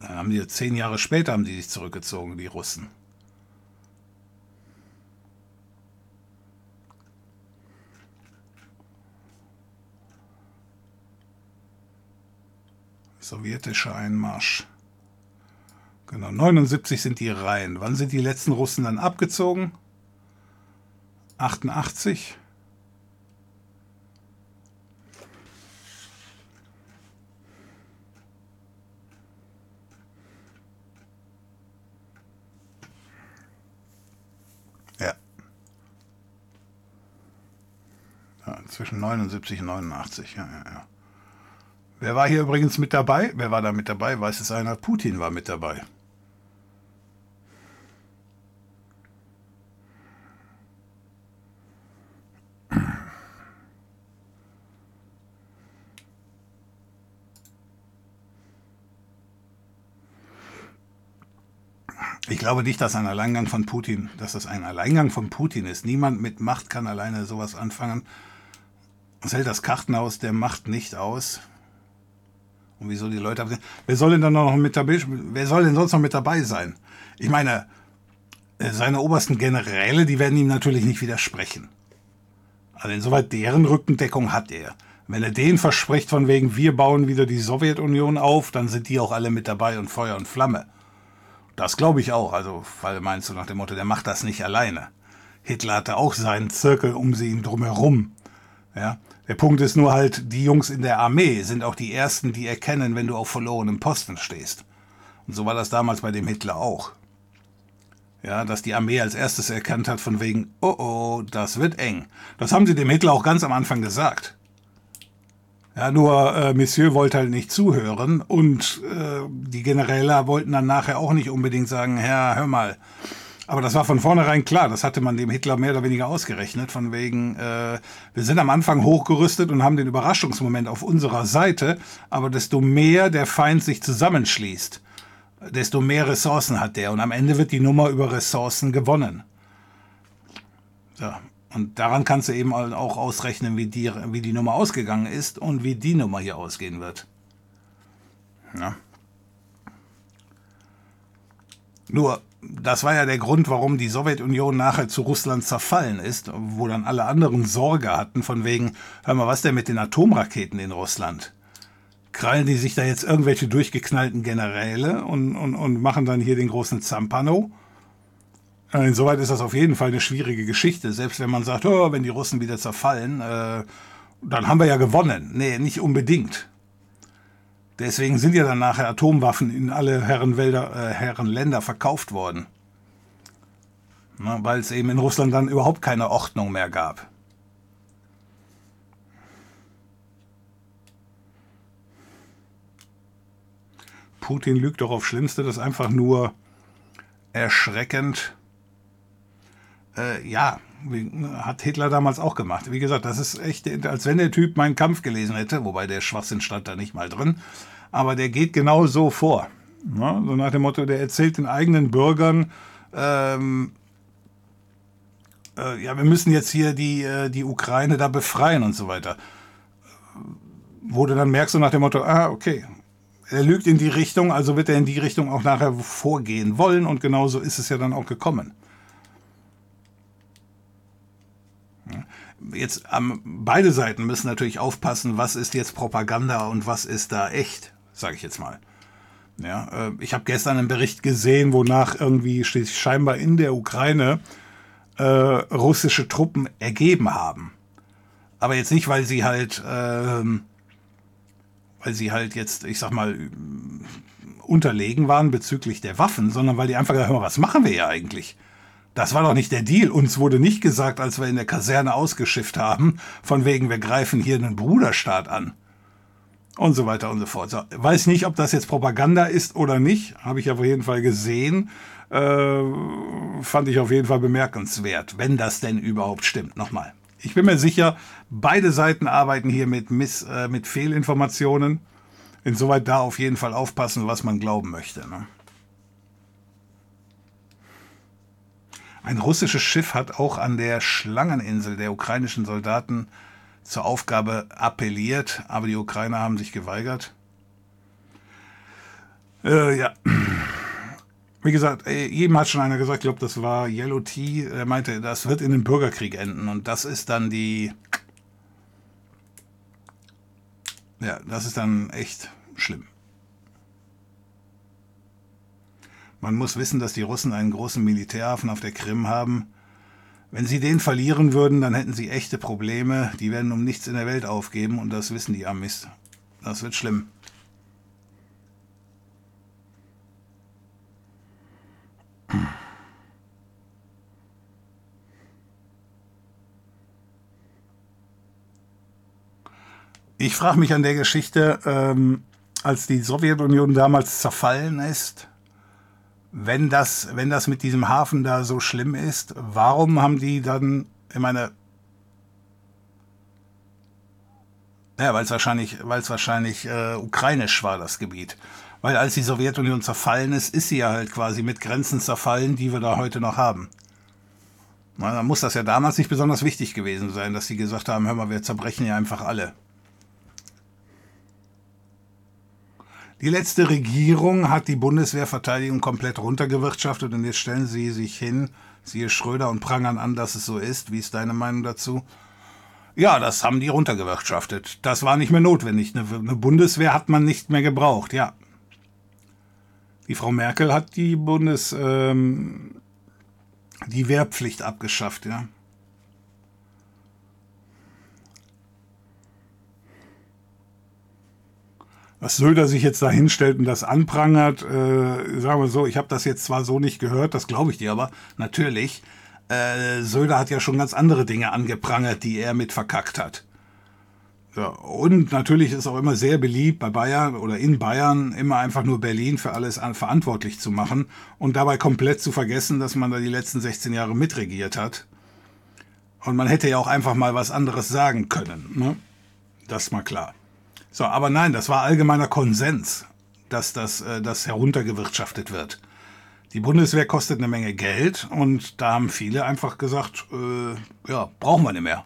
Dann haben die zehn Jahre später haben die sich zurückgezogen, die Russen. Sowjetischer Einmarsch. Genau, 79 sind die rein. Wann sind die letzten Russen dann abgezogen? 88. Ja. ja. Zwischen 79 und 89, ja, ja, ja. Wer war hier übrigens mit dabei? Wer war da mit dabei? Weiß es einer? Putin war mit dabei. Ich glaube nicht, dass ein Alleingang von Putin, dass das ein Alleingang von Putin ist. Niemand mit Macht kann alleine sowas anfangen. Es hält das Kartenhaus der Macht nicht aus. Und wieso die Leute Wer soll denn dann noch mit dabei? Wer soll denn sonst noch mit dabei sein? Ich meine, äh, seine obersten Generäle, die werden ihm natürlich nicht widersprechen. Also insoweit deren Rückendeckung hat er. Wenn er denen verspricht, von wegen, wir bauen wieder die Sowjetunion auf, dann sind die auch alle mit dabei und Feuer und Flamme. Das glaube ich auch. Also, weil meinst du nach dem Motto, der macht das nicht alleine. Hitler hatte auch seinen Zirkel um sie drumherum. Ja, der Punkt ist nur halt, die Jungs in der Armee sind auch die ersten, die erkennen, wenn du auf verlorenem Posten stehst. Und so war das damals bei dem Hitler auch. Ja, dass die Armee als erstes erkannt hat von wegen, oh oh, das wird eng. Das haben sie dem Hitler auch ganz am Anfang gesagt. Ja, nur äh, Monsieur wollte halt nicht zuhören und äh, die Generäle wollten dann nachher auch nicht unbedingt sagen, Herr, hör mal. Aber das war von vornherein klar, das hatte man dem Hitler mehr oder weniger ausgerechnet, von wegen, äh, wir sind am Anfang hochgerüstet und haben den Überraschungsmoment auf unserer Seite, aber desto mehr der Feind sich zusammenschließt, desto mehr Ressourcen hat der und am Ende wird die Nummer über Ressourcen gewonnen. So, und daran kannst du eben auch ausrechnen, wie die, wie die Nummer ausgegangen ist und wie die Nummer hier ausgehen wird. Ja. Nur, das war ja der Grund, warum die Sowjetunion nachher zu Russland zerfallen ist, wo dann alle anderen Sorge hatten, von wegen, hör mal, was denn mit den Atomraketen in Russland? Krallen die sich da jetzt irgendwelche durchgeknallten Generäle und, und, und machen dann hier den großen Zampano? Äh, insoweit ist das auf jeden Fall eine schwierige Geschichte. Selbst wenn man sagt, oh, wenn die Russen wieder zerfallen, äh, dann haben wir ja gewonnen. Nee, nicht unbedingt. Deswegen sind ja dann nachher Atomwaffen in alle Herrenwälder, äh, Herrenländer verkauft worden. Weil es eben in Russland dann überhaupt keine Ordnung mehr gab. Putin lügt doch auf Schlimmste, das ist einfach nur erschreckend äh, ja, hat Hitler damals auch gemacht. Wie gesagt, das ist echt, als wenn der Typ meinen Kampf gelesen hätte, wobei der Schwachsinn stand da nicht mal drin. Aber der geht genau so vor. Ja, so nach dem Motto, der erzählt den eigenen Bürgern, ähm, äh, ja, wir müssen jetzt hier die, äh, die Ukraine da befreien und so weiter. Wo du dann merkst, so nach dem Motto, ah, okay, er lügt in die Richtung, also wird er in die Richtung auch nachher vorgehen wollen und genauso ist es ja dann auch gekommen. Jetzt ähm, beide Seiten müssen natürlich aufpassen, was ist jetzt Propaganda und was ist da echt, sage ich jetzt mal. Ja, äh, ich habe gestern einen Bericht gesehen, wonach irgendwie scheinbar in der Ukraine äh, russische Truppen ergeben haben. Aber jetzt nicht, weil sie halt, äh, weil sie halt jetzt, ich sag mal, unterlegen waren bezüglich der Waffen, sondern weil die einfach gesagt haben, was machen wir ja eigentlich? Das war doch nicht der Deal. Uns wurde nicht gesagt, als wir in der Kaserne ausgeschifft haben, von wegen, wir greifen hier einen Bruderstaat an. Und so weiter und so fort. So, weiß nicht, ob das jetzt Propaganda ist oder nicht. Habe ich auf jeden Fall gesehen. Äh, fand ich auf jeden Fall bemerkenswert, wenn das denn überhaupt stimmt. Nochmal. Ich bin mir sicher, beide Seiten arbeiten hier mit, Miss, äh, mit Fehlinformationen. Insoweit da auf jeden Fall aufpassen, was man glauben möchte. Ne? Ein russisches Schiff hat auch an der Schlangeninsel der ukrainischen Soldaten zur Aufgabe appelliert, aber die Ukrainer haben sich geweigert. Äh, ja. Wie gesagt, äh, jedem hat schon einer gesagt, ich glaube, das war Yellow Tea, er meinte, das wird in einem Bürgerkrieg enden. Und das ist dann die. Ja, das ist dann echt schlimm. Man muss wissen, dass die Russen einen großen Militärhafen auf der Krim haben. Wenn sie den verlieren würden, dann hätten sie echte Probleme. Die werden um nichts in der Welt aufgeben und das wissen die Amis. Das wird schlimm. Ich frage mich an der Geschichte, ähm, als die Sowjetunion damals zerfallen ist, wenn das, wenn das mit diesem Hafen da so schlimm ist, warum haben die dann, ich meine, ja, weil es wahrscheinlich, weil es wahrscheinlich äh, ukrainisch war, das Gebiet. Weil als die Sowjetunion zerfallen ist, ist sie ja halt quasi mit Grenzen zerfallen, die wir da heute noch haben. Na, dann muss das ja damals nicht besonders wichtig gewesen sein, dass sie gesagt haben, hör mal, wir zerbrechen ja einfach alle. Die letzte Regierung hat die Bundeswehrverteidigung komplett runtergewirtschaftet und jetzt stellen sie sich hin, siehe Schröder und prangern an, dass es so ist. Wie ist deine Meinung dazu? Ja, das haben die runtergewirtschaftet. Das war nicht mehr notwendig. Eine, Bundeswehr hat man nicht mehr gebraucht, ja. Die Frau Merkel hat die Bundes, ähm, die Wehrpflicht abgeschafft, ja. Dass Söder sich jetzt da hinstellt und das anprangert, äh, sagen wir so, ich habe das jetzt zwar so nicht gehört, das glaube ich dir aber, natürlich. Äh, Söder hat ja schon ganz andere Dinge angeprangert, die er mit verkackt hat. Ja, und natürlich ist auch immer sehr beliebt bei Bayern oder in Bayern immer einfach nur Berlin für alles verantwortlich zu machen und dabei komplett zu vergessen, dass man da die letzten 16 Jahre mitregiert hat. Und man hätte ja auch einfach mal was anderes sagen können. Ne? Das mal klar. So, aber nein, das war allgemeiner Konsens, dass das, äh, das heruntergewirtschaftet wird. Die Bundeswehr kostet eine Menge Geld und da haben viele einfach gesagt, äh, ja, brauchen wir nicht mehr.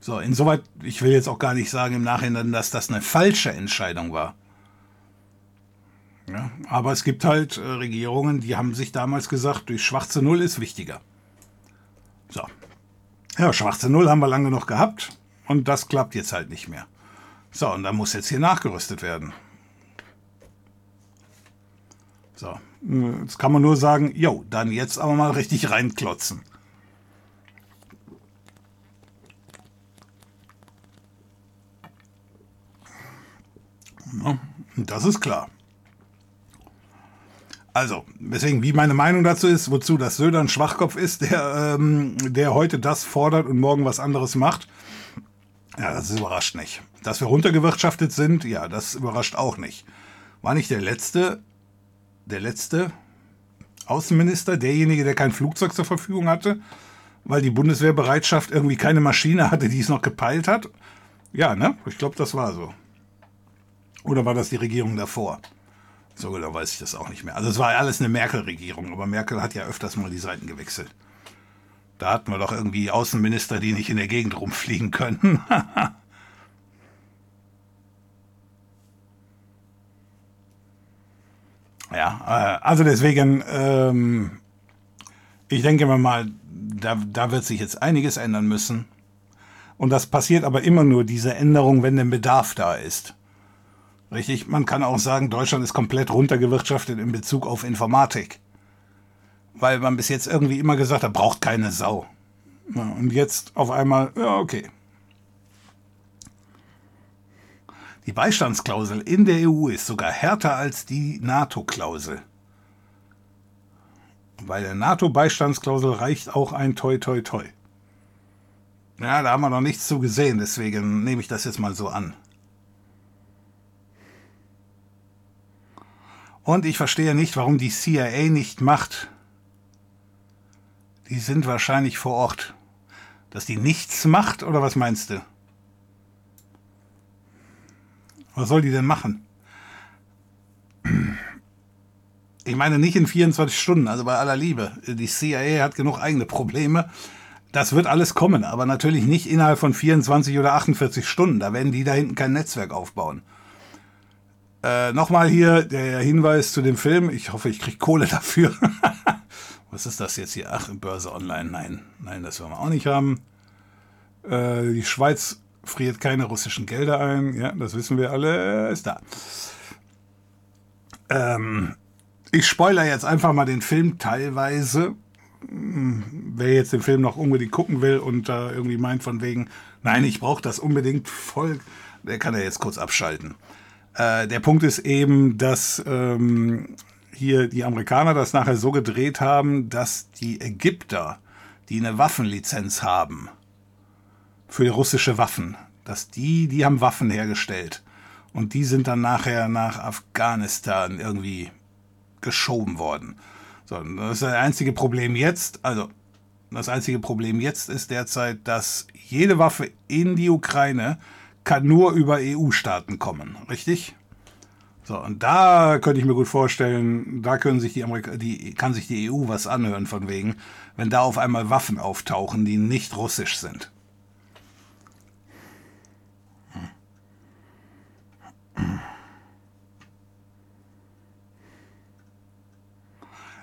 So, insoweit, ich will jetzt auch gar nicht sagen im Nachhinein, dass das eine falsche Entscheidung war. Ja, aber es gibt halt äh, Regierungen, die haben sich damals gesagt, durch schwarze Null ist wichtiger. So. Ja, schwarze Null haben wir lange noch gehabt. Und das klappt jetzt halt nicht mehr. So, und da muss jetzt hier nachgerüstet werden. So, jetzt kann man nur sagen, jo, dann jetzt aber mal richtig reinklotzen. Ja, das ist klar. Also, deswegen, wie meine Meinung dazu ist, wozu das Söder ein Schwachkopf ist, der, ähm, der heute das fordert und morgen was anderes macht, ja, das überrascht nicht. Dass wir runtergewirtschaftet sind, ja, das überrascht auch nicht. War nicht der letzte, der letzte Außenminister, derjenige, der kein Flugzeug zur Verfügung hatte, weil die Bundeswehrbereitschaft irgendwie keine Maschine hatte, die es noch gepeilt hat? Ja, ne? Ich glaube, das war so. Oder war das die Regierung davor? So genau weiß ich das auch nicht mehr. Also es war alles eine Merkel-Regierung, aber Merkel hat ja öfters mal die Seiten gewechselt. Da hatten wir doch irgendwie Außenminister, die nicht in der Gegend rumfliegen können. Ja, äh, also deswegen, ähm, ich denke mal, da, da wird sich jetzt einiges ändern müssen. Und das passiert aber immer nur, diese Änderung, wenn der Bedarf da ist. Richtig, man kann auch sagen, Deutschland ist komplett runtergewirtschaftet in Bezug auf Informatik. Weil man bis jetzt irgendwie immer gesagt hat, braucht keine Sau. Ja, und jetzt auf einmal, ja, okay. Die Beistandsklausel in der EU ist sogar härter als die NATO-Klausel. Bei der NATO-Beistandsklausel reicht auch ein Toi Toi Toi. Ja, da haben wir noch nichts zu gesehen, deswegen nehme ich das jetzt mal so an. Und ich verstehe nicht, warum die CIA nicht macht. Die sind wahrscheinlich vor Ort. Dass die nichts macht, oder was meinst du? Was soll die denn machen? Ich meine nicht in 24 Stunden, also bei aller Liebe. Die CIA hat genug eigene Probleme. Das wird alles kommen, aber natürlich nicht innerhalb von 24 oder 48 Stunden. Da werden die da hinten kein Netzwerk aufbauen. Äh, Nochmal hier der Hinweis zu dem Film. Ich hoffe, ich kriege Kohle dafür. Was ist das jetzt hier? Ach, Börse Online. Nein, nein, das wollen wir auch nicht haben. Äh, die Schweiz friert keine russischen Gelder ein. Ja, das wissen wir alle. Ist da. Ähm, ich spoiler jetzt einfach mal den Film teilweise. Hm, wer jetzt den Film noch unbedingt gucken will und da äh, irgendwie meint von wegen, nein, ich brauche das unbedingt voll, der kann ja jetzt kurz abschalten. Äh, der Punkt ist eben, dass ähm, hier die Amerikaner das nachher so gedreht haben, dass die Ägypter, die eine Waffenlizenz haben für russische Waffen, dass die, die haben Waffen hergestellt und die sind dann nachher nach Afghanistan irgendwie geschoben worden. So, das ist das einzige Problem jetzt. Also, das einzige Problem jetzt ist derzeit, dass jede Waffe in die Ukraine kann nur über EU-Staaten kommen, richtig? So, und da könnte ich mir gut vorstellen, da können sich die Amerika die, kann sich die EU was anhören von wegen, wenn da auf einmal Waffen auftauchen, die nicht russisch sind.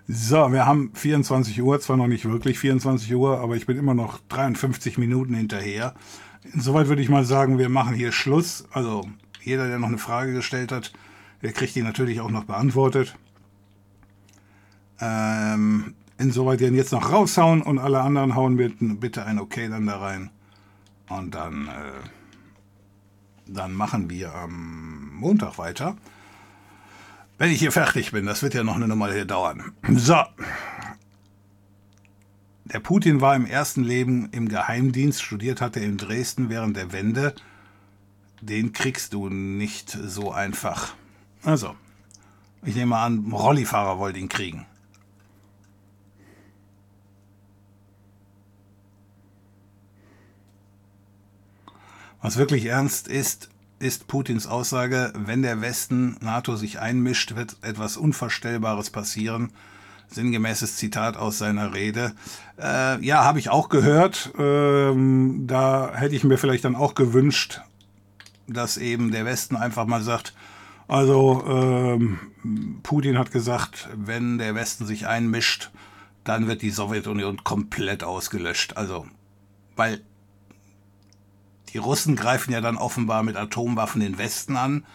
So, wir haben 24 Uhr, zwar noch nicht wirklich 24 Uhr, aber ich bin immer noch 53 Minuten hinterher. Insoweit würde ich mal sagen, wir machen hier Schluss. Also jeder, der noch eine Frage gestellt hat, der kriegt die natürlich auch noch beantwortet. Ähm, insoweit den jetzt noch raushauen und alle anderen hauen bitte ein Okay dann da rein. Und dann, äh, dann machen wir am Montag weiter. Wenn ich hier fertig bin, das wird ja noch eine Nummer hier dauern. So. Der Putin war im ersten Leben im Geheimdienst, studiert hatte in Dresden während der Wende. Den kriegst du nicht so einfach. Also, ich nehme an, Rollifahrer wollte ihn kriegen. Was wirklich ernst ist, ist Putins Aussage, wenn der Westen NATO sich einmischt, wird etwas Unvorstellbares passieren. Sinngemäßes Zitat aus seiner Rede. Äh, ja, habe ich auch gehört. Ähm, da hätte ich mir vielleicht dann auch gewünscht, dass eben der Westen einfach mal sagt, also ähm, Putin hat gesagt, wenn der Westen sich einmischt, dann wird die Sowjetunion komplett ausgelöscht. Also, weil die Russen greifen ja dann offenbar mit Atomwaffen den Westen an,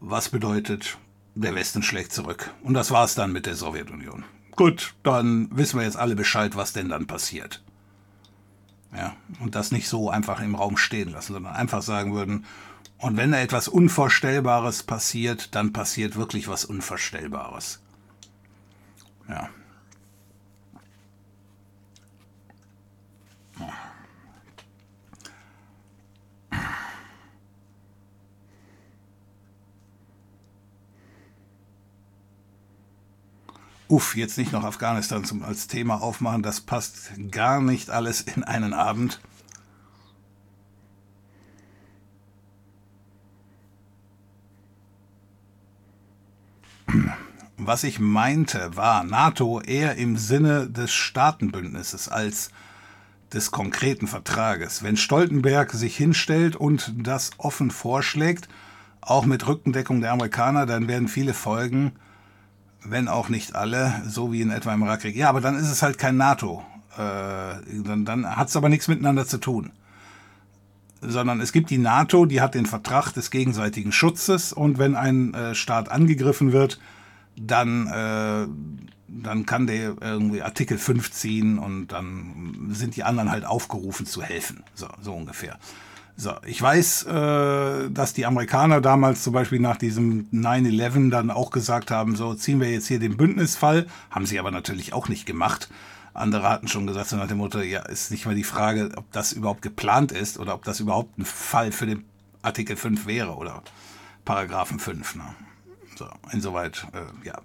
was bedeutet, der Westen schlägt zurück. Und das war's dann mit der Sowjetunion. Gut, dann wissen wir jetzt alle Bescheid, was denn dann passiert. Ja, und das nicht so einfach im Raum stehen lassen, sondern einfach sagen würden, und wenn da etwas Unvorstellbares passiert, dann passiert wirklich was Unvorstellbares. Ja. uff, jetzt nicht noch Afghanistan zum, als Thema aufmachen, das passt gar nicht alles in einen Abend. Was ich meinte, war NATO eher im Sinne des Staatenbündnisses als des konkreten Vertrages. Wenn Stoltenberg sich hinstellt und das offen vorschlägt, auch mit Rückendeckung der Amerikaner, dann werden viele Folgen wenn auch nicht alle, so wie in etwa im Irakkrieg. Ja, aber dann ist es halt kein NATO. Äh, dann dann hat es aber nichts miteinander zu tun. Sondern es gibt die NATO, die hat den Vertrag des gegenseitigen Schutzes und wenn ein äh, Staat angegriffen wird, dann, äh, dann kann der irgendwie Artikel 5 ziehen und dann sind die anderen halt aufgerufen zu helfen. So, so ungefähr. So, ich weiß, äh, dass die Amerikaner damals zum Beispiel nach diesem 9-11 dann auch gesagt haben, so ziehen wir jetzt hier den Bündnisfall, haben sie aber natürlich auch nicht gemacht. Andere hatten schon gesagt, so nach dem Motto, ja, ist nicht mal die Frage, ob das überhaupt geplant ist oder ob das überhaupt ein Fall für den Artikel 5 wäre oder Paragraphen 5. Ne? So, insoweit, äh, ja.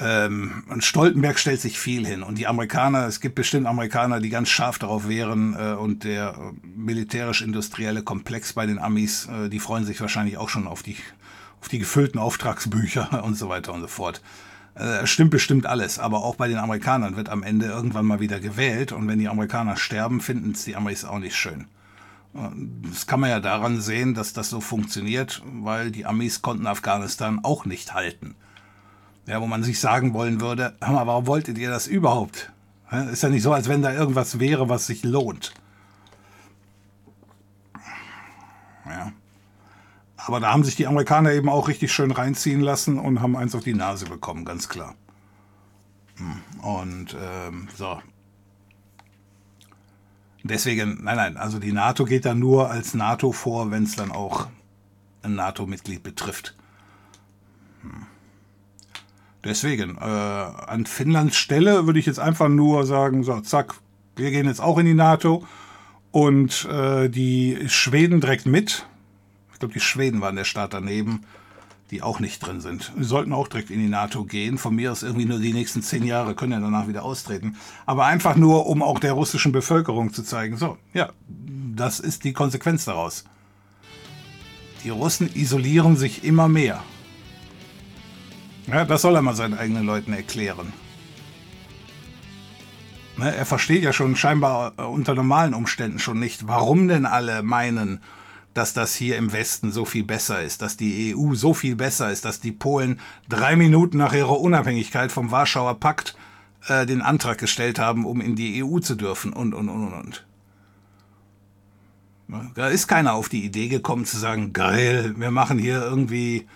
Ähm, und Stoltenberg stellt sich viel hin. Und die Amerikaner, es gibt bestimmt Amerikaner, die ganz scharf darauf wären. Äh, und der äh, militärisch-industrielle Komplex bei den Amis, äh, die freuen sich wahrscheinlich auch schon auf die, auf die gefüllten Auftragsbücher und so weiter und so fort. Äh, stimmt bestimmt alles. Aber auch bei den Amerikanern wird am Ende irgendwann mal wieder gewählt. Und wenn die Amerikaner sterben, finden es die Amis auch nicht schön. Äh, das kann man ja daran sehen, dass das so funktioniert, weil die Amis konnten Afghanistan auch nicht halten ja, wo man sich sagen wollen würde, hör mal, warum wolltet ihr das überhaupt? Ist ja nicht so, als wenn da irgendwas wäre, was sich lohnt. Ja. Aber da haben sich die Amerikaner eben auch richtig schön reinziehen lassen und haben eins auf die Nase bekommen, ganz klar. Hm. Und ähm, so. Deswegen, nein, nein, also die NATO geht da nur als NATO vor, wenn es dann auch ein NATO-Mitglied betrifft. Hm. Deswegen, äh, an Finnlands Stelle würde ich jetzt einfach nur sagen, so, zack, wir gehen jetzt auch in die NATO und äh, die Schweden direkt mit. Ich glaube, die Schweden waren der Staat daneben, die auch nicht drin sind. Die sollten auch direkt in die NATO gehen. Von mir aus irgendwie nur die nächsten zehn Jahre, können ja danach wieder austreten. Aber einfach nur, um auch der russischen Bevölkerung zu zeigen, so, ja, das ist die Konsequenz daraus. Die Russen isolieren sich immer mehr. Ja, das soll er mal seinen eigenen Leuten erklären. Ne, er versteht ja schon scheinbar äh, unter normalen Umständen schon nicht, warum denn alle meinen, dass das hier im Westen so viel besser ist, dass die EU so viel besser ist, dass die Polen drei Minuten nach ihrer Unabhängigkeit vom Warschauer Pakt äh, den Antrag gestellt haben, um in die EU zu dürfen und, und, und, und. Da ist keiner auf die Idee gekommen zu sagen, geil, wir machen hier irgendwie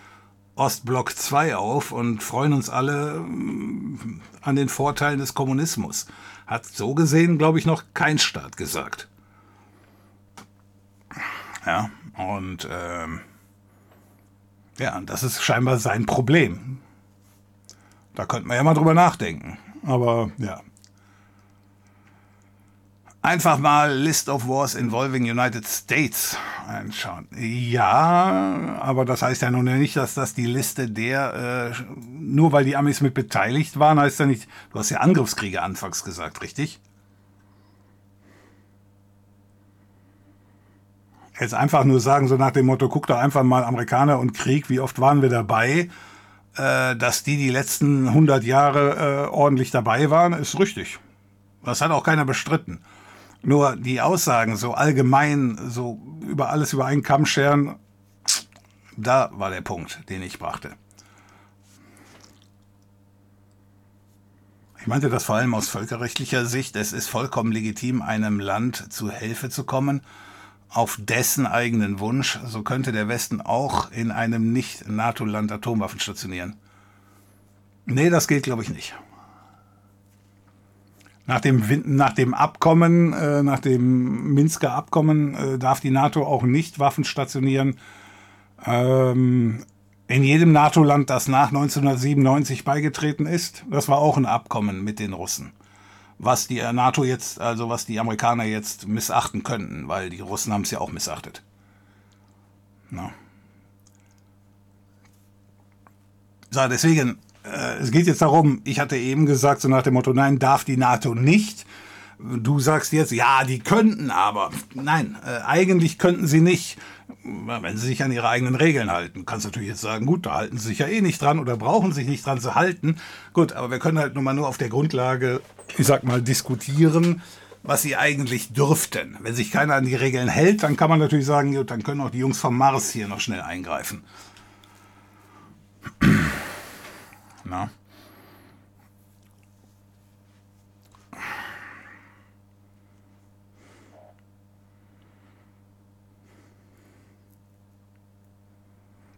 Ostblock 2 auf und freuen uns alle mm, an den Vorteilen des Kommunismus. Hat so gesehen, glaube ich, noch kein Staat gesagt. Ja, und ähm, ja, das ist scheinbar sein Problem. Da könnte man ja mal drüber nachdenken. Aber ja, Einfach mal List of Wars Involving United States anschauen. Ja, aber das heißt ja nun nicht, dass das die Liste der, äh, nur weil die Amis mit beteiligt waren, heißt ja nicht, du hast ja Angriffskriege anfangs gesagt, richtig? Jetzt einfach nur sagen, so nach dem Motto, guck doch einfach mal Amerikaner und Krieg, wie oft waren wir dabei, äh, dass die die letzten 100 Jahre äh, ordentlich dabei waren, ist richtig. Das hat auch keiner bestritten. Nur die Aussagen so allgemein, so über alles über einen Kamm scheren, da war der Punkt, den ich brachte. Ich meinte das vor allem aus völkerrechtlicher Sicht. Es ist vollkommen legitim, einem Land zu Hilfe zu kommen, auf dessen eigenen Wunsch. So könnte der Westen auch in einem Nicht-NATO-Land Atomwaffen stationieren. Nee, das geht, glaube ich, nicht. Nach dem, nach dem Abkommen, äh, nach dem Minsker Abkommen äh, darf die NATO auch nicht Waffen stationieren. Ähm, in jedem NATO-Land, das nach 1997 beigetreten ist. Das war auch ein Abkommen mit den Russen. Was die NATO jetzt, also was die Amerikaner jetzt missachten könnten, weil die Russen haben es ja auch missachtet. Na. So, deswegen, äh, es geht jetzt darum, ich hatte eben gesagt, so nach dem Motto, nein, darf die NATO nicht. Du sagst jetzt, ja, die könnten aber. Nein, äh, eigentlich könnten sie nicht, wenn sie sich an ihre eigenen Regeln halten. Du kannst natürlich jetzt sagen, gut, da halten sie sich ja eh nicht dran oder brauchen sich nicht dran zu halten. Gut, aber wir können halt nun mal nur auf der Grundlage, ich sag mal, diskutieren, was sie eigentlich dürften. Wenn sich keiner an die Regeln hält, dann kann man natürlich sagen, gut, dann können auch die Jungs vom Mars hier noch schnell eingreifen. Na?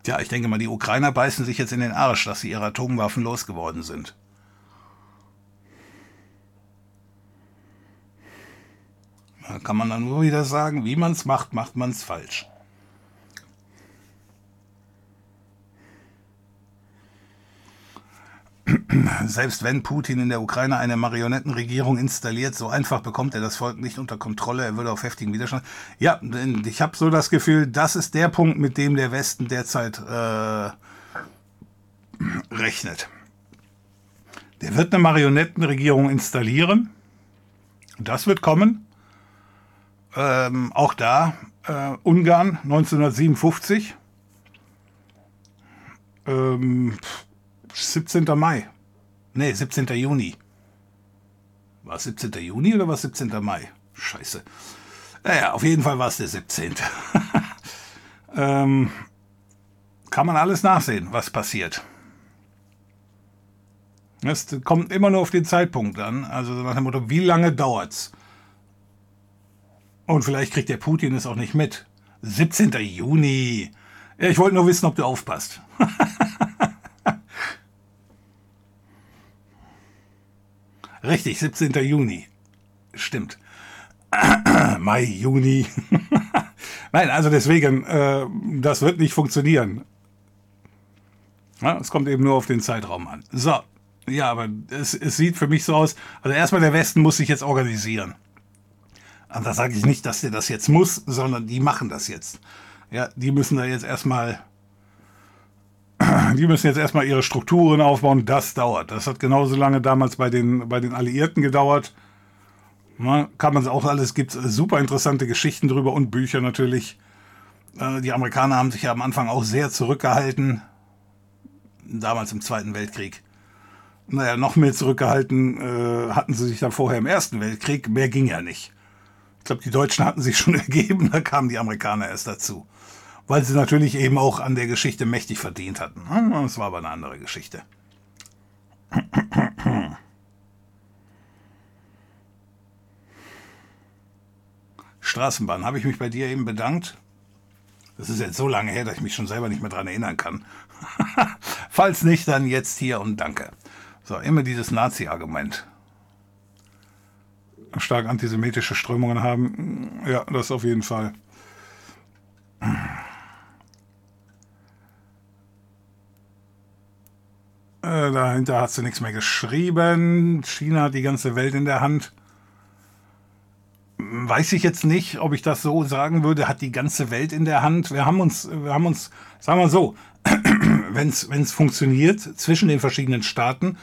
Ja, ich denke mal, die Ukrainer beißen sich jetzt in den Arsch, dass sie ihre Atomwaffen losgeworden sind. Da kann man dann nur wieder sagen, wie man es macht, macht man es falsch. Selbst wenn Putin in der Ukraine eine Marionettenregierung installiert, so einfach bekommt er das Volk nicht unter Kontrolle. Er würde auf heftigen Widerstand. Ja, ich habe so das Gefühl, das ist der Punkt, mit dem der Westen derzeit äh, rechnet. Der wird eine Marionettenregierung installieren. Das wird kommen. Ähm, auch da äh, Ungarn 1957. Ähm, 17. Mai. Nee, 17. Juni. War es 17. Juni oder war es 17. Mai? Scheiße. Naja, auf jeden Fall war es der 17. ähm, kann man alles nachsehen, was passiert. Es kommt immer nur auf den Zeitpunkt an. Also nach dem Motto, wie lange dauert's? Und vielleicht kriegt der Putin es auch nicht mit. 17. Juni. Ja, ich wollte nur wissen, ob du aufpasst. Richtig, 17. Juni. Stimmt. Mai, Juni. Nein, also deswegen, äh, das wird nicht funktionieren. Ja, es kommt eben nur auf den Zeitraum an. So, ja, aber es, es sieht für mich so aus. Also erstmal der Westen muss sich jetzt organisieren. Und da sage ich nicht, dass der das jetzt muss, sondern die machen das jetzt. Ja, die müssen da jetzt erstmal die müssen jetzt erstmal ihre Strukturen aufbauen. Das dauert. Das hat genauso lange damals bei den, bei den Alliierten gedauert. Na, kann man auch alles, gibt super interessante Geschichten drüber und Bücher natürlich. Äh, die Amerikaner haben sich ja am Anfang auch sehr zurückgehalten. Damals im Zweiten Weltkrieg. Naja, noch mehr zurückgehalten äh, hatten sie sich dann vorher im Ersten Weltkrieg. Mehr ging ja nicht. Ich glaube, die Deutschen hatten sich schon ergeben, da kamen die Amerikaner erst dazu weil sie natürlich eben auch an der Geschichte mächtig verdient hatten. Das war aber eine andere Geschichte. Straßenbahn, habe ich mich bei dir eben bedankt? Das ist jetzt so lange her, dass ich mich schon selber nicht mehr daran erinnern kann. Falls nicht, dann jetzt hier und danke. So, immer dieses Nazi-Argument. Stark antisemitische Strömungen haben. Ja, das auf jeden Fall. Äh, dahinter hast du nichts mehr geschrieben. China hat die ganze Welt in der Hand. Weiß ich jetzt nicht, ob ich das so sagen würde, hat die ganze Welt in der Hand. Wir haben uns, wir haben uns, sagen wir so, wenn es funktioniert zwischen den verschiedenen Staaten,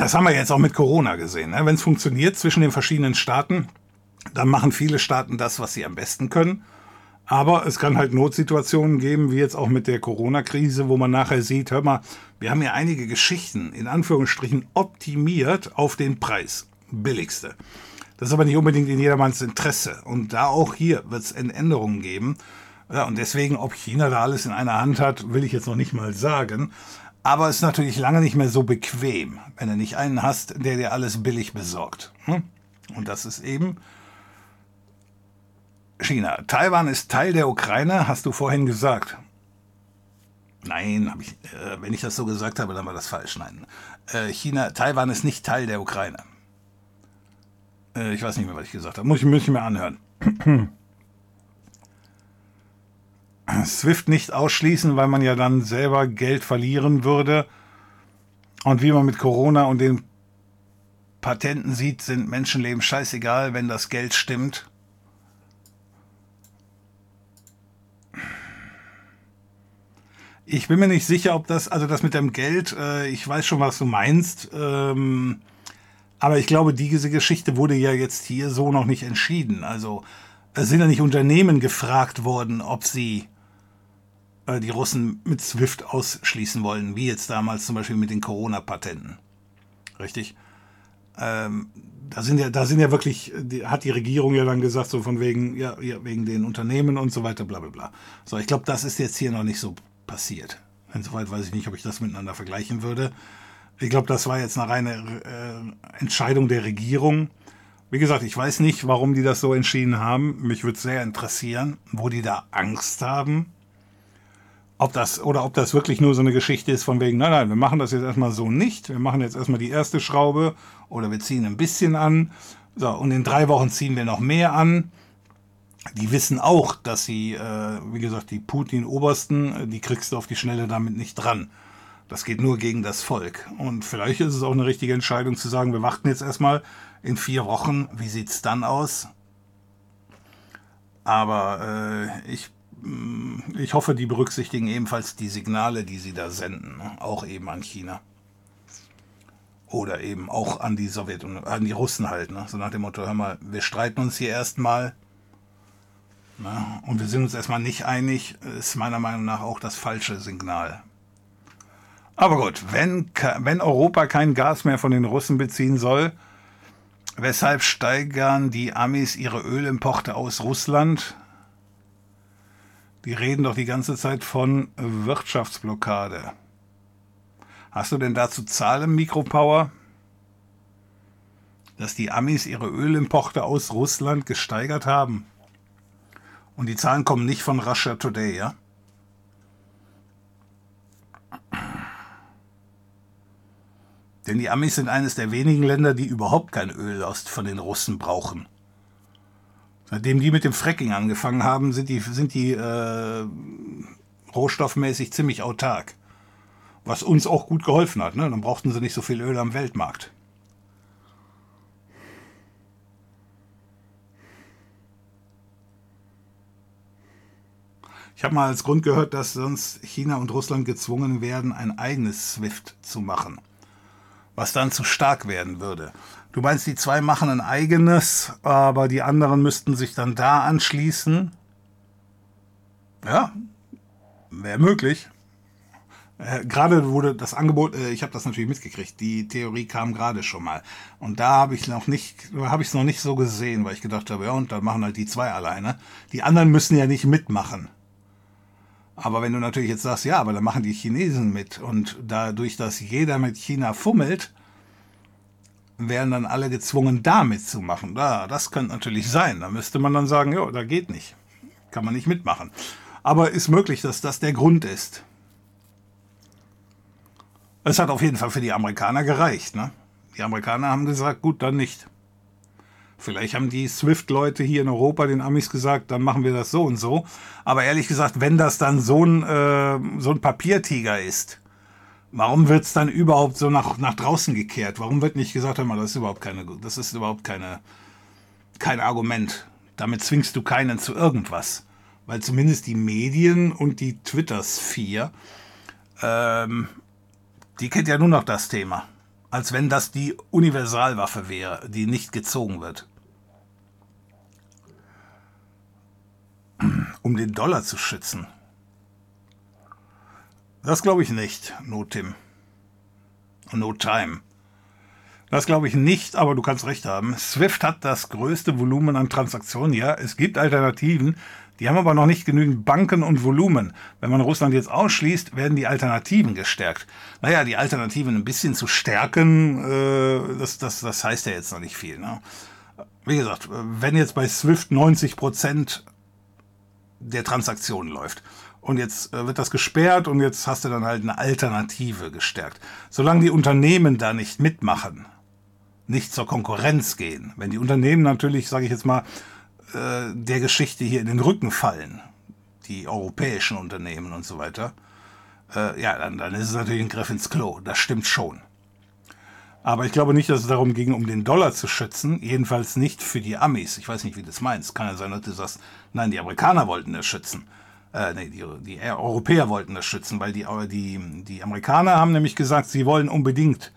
das haben wir jetzt auch mit Corona gesehen, ne? wenn es funktioniert zwischen den verschiedenen Staaten, dann machen viele Staaten das, was sie am besten können. Aber es kann halt Notsituationen geben, wie jetzt auch mit der Corona-Krise, wo man nachher sieht, hör mal, wir haben ja einige Geschichten in Anführungsstrichen optimiert auf den Preis. Billigste. Das ist aber nicht unbedingt in jedermanns Interesse. Und da auch hier wird es Änderungen geben. Ja, und deswegen, ob China da alles in einer Hand hat, will ich jetzt noch nicht mal sagen. Aber es ist natürlich lange nicht mehr so bequem, wenn du nicht einen hast, der dir alles billig besorgt. Hm? Und das ist eben China. Taiwan ist Teil der Ukraine, hast du vorhin gesagt. Nein, ich, äh, wenn ich das so gesagt habe, dann war das falsch. Nein. Äh, China, Taiwan ist nicht Teil der Ukraine. Äh, ich weiß nicht mehr, was ich gesagt habe. Muss ich, muss ich mir anhören. SWIFT nicht ausschließen, weil man ja dann selber Geld verlieren würde. Und wie man mit Corona und den Patenten sieht, sind Menschenleben scheißegal, wenn das Geld stimmt. Ich bin mir nicht sicher, ob das, also das mit dem Geld, äh, ich weiß schon, was du meinst. Ähm, aber ich glaube, diese Geschichte wurde ja jetzt hier so noch nicht entschieden. Also es sind ja nicht Unternehmen gefragt worden, ob sie äh, die Russen mit SWIFT ausschließen wollen, wie jetzt damals zum Beispiel mit den Corona-Patenten. Richtig? Ähm, da sind ja, da sind ja wirklich, die, hat die Regierung ja dann gesagt, so von wegen, ja, ja wegen den Unternehmen und so weiter, bla bla bla. So, ich glaube, das ist jetzt hier noch nicht so passiert. Insoweit weiß ich nicht, ob ich das miteinander vergleichen würde. Ich glaube, das war jetzt eine reine äh, Entscheidung der Regierung. Wie gesagt, ich weiß nicht, warum die das so entschieden haben. Mich würde sehr interessieren, wo die da Angst haben. Ob das, oder ob das wirklich nur so eine Geschichte ist von wegen, nein, nein, wir machen das jetzt erstmal so nicht. Wir machen jetzt erstmal die erste Schraube oder wir ziehen ein bisschen an. So, und in drei Wochen ziehen wir noch mehr an. Die wissen auch, dass sie, äh, wie gesagt, die Putin-Obersten, äh, die kriegst du auf die Schnelle damit nicht dran. Das geht nur gegen das Volk. Und vielleicht ist es auch eine richtige Entscheidung zu sagen, wir warten jetzt erstmal in vier Wochen. Wie sieht es dann aus? Aber äh, ich Mm, ich hoffe, die berücksichtigen ebenfalls die Signale, die sie da senden, auch eben an China. Oder eben auch an die Sowjetunion, an die Russen halt, ne? so nach dem Motto, hör mal, wir streiten uns hier erstmal ne? und wir sind uns erstmal nicht einig, ist meiner Meinung nach auch das falsche Signal. Aber gut, wenn, wenn Europa kein Gas mehr von den Russen beziehen soll, weshalb steigern die Amis ihre Ölimporte aus Russland? Die reden doch die ganze Zeit von Wirtschaftsblockade. Hast du denn dazu Zahlen, Mikropower? Dass die Amis ihre Ölimporte aus Russland gesteigert haben. Und die Zahlen kommen nicht von Russia Today, ja? Denn die Amis sind eines der wenigen Länder, die überhaupt kein Öl von den Russen brauchen. Seitdem die mit dem Fracking angefangen haben, sind die, sind die äh, rohstoffmäßig ziemlich autark. Was uns auch gut geholfen hat. Ne? Dann brauchten sie nicht so viel Öl am Weltmarkt. Ich habe mal als Grund gehört, dass sonst China und Russland gezwungen werden, ein eigenes SWIFT zu machen, was dann zu stark werden würde. Du meinst, die zwei machen ein eigenes, aber die anderen müssten sich dann da anschließen? Ja, wäre möglich. Äh, gerade wurde das Angebot, äh, ich habe das natürlich mitgekriegt, die Theorie kam gerade schon mal. Und da habe ich noch nicht, habe ich es noch nicht so gesehen, weil ich gedacht habe, ja, und dann machen halt die zwei alleine. Die anderen müssen ja nicht mitmachen. Aber wenn du natürlich jetzt sagst, ja, aber dann machen die Chinesen mit und dadurch, dass jeder mit China fummelt, wären dann alle gezwungen, damit zu machen. Da, das könnte natürlich sein. Da müsste man dann sagen, ja, da geht nicht. Kann man nicht mitmachen. Aber ist möglich, dass das der Grund ist. Es hat auf jeden Fall für die Amerikaner gereicht. Ne? Die Amerikaner haben gesagt, gut, dann nicht. Vielleicht haben die SWIFT-Leute hier in Europa den Amis gesagt, dann machen wir das so und so. Aber ehrlich gesagt, wenn das dann so ein, äh, so ein Papiertiger ist, Warum wird es dann überhaupt so nach, nach draußen gekehrt? Warum wird nicht gesagt, hör mal, das ist überhaupt keine, das ist überhaupt keine, kein Argument. Damit zwingst du keinen zu irgendwas. Weil zumindest die Medien und die Twitter-Sphere, ähm, die kennt ja nur noch das Thema. Als wenn das die Universalwaffe wäre, die nicht gezogen wird. Um den Dollar zu schützen. Das glaube ich nicht, No Tim. No Time. Das glaube ich nicht, aber du kannst recht haben. Swift hat das größte Volumen an Transaktionen. Ja, es gibt Alternativen. Die haben aber noch nicht genügend Banken und Volumen. Wenn man Russland jetzt ausschließt, werden die Alternativen gestärkt. Naja, die Alternativen ein bisschen zu stärken, äh, das, das, das heißt ja jetzt noch nicht viel. Ne? Wie gesagt, wenn jetzt bei Swift 90 Prozent der Transaktionen läuft und jetzt äh, wird das gesperrt und jetzt hast du dann halt eine Alternative gestärkt. Solange die Unternehmen da nicht mitmachen, nicht zur Konkurrenz gehen, wenn die Unternehmen natürlich, sage ich jetzt mal, äh, der Geschichte hier in den Rücken fallen, die europäischen Unternehmen und so weiter, äh, ja, dann, dann ist es natürlich ein Griff ins Klo. Das stimmt schon. Aber ich glaube nicht, dass es darum ging, um den Dollar zu schützen. Jedenfalls nicht für die Amis. Ich weiß nicht, wie du das meinst. Kann ja sein, dass du sagst, nein, die Amerikaner wollten das schützen äh, nee, die, die Europäer wollten das schützen, weil die, die, die Amerikaner haben nämlich gesagt, sie wollen unbedingt,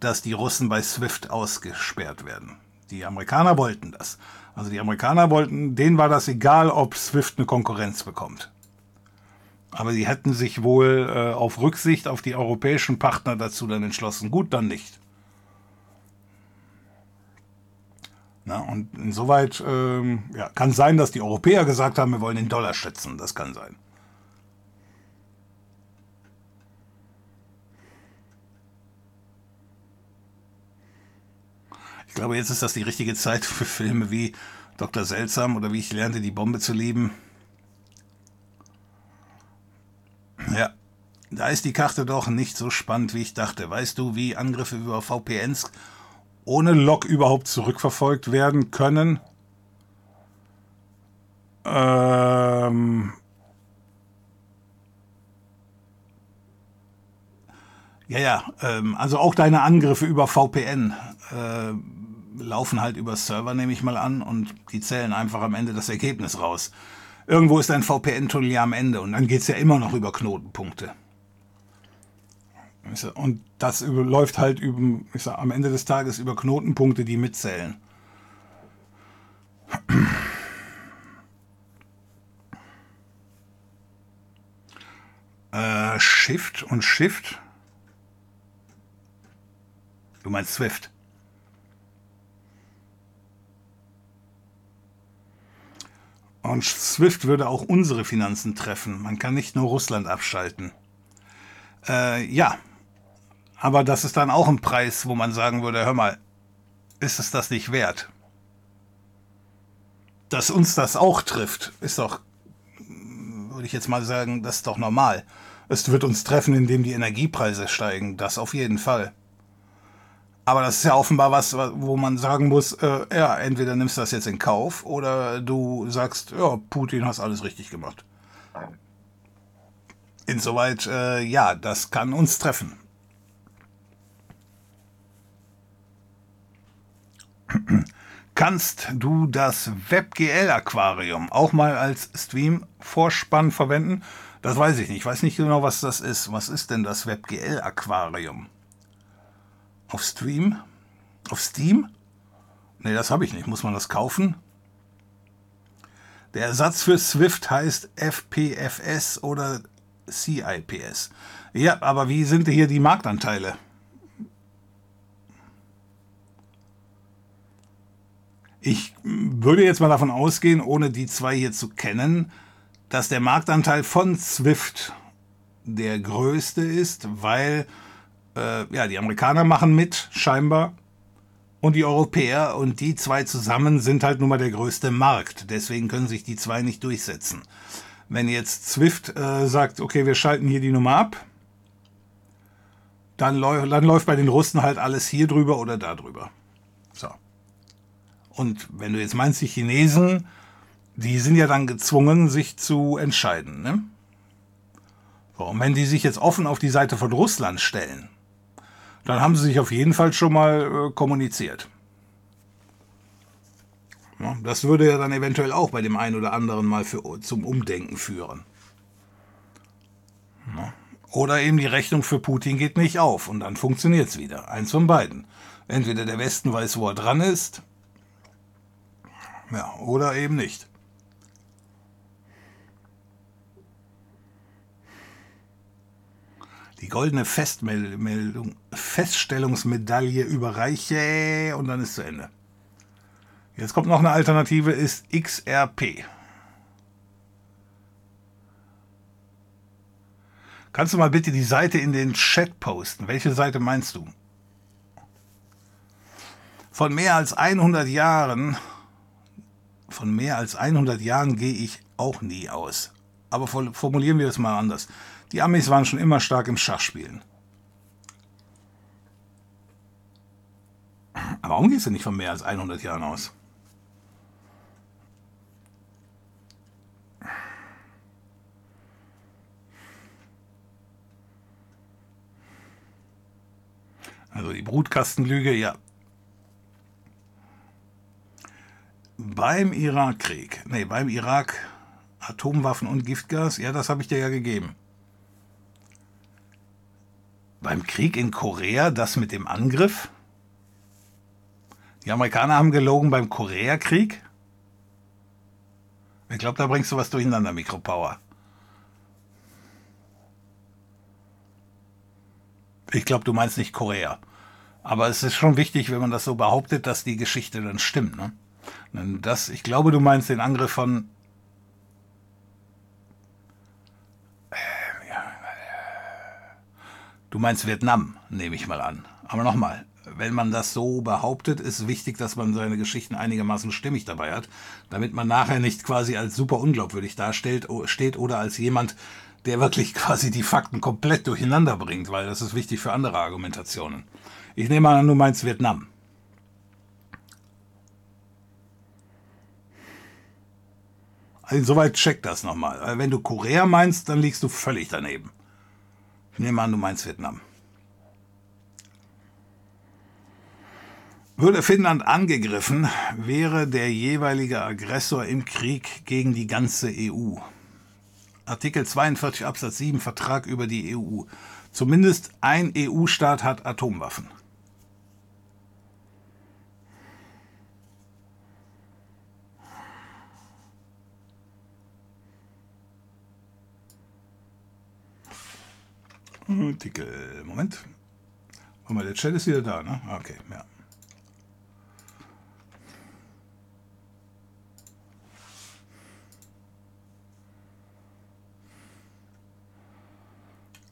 dass die Russen bei SWIFT ausgesperrt werden. Die Amerikaner wollten das. Also die Amerikaner wollten, denen war das egal, ob SWIFT eine Konkurrenz bekommt. Aber sie hätten sich wohl äh, auf Rücksicht auf die europäischen Partner dazu dann entschlossen, gut, dann nicht. Na, und insoweit ähm, ja, kann sein, dass die Europäer gesagt haben, wir wollen den Dollar schützen. Das kann sein. Ich glaube, jetzt ist das die richtige Zeit für Filme wie Dr. Seltsam oder wie ich lernte, die Bombe zu lieben. Ja, da ist die Karte doch nicht so spannend, wie ich dachte. Weißt du, wie Angriffe über VPNs ohne Log überhaupt zurückverfolgt werden können? Ähm ja, ja, ähm, also auch deine Angriffe über VPN äh, laufen halt über Server, nehme ich mal an, und die zählen einfach am Ende das Ergebnis raus. Irgendwo ist ein VPN-Tunnel ja am Ende und dann geht es ja immer noch über Knotenpunkte. Und das läuft halt über, ich sag, am Ende des Tages über Knotenpunkte, die mitzählen. Äh, Shift und Shift. Du meinst Swift. Und Swift würde auch unsere Finanzen treffen. Man kann nicht nur Russland abschalten. Äh, ja, aber das ist dann auch ein Preis, wo man sagen würde, hör mal, ist es das nicht wert? Dass uns das auch trifft, ist doch, würde ich jetzt mal sagen, das ist doch normal. Es wird uns treffen, indem die Energiepreise steigen, das auf jeden Fall. Aber das ist ja offenbar was, wo man sagen muss, äh, ja, entweder nimmst du das jetzt in Kauf oder du sagst, ja, Putin hast alles richtig gemacht. Insoweit, äh, ja, das kann uns treffen. Kannst du das WebGL-Aquarium auch mal als Stream-Vorspann verwenden? Das weiß ich nicht. Ich weiß nicht genau, was das ist. Was ist denn das WebGL-Aquarium? Auf Stream? Auf Steam? Ne, das habe ich nicht. Muss man das kaufen? Der Ersatz für Swift heißt FPFS oder CIPS. Ja, aber wie sind hier die Marktanteile? Ich würde jetzt mal davon ausgehen, ohne die zwei hier zu kennen, dass der Marktanteil von Swift der größte ist, weil äh, ja, die Amerikaner machen mit, scheinbar, und die Europäer und die zwei zusammen sind halt nun mal der größte Markt. Deswegen können sich die zwei nicht durchsetzen. Wenn jetzt Swift äh, sagt, okay, wir schalten hier die Nummer ab, dann, dann läuft bei den Russen halt alles hier drüber oder da drüber. Und wenn du jetzt meinst, die Chinesen, die sind ja dann gezwungen, sich zu entscheiden. Ne? So, und wenn die sich jetzt offen auf die Seite von Russland stellen, dann haben sie sich auf jeden Fall schon mal äh, kommuniziert. Ja, das würde ja dann eventuell auch bei dem einen oder anderen mal für, zum Umdenken führen. Ja. Oder eben die Rechnung für Putin geht nicht auf und dann funktioniert es wieder. Eins von beiden. Entweder der Westen weiß, wo er dran ist, ja, oder eben nicht. die goldene Festmeldung, Feststellungsmedaille überreiche und dann ist zu Ende. Jetzt kommt noch eine Alternative, ist XRP. Kannst du mal bitte die Seite in den Chat posten? Welche Seite meinst du? Von mehr als 100 Jahren, von mehr als 100 Jahren gehe ich auch nie aus. Aber formulieren wir es mal anders. Die Amis waren schon immer stark im Schachspielen. Aber warum gehst du nicht von mehr als 100 Jahren aus? Also die Brutkastenlüge, ja. Beim Irakkrieg, nee, beim Irak Atomwaffen und Giftgas, ja, das habe ich dir ja gegeben. Beim Krieg in Korea, das mit dem Angriff? Die Amerikaner haben gelogen beim Koreakrieg? Ich glaube, da bringst du was durcheinander, Mikropower. Ich glaube, du meinst nicht Korea. Aber es ist schon wichtig, wenn man das so behauptet, dass die Geschichte dann stimmt. Ne? Das, ich glaube, du meinst den Angriff von Du meinst Vietnam, nehme ich mal an. Aber nochmal, wenn man das so behauptet, ist wichtig, dass man seine Geschichten einigermaßen stimmig dabei hat, damit man nachher nicht quasi als super unglaubwürdig dasteht steht oder als jemand, der wirklich quasi die Fakten komplett durcheinander bringt, weil das ist wichtig für andere Argumentationen. Ich nehme an, du meinst Vietnam. Insoweit check das nochmal. Wenn du Korea meinst, dann liegst du völlig daneben. Ich nehme an, du meinst Vietnam. Würde Finnland angegriffen, wäre der jeweilige Aggressor im Krieg gegen die ganze EU. Artikel 42 Absatz 7 Vertrag über die EU. Zumindest ein EU-Staat hat Atomwaffen. Artikel, Moment. Warte mal, der Chat ist wieder da, ne? Okay, ja.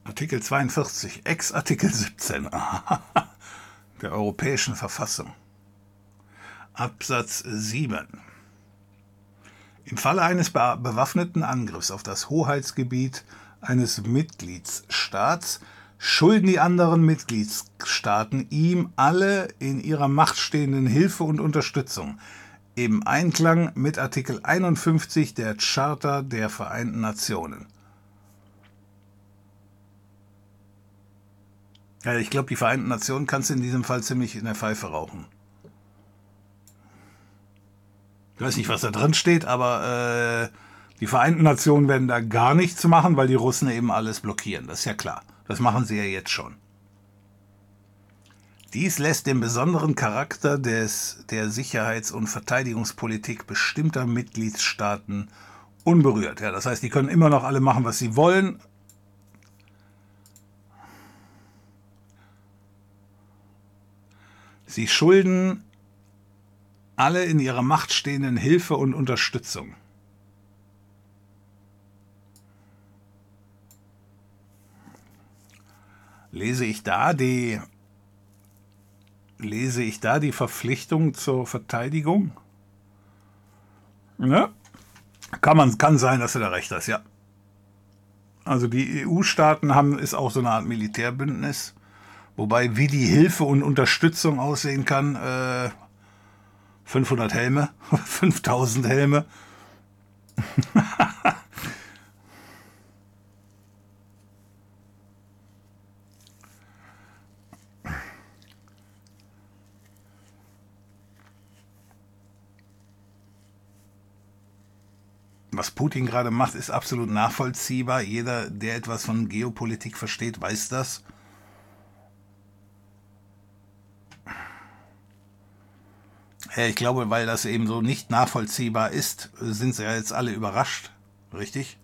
Artikel 42, Ex-Artikel 17 der Europäischen Verfassung. Absatz 7. Im Falle eines bewaffneten Angriffs auf das Hoheitsgebiet eines Mitgliedsstaats schulden die anderen Mitgliedstaaten ihm alle in ihrer Macht stehenden Hilfe und Unterstützung im Einklang mit Artikel 51 der Charta der Vereinten Nationen. Ja, ich glaube, die Vereinten Nationen kannst du in diesem Fall ziemlich in der Pfeife rauchen. Ich weiß nicht, was da drin steht, aber äh, die Vereinten Nationen werden da gar nichts machen, weil die Russen eben alles blockieren. Das ist ja klar. Das machen sie ja jetzt schon. Dies lässt den besonderen Charakter des, der Sicherheits- und Verteidigungspolitik bestimmter Mitgliedstaaten unberührt. Ja, das heißt, die können immer noch alle machen, was sie wollen. Sie schulden alle in ihrer Macht stehenden Hilfe und Unterstützung. Lese ich da die lese ich da die Verpflichtung zur Verteidigung? Ja, kann man kann sein, dass du da recht hast, ja. Also die EU-Staaten haben ist auch so eine Art Militärbündnis, wobei wie die Hilfe und Unterstützung aussehen kann, äh, 500 Helme, 5000 Helme. was Putin gerade macht, ist absolut nachvollziehbar. Jeder, der etwas von Geopolitik versteht, weiß das. Ich glaube, weil das eben so nicht nachvollziehbar ist, sind sie ja jetzt alle überrascht. Richtig?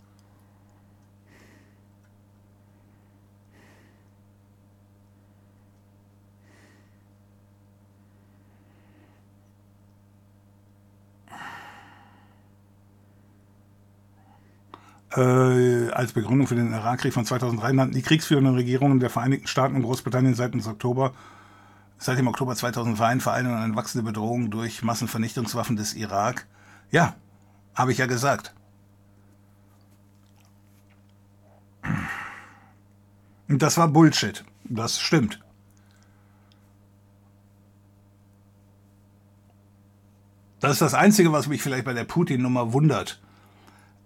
Äh, als Begründung für den Irakkrieg von 2003 nannten die kriegsführenden Regierungen der Vereinigten Staaten und Großbritannien seit Oktober, seit dem Oktober 2001 vor allem eine wachsende Bedrohung durch Massenvernichtungswaffen des Irak. Ja, habe ich ja gesagt. Das war Bullshit. Das stimmt. Das ist das Einzige, was mich vielleicht bei der Putin-Nummer wundert.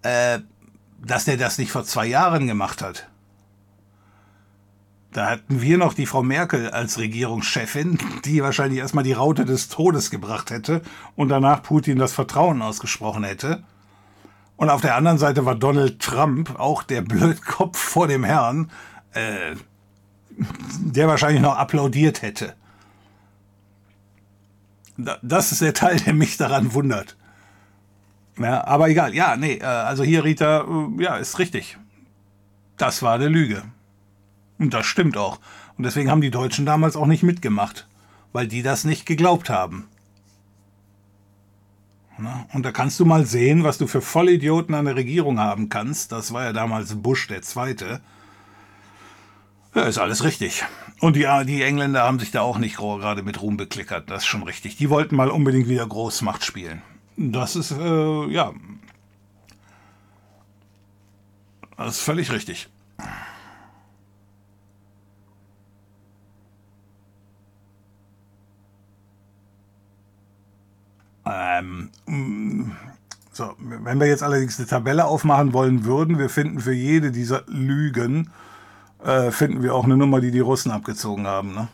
Äh, dass der das nicht vor zwei Jahren gemacht hat. Da hatten wir noch die Frau Merkel als Regierungschefin, die wahrscheinlich erstmal die Raute des Todes gebracht hätte und danach Putin das Vertrauen ausgesprochen hätte. Und auf der anderen Seite war Donald Trump, auch der Blödkopf vor dem Herrn, äh, der wahrscheinlich noch applaudiert hätte. Das ist der Teil, der mich daran wundert. Ja, aber egal, ja, nee, äh, also hier, Rita, äh, ja, ist richtig. Das war eine Lüge. Und das stimmt auch. Und deswegen haben die Deutschen damals auch nicht mitgemacht, weil die das nicht geglaubt haben. Und da kannst du mal sehen, was du für Vollidioten an der Regierung haben kannst. Das war ja damals Bush der Zweite. Ja, ist alles richtig. Und die, die Engländer haben sich da auch nicht gerade mit Ruhm beklickert. Das ist schon richtig. Die wollten mal unbedingt wieder Großmacht spielen. Das ist, äh, ja. Das ist völlig richtig. Ähm, mm, so, wenn wir jetzt allerdings eine Tabelle aufmachen wollen würden, wir finden für jede dieser Lügen, äh, finden wir auch eine Nummer, die die Russen abgezogen haben. Ne?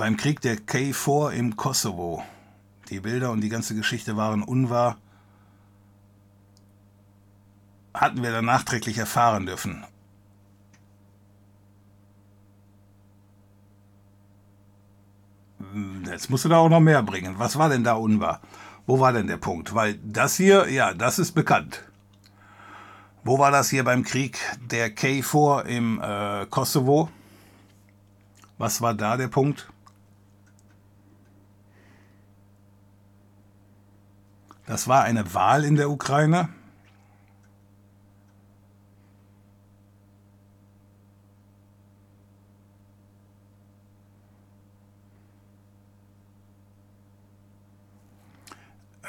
Beim Krieg der K4 im Kosovo. Die Bilder und die ganze Geschichte waren unwahr. Hatten wir dann nachträglich erfahren dürfen. Jetzt musst du da auch noch mehr bringen. Was war denn da unwahr? Wo war denn der Punkt? Weil das hier, ja, das ist bekannt. Wo war das hier beim Krieg der K4 im äh, Kosovo? Was war da der Punkt? Das war eine Wahl in der Ukraine.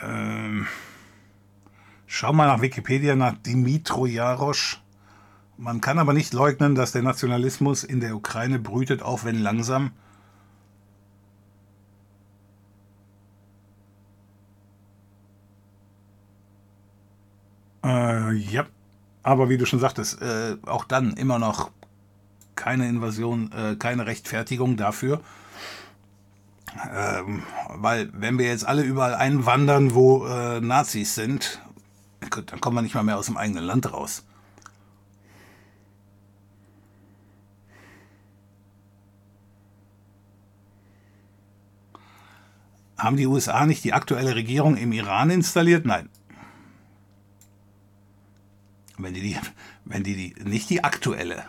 Ähm, schau mal nach Wikipedia nach Dimitro Jarosch. Man kann aber nicht leugnen, dass der Nationalismus in der Ukraine brütet, auch wenn langsam. Äh, ja, aber wie du schon sagtest, äh, auch dann immer noch keine Invasion, äh, keine Rechtfertigung dafür. Ähm, weil wenn wir jetzt alle überall einwandern, wo äh, Nazis sind, dann kommen wir nicht mal mehr aus dem eigenen Land raus. Haben die USA nicht die aktuelle Regierung im Iran installiert? Nein. Wenn die, die, wenn die, die nicht die aktuelle.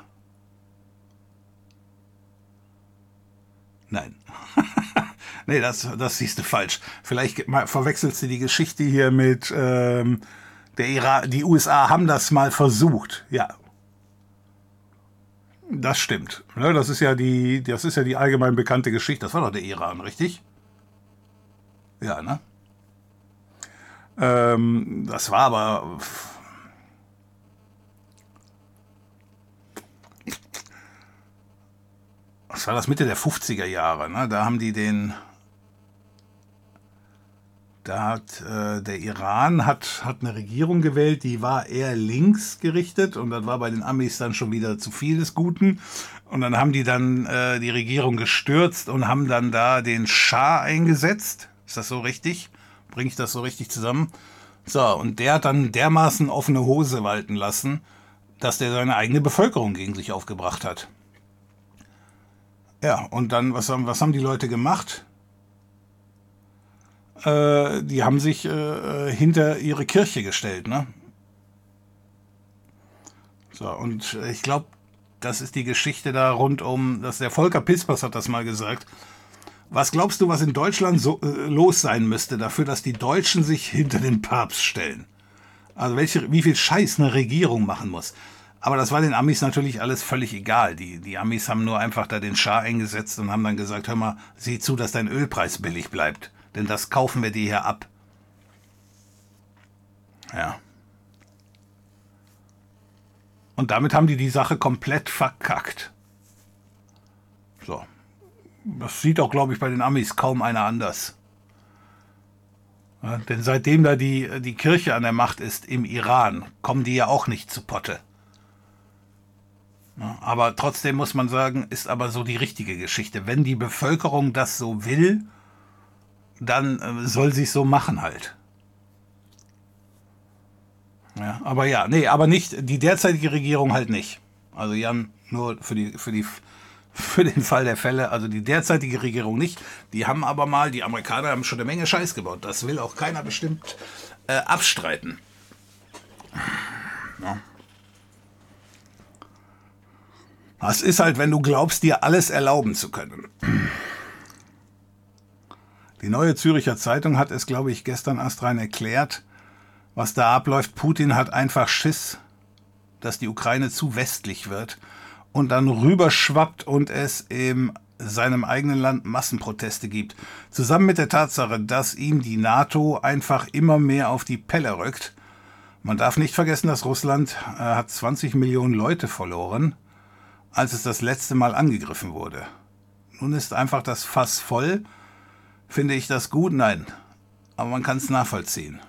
Nein. nee, das, das siehst du falsch. Vielleicht verwechselst du die Geschichte hier mit ähm, der Iran. Die USA haben das mal versucht. Ja. Das stimmt. Ne, das ist ja die, das ist ja die allgemein bekannte Geschichte. Das war doch der Iran, richtig? Ja, ne? Ähm, das war aber was war das, Mitte der 50er Jahre, ne? da haben die den, da hat äh, der Iran hat, hat eine Regierung gewählt, die war eher links gerichtet und das war bei den Amis dann schon wieder zu viel des Guten. Und dann haben die dann äh, die Regierung gestürzt und haben dann da den Schah eingesetzt. Ist das so richtig? Bringe ich das so richtig zusammen? So, und der hat dann dermaßen offene Hose walten lassen, dass der seine eigene Bevölkerung gegen sich aufgebracht hat. Ja, und dann, was haben, was haben die Leute gemacht? Äh, die haben sich äh, hinter ihre Kirche gestellt, ne? So, und ich glaube, das ist die Geschichte da rund um, dass der Volker Pispers hat das mal gesagt. Was glaubst du, was in Deutschland so äh, los sein müsste dafür, dass die Deutschen sich hinter den Papst stellen? Also welche, wie viel Scheiß eine Regierung machen muss. Aber das war den Amis natürlich alles völlig egal. Die, die Amis haben nur einfach da den Schar eingesetzt und haben dann gesagt, hör mal, sieh zu, dass dein Ölpreis billig bleibt. Denn das kaufen wir dir hier ab. Ja. Und damit haben die die Sache komplett verkackt. So. Das sieht auch, glaube ich, bei den Amis kaum einer anders. Ja, denn seitdem da die, die Kirche an der Macht ist im Iran, kommen die ja auch nicht zu Potte. Aber trotzdem muss man sagen, ist aber so die richtige Geschichte. Wenn die Bevölkerung das so will, dann äh, soll sie es so machen halt. Ja, aber ja, nee, aber nicht, die derzeitige Regierung halt nicht. Also Jan, nur für die, für die, für den Fall der Fälle, also die derzeitige Regierung nicht. Die haben aber mal, die Amerikaner haben schon eine Menge Scheiß gebaut. Das will auch keiner bestimmt äh, abstreiten. Ja. Das ist halt, wenn du glaubst, dir alles erlauben zu können. Die neue Züricher Zeitung hat es, glaube ich, gestern astrein erklärt, was da abläuft. Putin hat einfach Schiss, dass die Ukraine zu westlich wird und dann rüberschwappt und es in seinem eigenen Land Massenproteste gibt. Zusammen mit der Tatsache, dass ihm die NATO einfach immer mehr auf die Pelle rückt. Man darf nicht vergessen, dass Russland äh, hat 20 Millionen Leute verloren, als es das letzte Mal angegriffen wurde. Nun ist einfach das Fass voll. Finde ich das gut? Nein. Aber man kann es nachvollziehen.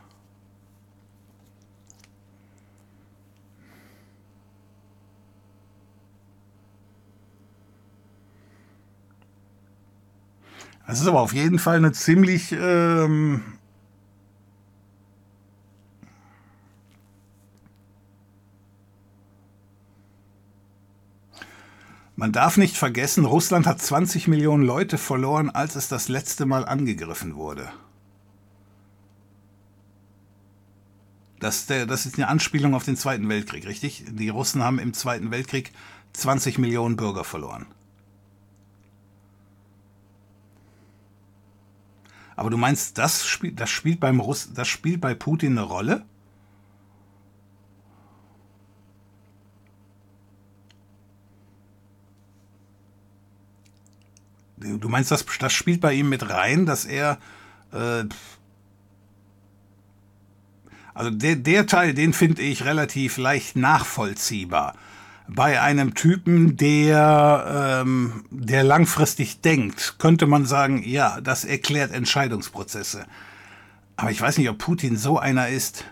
Es ist aber auf jeden Fall eine ziemlich ähm, Man darf nicht vergessen, Russland hat 20 Millionen Leute verloren, als es das letzte Mal angegriffen wurde. Das, das ist eine Anspielung auf den Zweiten Weltkrieg, richtig? Die Russen haben im Zweiten Weltkrieg 20 Millionen Bürger verloren. Aber du meinst, das spielt, das spielt beim Russ, das spielt bei Putin eine Rolle? Du meinst, das, das spielt bei ihm mit rein, dass er. Äh, also der, der Teil, den finde ich relativ leicht nachvollziehbar. Bei einem Typen, der, ähm, der langfristig denkt, könnte man sagen, ja, das erklärt Entscheidungsprozesse. Aber ich weiß nicht, ob Putin so einer ist.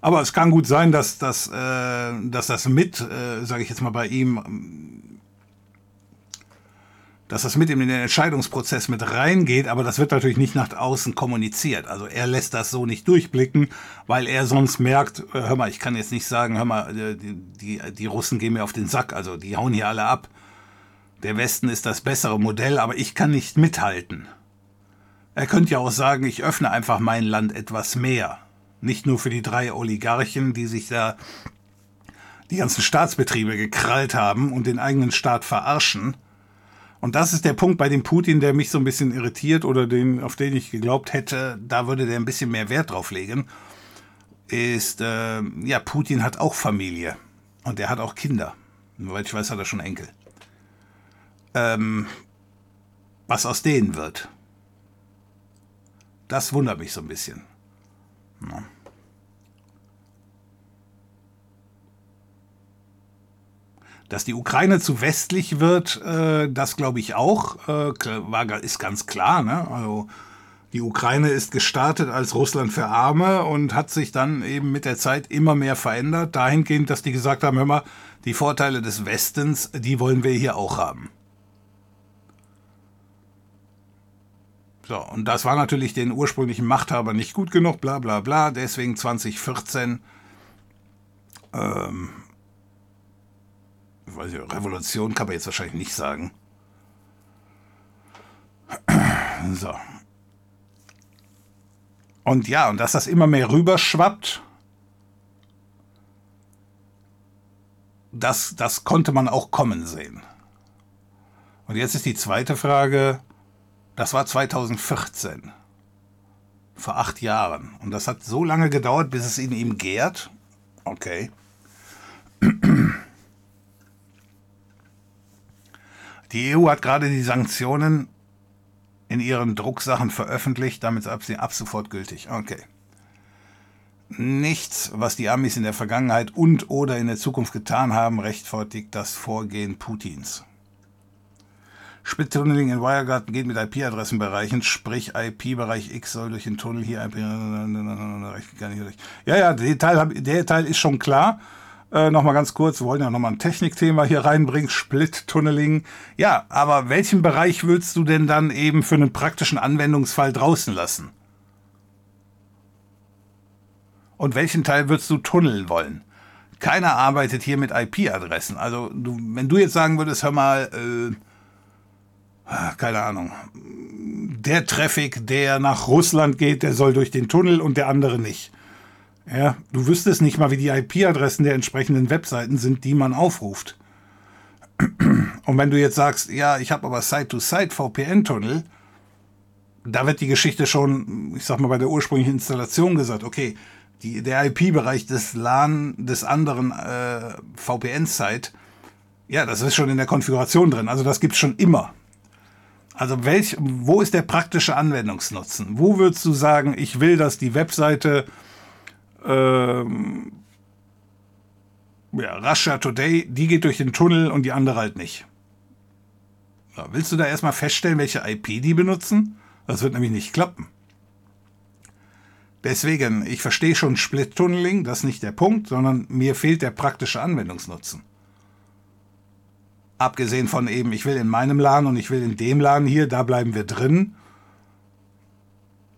Aber es kann gut sein, dass, dass, äh, dass das mit, äh, sage ich jetzt mal, bei ihm dass das mit in den Entscheidungsprozess mit reingeht, aber das wird natürlich nicht nach außen kommuniziert. Also er lässt das so nicht durchblicken, weil er sonst merkt, äh, hör mal, ich kann jetzt nicht sagen, hör mal, äh, die, die, die Russen gehen mir auf den Sack, also die hauen hier alle ab. Der Westen ist das bessere Modell, aber ich kann nicht mithalten. Er könnte ja auch sagen, ich öffne einfach mein Land etwas mehr. Nicht nur für die drei Oligarchen, die sich da die ganzen Staatsbetriebe gekrallt haben und den eigenen Staat verarschen, und das ist der Punkt bei dem Putin, der mich so ein bisschen irritiert oder den, auf den ich geglaubt hätte, da würde der ein bisschen mehr Wert drauf legen, ist, äh, ja, Putin hat auch Familie und er hat auch Kinder. Soweit ich weiß, hat er schon Enkel. Ähm, was aus denen wird, das wundert mich so ein bisschen. Ja. Dass die Ukraine zu westlich wird, äh, das glaube ich auch, äh, ist ganz klar. Ne? Also die Ukraine ist gestartet als Russland für Arme und hat sich dann eben mit der Zeit immer mehr verändert, dahingehend, dass die gesagt haben, hör mal, die Vorteile des Westens, die wollen wir hier auch haben. So, und das war natürlich den ursprünglichen Machthabern nicht gut genug, bla bla bla, deswegen 2014 ähm, weiß ich, Revolution kann man jetzt wahrscheinlich nicht sagen. So. Und ja, und dass das immer mehr rüberschwappt, das, das konnte man auch kommen sehen. Und jetzt ist die zweite Frage, das war 2014, vor acht Jahren. Und das hat so lange gedauert, bis es in ihm gärt. Okay. Die EU hat gerade die Sanktionen in ihren Drucksachen veröffentlicht, damit sie ab sofort gültig. Okay. Nichts, was die Amis in der Vergangenheit und oder in der Zukunft getan haben, rechtfertigt das Vorgehen Putins. Spittunneling in Wireguard geht mit IP-Adressenbereichen, sprich IP-Bereich X soll durch den Tunnel hier IP. Ja, ja, der Teil, der Teil ist schon klar. Äh, nochmal ganz kurz, wir wollen ja nochmal ein Technikthema hier reinbringen, Split-Tunneling. Ja, aber welchen Bereich willst du denn dann eben für einen praktischen Anwendungsfall draußen lassen? Und welchen Teil würdest du tunneln wollen? Keiner arbeitet hier mit IP-Adressen. Also, du, wenn du jetzt sagen würdest, hör mal, äh, ah, keine Ahnung, der Traffic, der nach Russland geht, der soll durch den Tunnel und der andere nicht. Ja, du wüsstest nicht mal, wie die IP-Adressen der entsprechenden Webseiten sind, die man aufruft. Und wenn du jetzt sagst, ja, ich habe aber Site-to-Site-VPN-Tunnel, da wird die Geschichte schon, ich sag mal, bei der ursprünglichen Installation gesagt, okay, die, der IP-Bereich des LAN des anderen äh, VPN-Site, ja, das ist schon in der Konfiguration drin. Also das gibt's schon immer. Also welch, wo ist der praktische Anwendungsnutzen? Wo würdest du sagen, ich will, dass die Webseite ähm, ja, Russia Today, die geht durch den Tunnel und die andere halt nicht. Ja, willst du da erstmal feststellen, welche IP die benutzen? Das wird nämlich nicht klappen. Deswegen, ich verstehe schon Split-Tunneling, das ist nicht der Punkt, sondern mir fehlt der praktische Anwendungsnutzen. Abgesehen von eben, ich will in meinem LAN und ich will in dem LAN hier, da bleiben wir drin.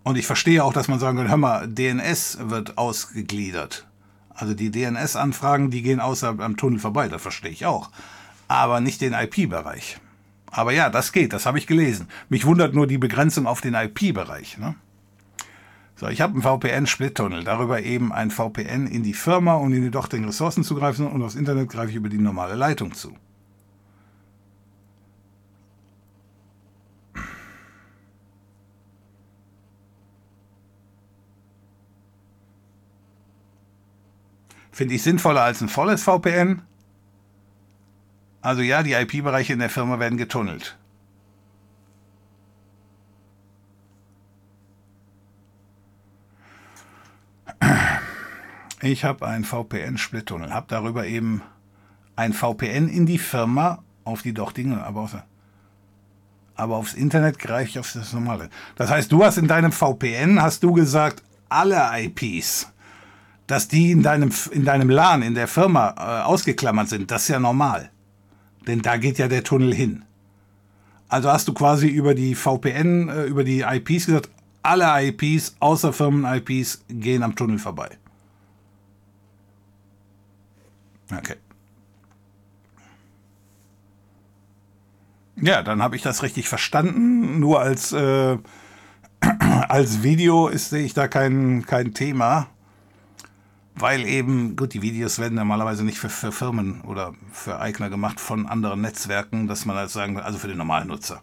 Und ich verstehe auch, dass man sagen kann, hör mal, DNS wird ausgegliedert. Also die DNS-Anfragen, die gehen außerhalb am Tunnel vorbei, das verstehe ich auch. Aber nicht den IP-Bereich. Aber ja, das geht, das habe ich gelesen. Mich wundert nur die Begrenzung auf den IP-Bereich. Ne? So, ich habe einen VPN-Split-Tunnel, darüber eben ein VPN in die Firma, um in die dortigen Ressourcen zu greifen und aufs Internet greife ich über die normale Leitung zu. Finde ich sinnvoller als ein volles VPN. Also ja, die IP-Bereiche in der Firma werden getunnelt. Ich habe einen VPN-Split-Tunnel, habe darüber eben ein VPN in die Firma auf die doch Dinge, aber, auf, aber aufs Internet greife ich auf das normale. Das heißt, du hast in deinem VPN, hast du gesagt, alle IPs dass die in deinem, in deinem LAN, in der Firma äh, ausgeklammert sind, das ist ja normal. Denn da geht ja der Tunnel hin. Also hast du quasi über die VPN, äh, über die IPs gesagt, alle IPs außer Firmen-IPs gehen am Tunnel vorbei. Okay. Ja, dann habe ich das richtig verstanden. Nur als, äh, als Video sehe ich da kein, kein Thema weil eben, gut, die Videos werden normalerweise nicht für, für, Firmen oder für Eigner gemacht von anderen Netzwerken, dass man halt sagen, also für den normalen Nutzer.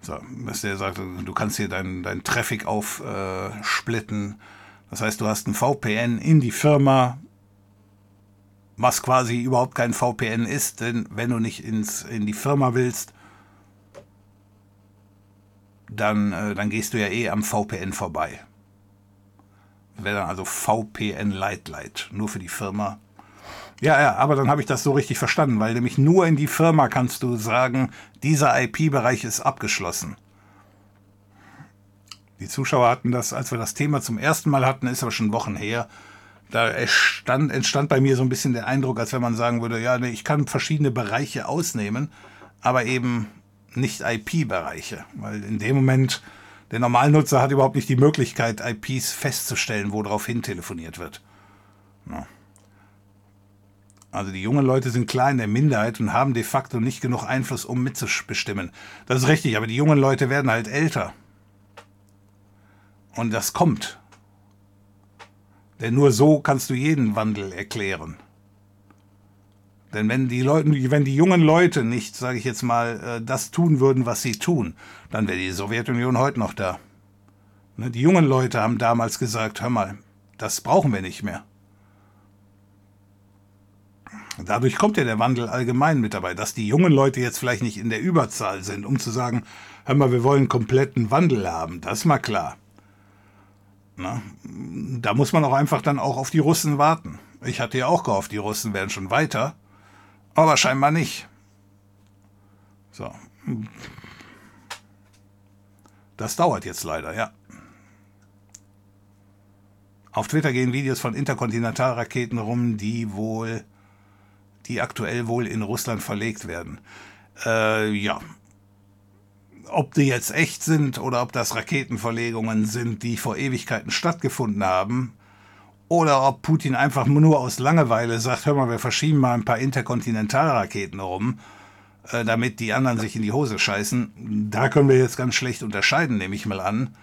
So, dass der sagt, du kannst hier deinen dein Traffic aufsplitten. Äh, das heißt, du hast ein VPN in die Firma, was quasi überhaupt kein VPN ist, denn wenn du nicht ins, in die Firma willst, dann, äh, dann gehst du ja eh am VPN vorbei wäre dann also VPN Light Light, nur für die Firma. Ja, ja, aber dann habe ich das so richtig verstanden, weil nämlich nur in die Firma kannst du sagen, dieser IP-Bereich ist abgeschlossen. Die Zuschauer hatten das, als wir das Thema zum ersten Mal hatten, ist aber schon Wochen her. Da entstand, entstand bei mir so ein bisschen der Eindruck, als wenn man sagen würde, ja, nee, ich kann verschiedene Bereiche ausnehmen, aber eben nicht IP-Bereiche, weil in dem Moment der Normalnutzer hat überhaupt nicht die Möglichkeit, IPs festzustellen, wo darauf hin telefoniert wird. Ja. Also die jungen Leute sind klar in der Minderheit und haben de facto nicht genug Einfluss, um mitzubestimmen. Das ist richtig, aber die jungen Leute werden halt älter. Und das kommt. Denn nur so kannst du jeden Wandel erklären. Denn wenn die Leute, wenn die jungen Leute nicht, sage ich jetzt mal, äh, das tun würden, was sie tun, dann wäre die Sowjetunion heute noch da. Ne, die jungen Leute haben damals gesagt, hör mal, das brauchen wir nicht mehr. Dadurch kommt ja der Wandel allgemein mit dabei, dass die jungen Leute jetzt vielleicht nicht in der Überzahl sind, um zu sagen, hör mal, wir wollen kompletten Wandel haben, das ist mal klar. Na, da muss man auch einfach dann auch auf die Russen warten. Ich hatte ja auch gehofft, die Russen wären schon weiter. Aber scheinbar nicht. So. Das dauert jetzt leider, ja. Auf Twitter gehen Videos von Interkontinentalraketen rum, die wohl, die aktuell wohl in Russland verlegt werden. Äh, ja. Ob die jetzt echt sind oder ob das Raketenverlegungen sind, die vor Ewigkeiten stattgefunden haben, oder ob Putin einfach nur aus Langeweile sagt, hör mal, wir verschieben mal ein paar Interkontinentalraketen rum, äh, damit die anderen sich in die Hose scheißen. Da können wir jetzt ganz schlecht unterscheiden, nehme ich mal an.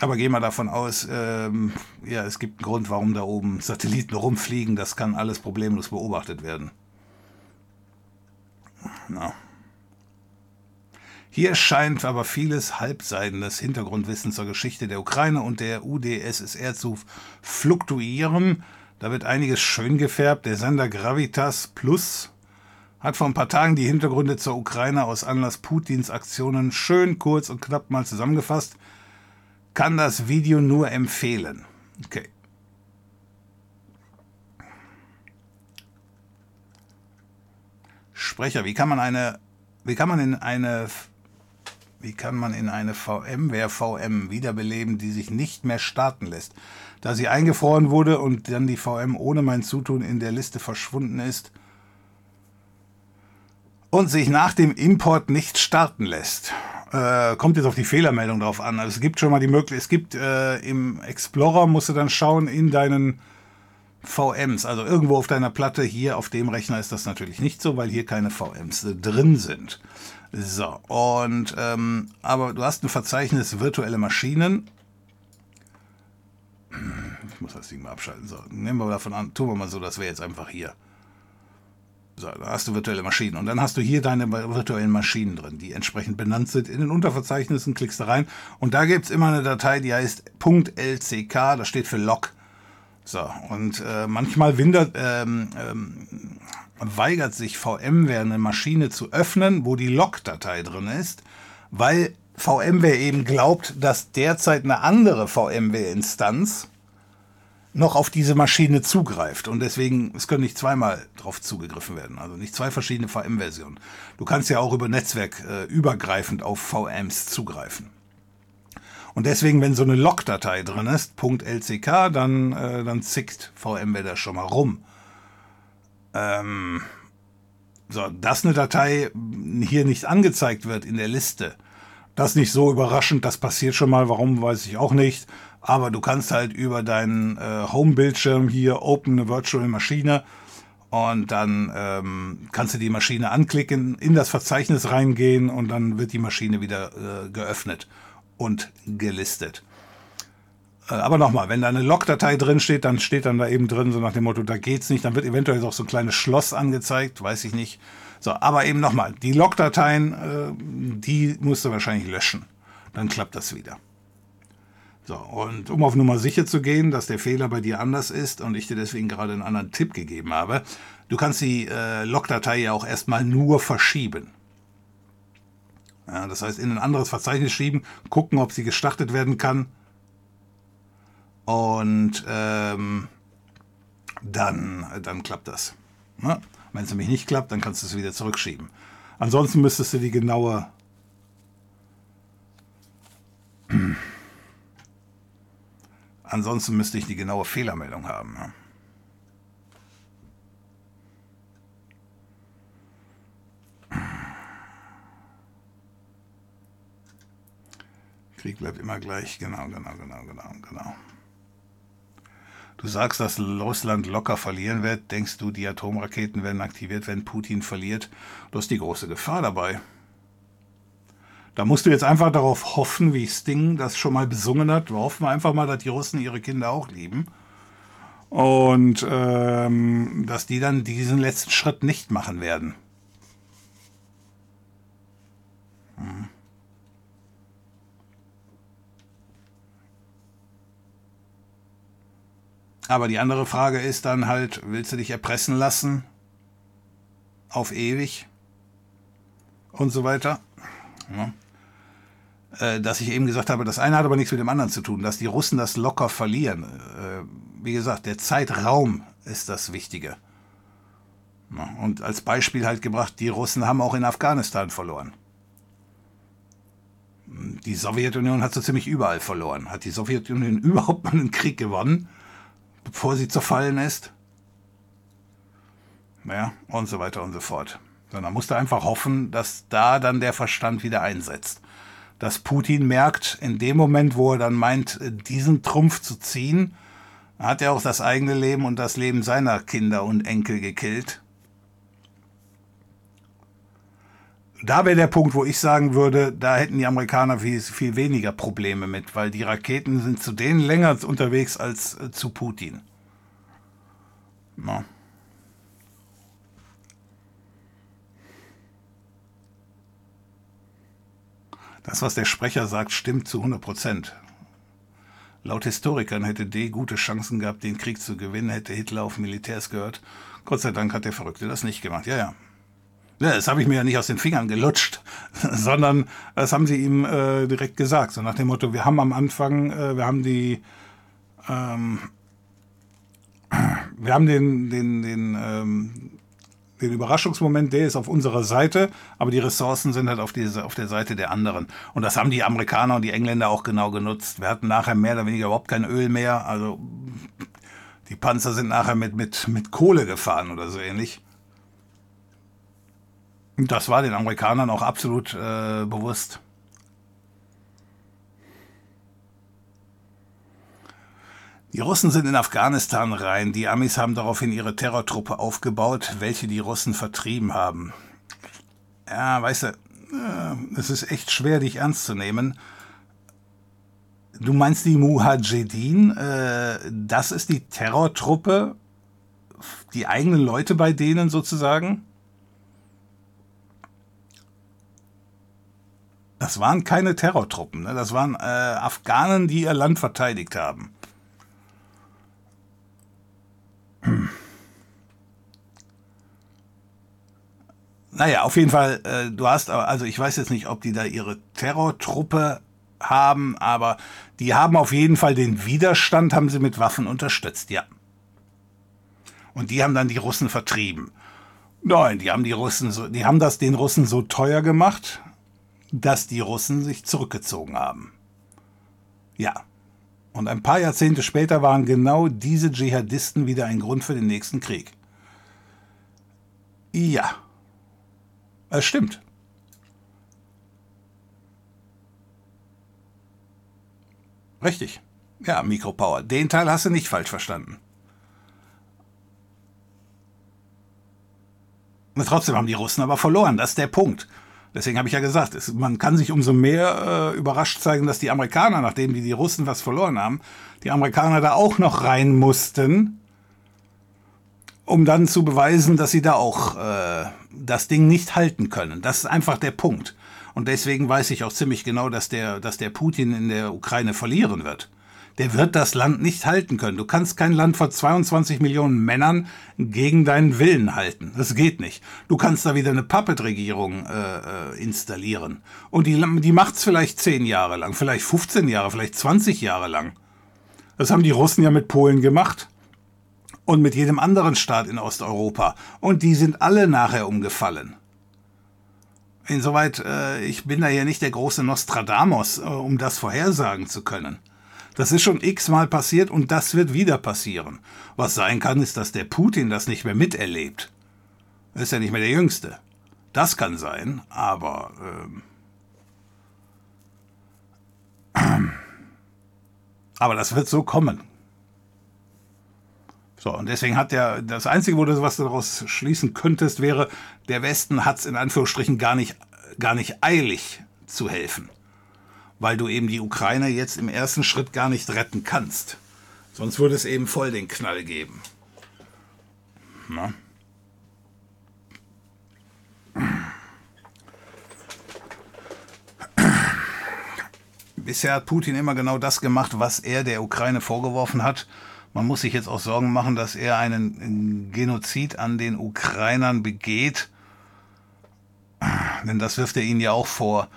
Aber gehen wir davon aus, ähm, ja, es gibt einen Grund, warum da oben Satelliten rumfliegen. Das kann alles problemlos beobachtet werden. Na. Hier scheint aber vieles halbseidendes Hintergrundwissen zur Geschichte der Ukraine und der UdSSR zu fluktuieren. Da wird einiges schön gefärbt. Der Sender Gravitas Plus hat vor ein paar Tagen die Hintergründe zur Ukraine aus Anlass Putins Aktionen schön kurz und knapp mal zusammengefasst. Kann das Video nur empfehlen. Okay. Sprecher, wie kann man eine, wie kann man in eine, wie kann man in eine VMware VM wiederbeleben, die sich nicht mehr starten lässt? Da sie eingefroren wurde und dann die VM ohne mein Zutun in der Liste verschwunden ist und sich nach dem Import nicht starten lässt. Äh, kommt jetzt auf die Fehlermeldung drauf an. Also es gibt schon mal die Möglichkeit, es gibt äh, im Explorer, musst du dann schauen in deinen VMs, also irgendwo auf deiner Platte, hier auf dem Rechner ist das natürlich nicht so, weil hier keine VMs drin sind. So, und ähm, aber du hast ein Verzeichnis virtuelle Maschinen. Ich muss das Ding mal abschalten. So, nehmen wir davon an, tun wir mal so, das wäre jetzt einfach hier. So, da hast du virtuelle Maschinen. Und dann hast du hier deine virtuellen Maschinen drin, die entsprechend benannt sind. In den Unterverzeichnissen klickst du rein. Und da gibt es immer eine Datei, die heißt .lck, das steht für Log. So, und äh, manchmal windert, ähm, ähm, weigert sich VMware eine Maschine zu öffnen, wo die Log-Datei drin ist, weil VMware eben glaubt, dass derzeit eine andere VMware-Instanz noch auf diese Maschine zugreift. Und deswegen, es können nicht zweimal drauf zugegriffen werden, also nicht zwei verschiedene VM-Versionen. Du kannst ja auch über Netzwerk äh, übergreifend auf VMs zugreifen. Und deswegen, wenn so eine Log-Datei drin ist, .lck, dann, äh, dann zickt VMware da schon mal rum. Ähm, so, dass eine Datei hier nicht angezeigt wird in der Liste, das nicht so überraschend, das passiert schon mal, warum weiß ich auch nicht. Aber du kannst halt über deinen äh, Home-Bildschirm hier Open eine Virtual Maschine und dann ähm, kannst du die Maschine anklicken, in das Verzeichnis reingehen und dann wird die Maschine wieder äh, geöffnet und gelistet. Äh, aber nochmal, wenn da eine Log-Datei drin steht, dann steht dann da eben drin, so nach dem Motto, da geht's nicht, dann wird eventuell auch so ein kleines Schloss angezeigt, weiß ich nicht. So, aber eben nochmal, die Log-Dateien, äh, die musst du wahrscheinlich löschen. Dann klappt das wieder. So, und um auf Nummer sicher zu gehen, dass der Fehler bei dir anders ist und ich dir deswegen gerade einen anderen Tipp gegeben habe, du kannst die äh, Log-Datei ja auch erstmal nur verschieben. Ja, das heißt, in ein anderes Verzeichnis schieben, gucken, ob sie gestartet werden kann. Und ähm, dann, dann klappt das. Ja? Wenn es nämlich nicht klappt, dann kannst du es wieder zurückschieben. Ansonsten müsstest du die genaue Ansonsten müsste ich die genaue Fehlermeldung haben. Ja? Krieg bleibt immer gleich. Genau, genau, genau, genau, genau. Du sagst, dass Russland locker verlieren wird. Denkst du, die Atomraketen werden aktiviert, wenn Putin verliert? Du hast die große Gefahr dabei. Da musst du jetzt einfach darauf hoffen, wie Sting das schon mal besungen hat. Wir hoffen einfach mal, dass die Russen ihre Kinder auch lieben. Und ähm, dass die dann diesen letzten Schritt nicht machen werden. Hm. Aber die andere Frage ist dann halt, willst du dich erpressen lassen? Auf ewig? Und so weiter. Ja. Äh, dass ich eben gesagt habe, das eine hat aber nichts mit dem anderen zu tun, dass die Russen das locker verlieren. Äh, wie gesagt, der Zeitraum ist das Wichtige. Und als Beispiel halt gebracht, die Russen haben auch in Afghanistan verloren. Die Sowjetunion hat so ziemlich überall verloren. Hat die Sowjetunion überhaupt mal einen Krieg gewonnen? Bevor sie zerfallen ist. Ja, und so weiter und so fort. Sondern musste einfach hoffen, dass da dann der Verstand wieder einsetzt. Dass Putin merkt, in dem Moment, wo er dann meint, diesen Trumpf zu ziehen, hat er auch das eigene Leben und das Leben seiner Kinder und Enkel gekillt. Da wäre der Punkt, wo ich sagen würde, da hätten die Amerikaner viel, viel weniger Probleme mit, weil die Raketen sind zu denen länger unterwegs als äh, zu Putin. Na. Das, was der Sprecher sagt, stimmt zu 100 Prozent. Laut Historikern hätte D gute Chancen gehabt, den Krieg zu gewinnen, hätte Hitler auf Militärs gehört. Gott sei Dank hat der Verrückte das nicht gemacht. Ja, ja. Ja, das habe ich mir ja nicht aus den Fingern gelutscht, sondern das haben sie ihm äh, direkt gesagt. So nach dem Motto, wir haben am Anfang, äh, wir haben die, ähm, wir haben den, den, den, ähm, den Überraschungsmoment, der ist auf unserer Seite, aber die Ressourcen sind halt auf, diese, auf der Seite der anderen. Und das haben die Amerikaner und die Engländer auch genau genutzt. Wir hatten nachher mehr oder weniger überhaupt kein Öl mehr. Also die Panzer sind nachher mit, mit, mit Kohle gefahren oder so ähnlich. Das war den Amerikanern auch absolut äh, bewusst. Die Russen sind in Afghanistan rein. Die Amis haben daraufhin ihre Terrortruppe aufgebaut, welche die Russen vertrieben haben. Ja, weißt du, äh, es ist echt schwer, dich ernst zu nehmen. Du meinst die Mujahedin? Äh, das ist die Terrortruppe? Die eigenen Leute bei denen sozusagen? Das waren keine Terrortruppen, ne? das waren äh, Afghanen, die ihr Land verteidigt haben. Naja, auf jeden Fall, äh, du hast, also ich weiß jetzt nicht, ob die da ihre Terrortruppe haben, aber die haben auf jeden Fall den Widerstand, haben sie mit Waffen unterstützt, ja. Und die haben dann die Russen vertrieben. Nein, die haben die Russen so, die haben das den Russen so teuer gemacht, dass die Russen sich zurückgezogen haben. Ja. Und ein paar Jahrzehnte später waren genau diese Dschihadisten wieder ein Grund für den nächsten Krieg. Ja. Es stimmt. Richtig. Ja, Mikropower. Den Teil hast du nicht falsch verstanden. Und trotzdem haben die Russen aber verloren. Das ist der Punkt. Deswegen habe ich ja gesagt, es, man kann sich umso mehr äh, überrascht zeigen, dass die Amerikaner, nachdem die, die Russen was verloren haben, die Amerikaner da auch noch rein mussten, um dann zu beweisen, dass sie da auch äh, das Ding nicht halten können. Das ist einfach der Punkt. Und deswegen weiß ich auch ziemlich genau, dass der, dass der Putin in der Ukraine verlieren wird der wird das Land nicht halten können. Du kannst kein Land vor 22 Millionen Männern gegen deinen Willen halten. Das geht nicht. Du kannst da wieder eine Puppet-Regierung äh, äh installieren. Und die, die macht's vielleicht 10 Jahre lang, vielleicht 15 Jahre, vielleicht 20 Jahre lang. Das haben die Russen ja mit Polen gemacht. Und mit jedem anderen Staat in Osteuropa. Und die sind alle nachher umgefallen. Insoweit, äh, ich bin da ja nicht der große Nostradamus, äh, um das vorhersagen zu können. Das ist schon x-mal passiert und das wird wieder passieren. Was sein kann, ist, dass der Putin das nicht mehr miterlebt. Er ist ja nicht mehr der Jüngste. Das kann sein, aber... Ähm, aber das wird so kommen. So, und deswegen hat der, das Einzige, wo du was daraus schließen könntest, wäre, der Westen hat es in Anführungsstrichen gar nicht, gar nicht eilig zu helfen weil du eben die Ukraine jetzt im ersten Schritt gar nicht retten kannst. Sonst würde es eben voll den Knall geben. Na? Bisher hat Putin immer genau das gemacht, was er der Ukraine vorgeworfen hat. Man muss sich jetzt auch Sorgen machen, dass er einen Genozid an den Ukrainern begeht. Denn das wirft er ihnen ja auch vor.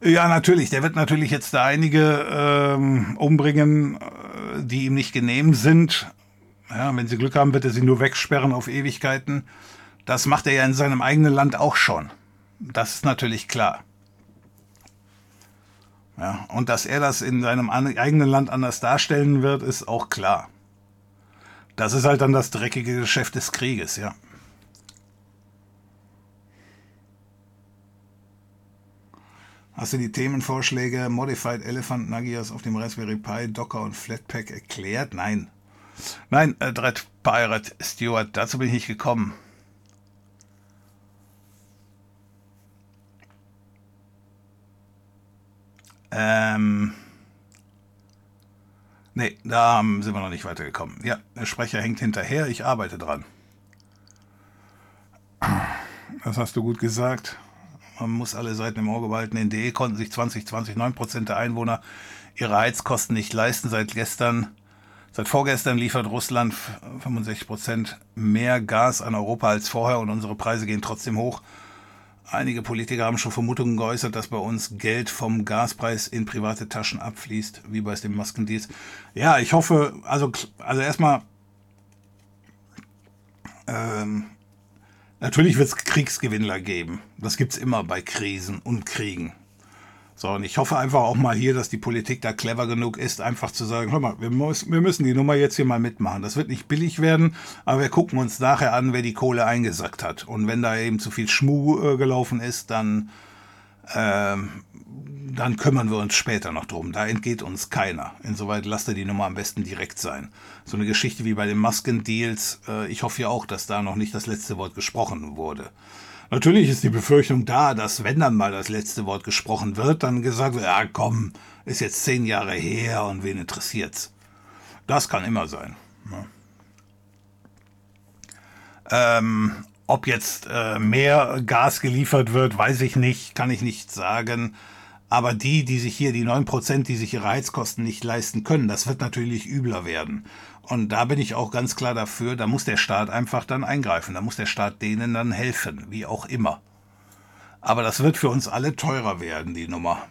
Ja, natürlich. Der wird natürlich jetzt da einige ähm, umbringen, äh, die ihm nicht genehm sind. Ja, wenn sie Glück haben, wird er sie nur wegsperren auf Ewigkeiten. Das macht er ja in seinem eigenen Land auch schon. Das ist natürlich klar. Ja, und dass er das in seinem eigenen Land anders darstellen wird, ist auch klar. Das ist halt dann das dreckige Geschäft des Krieges, ja. Hast du die Themenvorschläge Modified Elephant Nagios auf dem Raspberry Pi, Docker und Flatpak erklärt? Nein. Nein, äh, Dread Pirate Stewart, dazu bin ich nicht gekommen. Ähm. Nee, da sind wir noch nicht weitergekommen. Ja, der Sprecher hängt hinterher, ich arbeite dran. Das hast du gut gesagt. Man muss alle Seiten im Auge behalten. In DE konnten sich 2020 9% der Einwohner ihre Heizkosten nicht leisten. Seit gestern, seit vorgestern liefert Russland 65% mehr Gas an Europa als vorher und unsere Preise gehen trotzdem hoch. Einige Politiker haben schon Vermutungen geäußert, dass bei uns Geld vom Gaspreis in private Taschen abfließt, wie bei dem Maskendienst. Ja, ich hoffe, also, also erstmal, ähm, natürlich wird es Kriegsgewinnler geben. Das gibt es immer bei Krisen und Kriegen. So, und ich hoffe einfach auch mal hier, dass die Politik da clever genug ist, einfach zu sagen, hör mal, wir, muss, wir müssen die Nummer jetzt hier mal mitmachen. Das wird nicht billig werden, aber wir gucken uns nachher an, wer die Kohle eingesackt hat. Und wenn da eben zu viel Schmuh äh, gelaufen ist, dann, äh, dann kümmern wir uns später noch drum. Da entgeht uns keiner. Insoweit lasst ihr die Nummer am besten direkt sein. So eine Geschichte wie bei den Maskendeals, äh, ich hoffe ja auch, dass da noch nicht das letzte Wort gesprochen wurde. Natürlich ist die Befürchtung da, dass wenn dann mal das letzte Wort gesprochen wird, dann gesagt wird, ja komm, ist jetzt zehn Jahre her und wen interessiert's? Das kann immer sein. Ja. Ähm, ob jetzt äh, mehr Gas geliefert wird, weiß ich nicht, kann ich nicht sagen. Aber die, die sich hier, die 9%, die sich ihre Heizkosten nicht leisten können, das wird natürlich übler werden. Und da bin ich auch ganz klar dafür, da muss der Staat einfach dann eingreifen. Da muss der Staat denen dann helfen, wie auch immer. Aber das wird für uns alle teurer werden, die Nummer.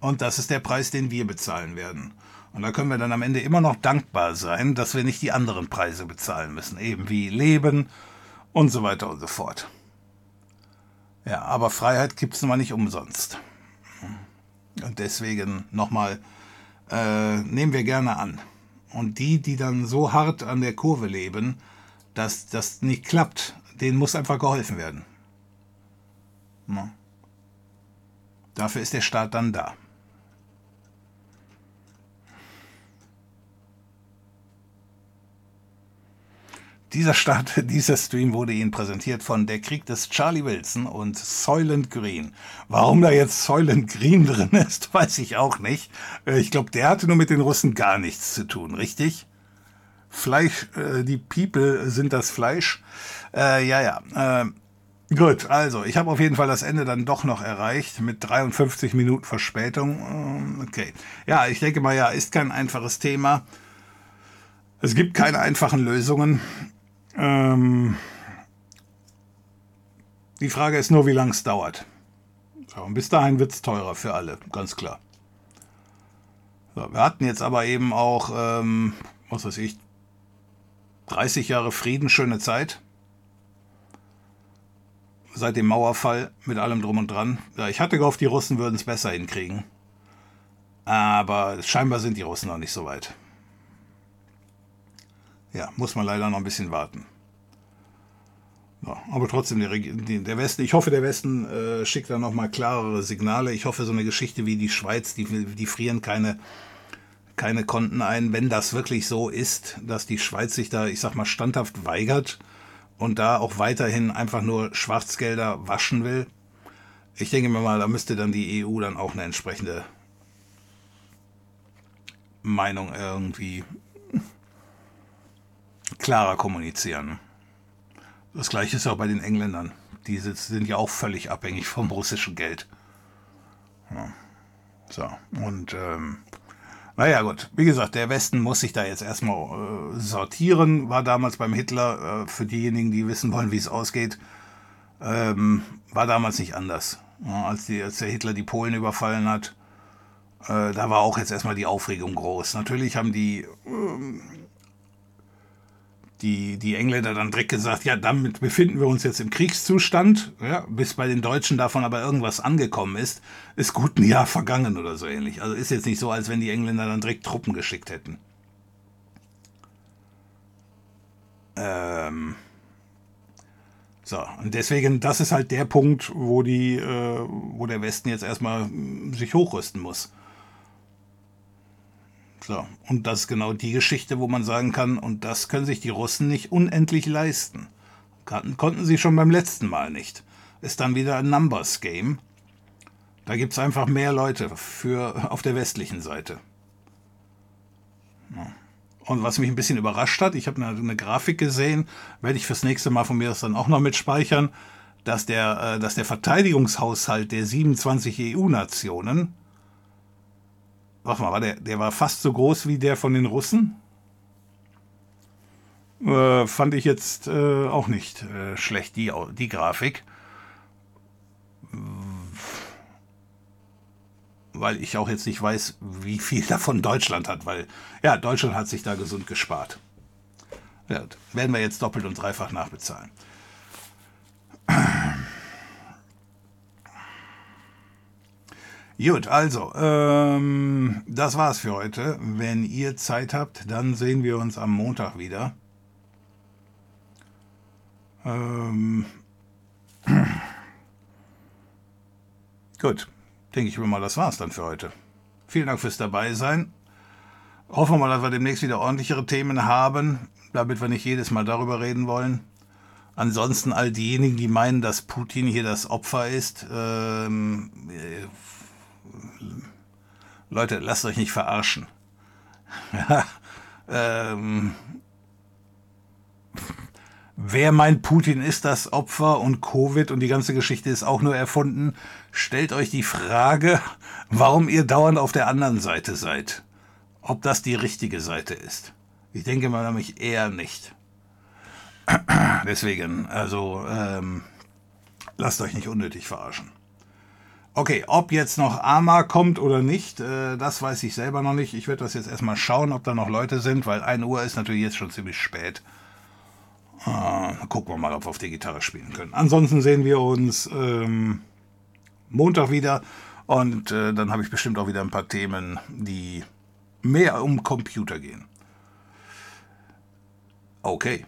Und das ist der Preis, den wir bezahlen werden. Und da können wir dann am Ende immer noch dankbar sein, dass wir nicht die anderen Preise bezahlen müssen, eben wie Leben und so weiter und so fort. Ja, aber Freiheit gibt es nun nicht umsonst. Und deswegen nochmal, äh, nehmen wir gerne an. Und die, die dann so hart an der Kurve leben, dass das nicht klappt, denen muss einfach geholfen werden. Ja. Dafür ist der Staat dann da. Dieser Start, dieser Stream wurde Ihnen präsentiert von Der Krieg des Charlie Wilson und Soylent Green. Warum da jetzt Soylent Green drin ist, weiß ich auch nicht. Äh, ich glaube, der hatte nur mit den Russen gar nichts zu tun, richtig? Fleisch, äh, die People sind das Fleisch. Äh, ja, ja. Äh, gut, also, ich habe auf jeden Fall das Ende dann doch noch erreicht mit 53 Minuten Verspätung. Ähm, okay. Ja, ich denke mal, ja, ist kein einfaches Thema. Es gibt keine einfachen Lösungen. Ähm, die Frage ist nur, wie lange es dauert. So, und bis dahin wird es teurer für alle, ganz klar. So, wir hatten jetzt aber eben auch, ähm, was weiß ich, 30 Jahre Frieden, schöne Zeit. Seit dem Mauerfall mit allem drum und dran. Ja, ich hatte gehofft, die Russen würden es besser hinkriegen. Aber scheinbar sind die Russen noch nicht so weit. Ja, muss man leider noch ein bisschen warten. Ja, aber trotzdem, der, der, Westen, ich hoffe, der Westen äh, schickt da nochmal klarere Signale. Ich hoffe, so eine Geschichte wie die Schweiz, die, die frieren keine, keine Konten ein. Wenn das wirklich so ist, dass die Schweiz sich da, ich sag mal, standhaft weigert und da auch weiterhin einfach nur Schwarzgelder waschen will, ich denke mir mal, da müsste dann die EU dann auch eine entsprechende Meinung irgendwie klarer kommunizieren. Das gleiche ist auch bei den Engländern. Die sind ja auch völlig abhängig vom russischen Geld. Ja. So, und ähm, naja gut, wie gesagt, der Westen muss sich da jetzt erstmal äh, sortieren, war damals beim Hitler, äh, für diejenigen, die wissen wollen, wie es ausgeht, ähm, war damals nicht anders. Ja, als, die, als der Hitler die Polen überfallen hat, äh, da war auch jetzt erstmal die Aufregung groß. Natürlich haben die ähm, die, die Engländer dann direkt gesagt, ja, damit befinden wir uns jetzt im Kriegszustand, ja, bis bei den Deutschen davon aber irgendwas angekommen ist, ist gut ein Jahr vergangen oder so ähnlich. Also ist jetzt nicht so, als wenn die Engländer dann direkt Truppen geschickt hätten. Ähm so, und deswegen, das ist halt der Punkt, wo die, äh, wo der Westen jetzt erstmal sich hochrüsten muss. So, und das ist genau die Geschichte, wo man sagen kann, und das können sich die Russen nicht unendlich leisten. Konnten sie schon beim letzten Mal nicht. Ist dann wieder ein Numbers Game. Da gibt es einfach mehr Leute für auf der westlichen Seite. Und was mich ein bisschen überrascht hat, ich habe eine, eine, Grafik gesehen, werde ich fürs nächste Mal von mir das dann auch noch mitspeichern, dass der, äh, dass der Verteidigungshaushalt der 27 EU-Nationen, warte mal, war der, der war fast so groß wie der von den Russen? Äh, fand ich jetzt äh, auch nicht äh, schlecht, die, die Grafik. Weil ich auch jetzt nicht weiß, wie viel davon Deutschland hat, weil ja, Deutschland hat sich da gesund gespart. Ja, werden wir jetzt doppelt und dreifach nachbezahlen. Gut, also, ähm, das war's für heute. Wenn ihr Zeit habt, dann sehen wir uns am Montag wieder. Ähm, gut, denke ich mir mal, das war's dann für heute. Vielen Dank fürs dabei sein. Hoffen wir mal, dass wir demnächst wieder ordentlichere Themen haben, damit wir nicht jedes Mal darüber reden wollen. Ansonsten all diejenigen, die meinen, dass Putin hier das Opfer ist, ähm, äh, Leute, lasst euch nicht verarschen. ähm, Wer meint, Putin ist das Opfer und Covid und die ganze Geschichte ist auch nur erfunden, stellt euch die Frage, warum ihr dauernd auf der anderen Seite seid. Ob das die richtige Seite ist. Ich denke mal nämlich eher nicht. Deswegen, also ähm, lasst euch nicht unnötig verarschen. Okay, ob jetzt noch Ama kommt oder nicht, äh, das weiß ich selber noch nicht. Ich werde das jetzt erstmal schauen, ob da noch Leute sind, weil 1 Uhr ist natürlich jetzt schon ziemlich spät. Äh, gucken wir mal, ob wir auf der Gitarre spielen können. Ansonsten sehen wir uns ähm, Montag wieder und äh, dann habe ich bestimmt auch wieder ein paar Themen, die mehr um Computer gehen. Okay.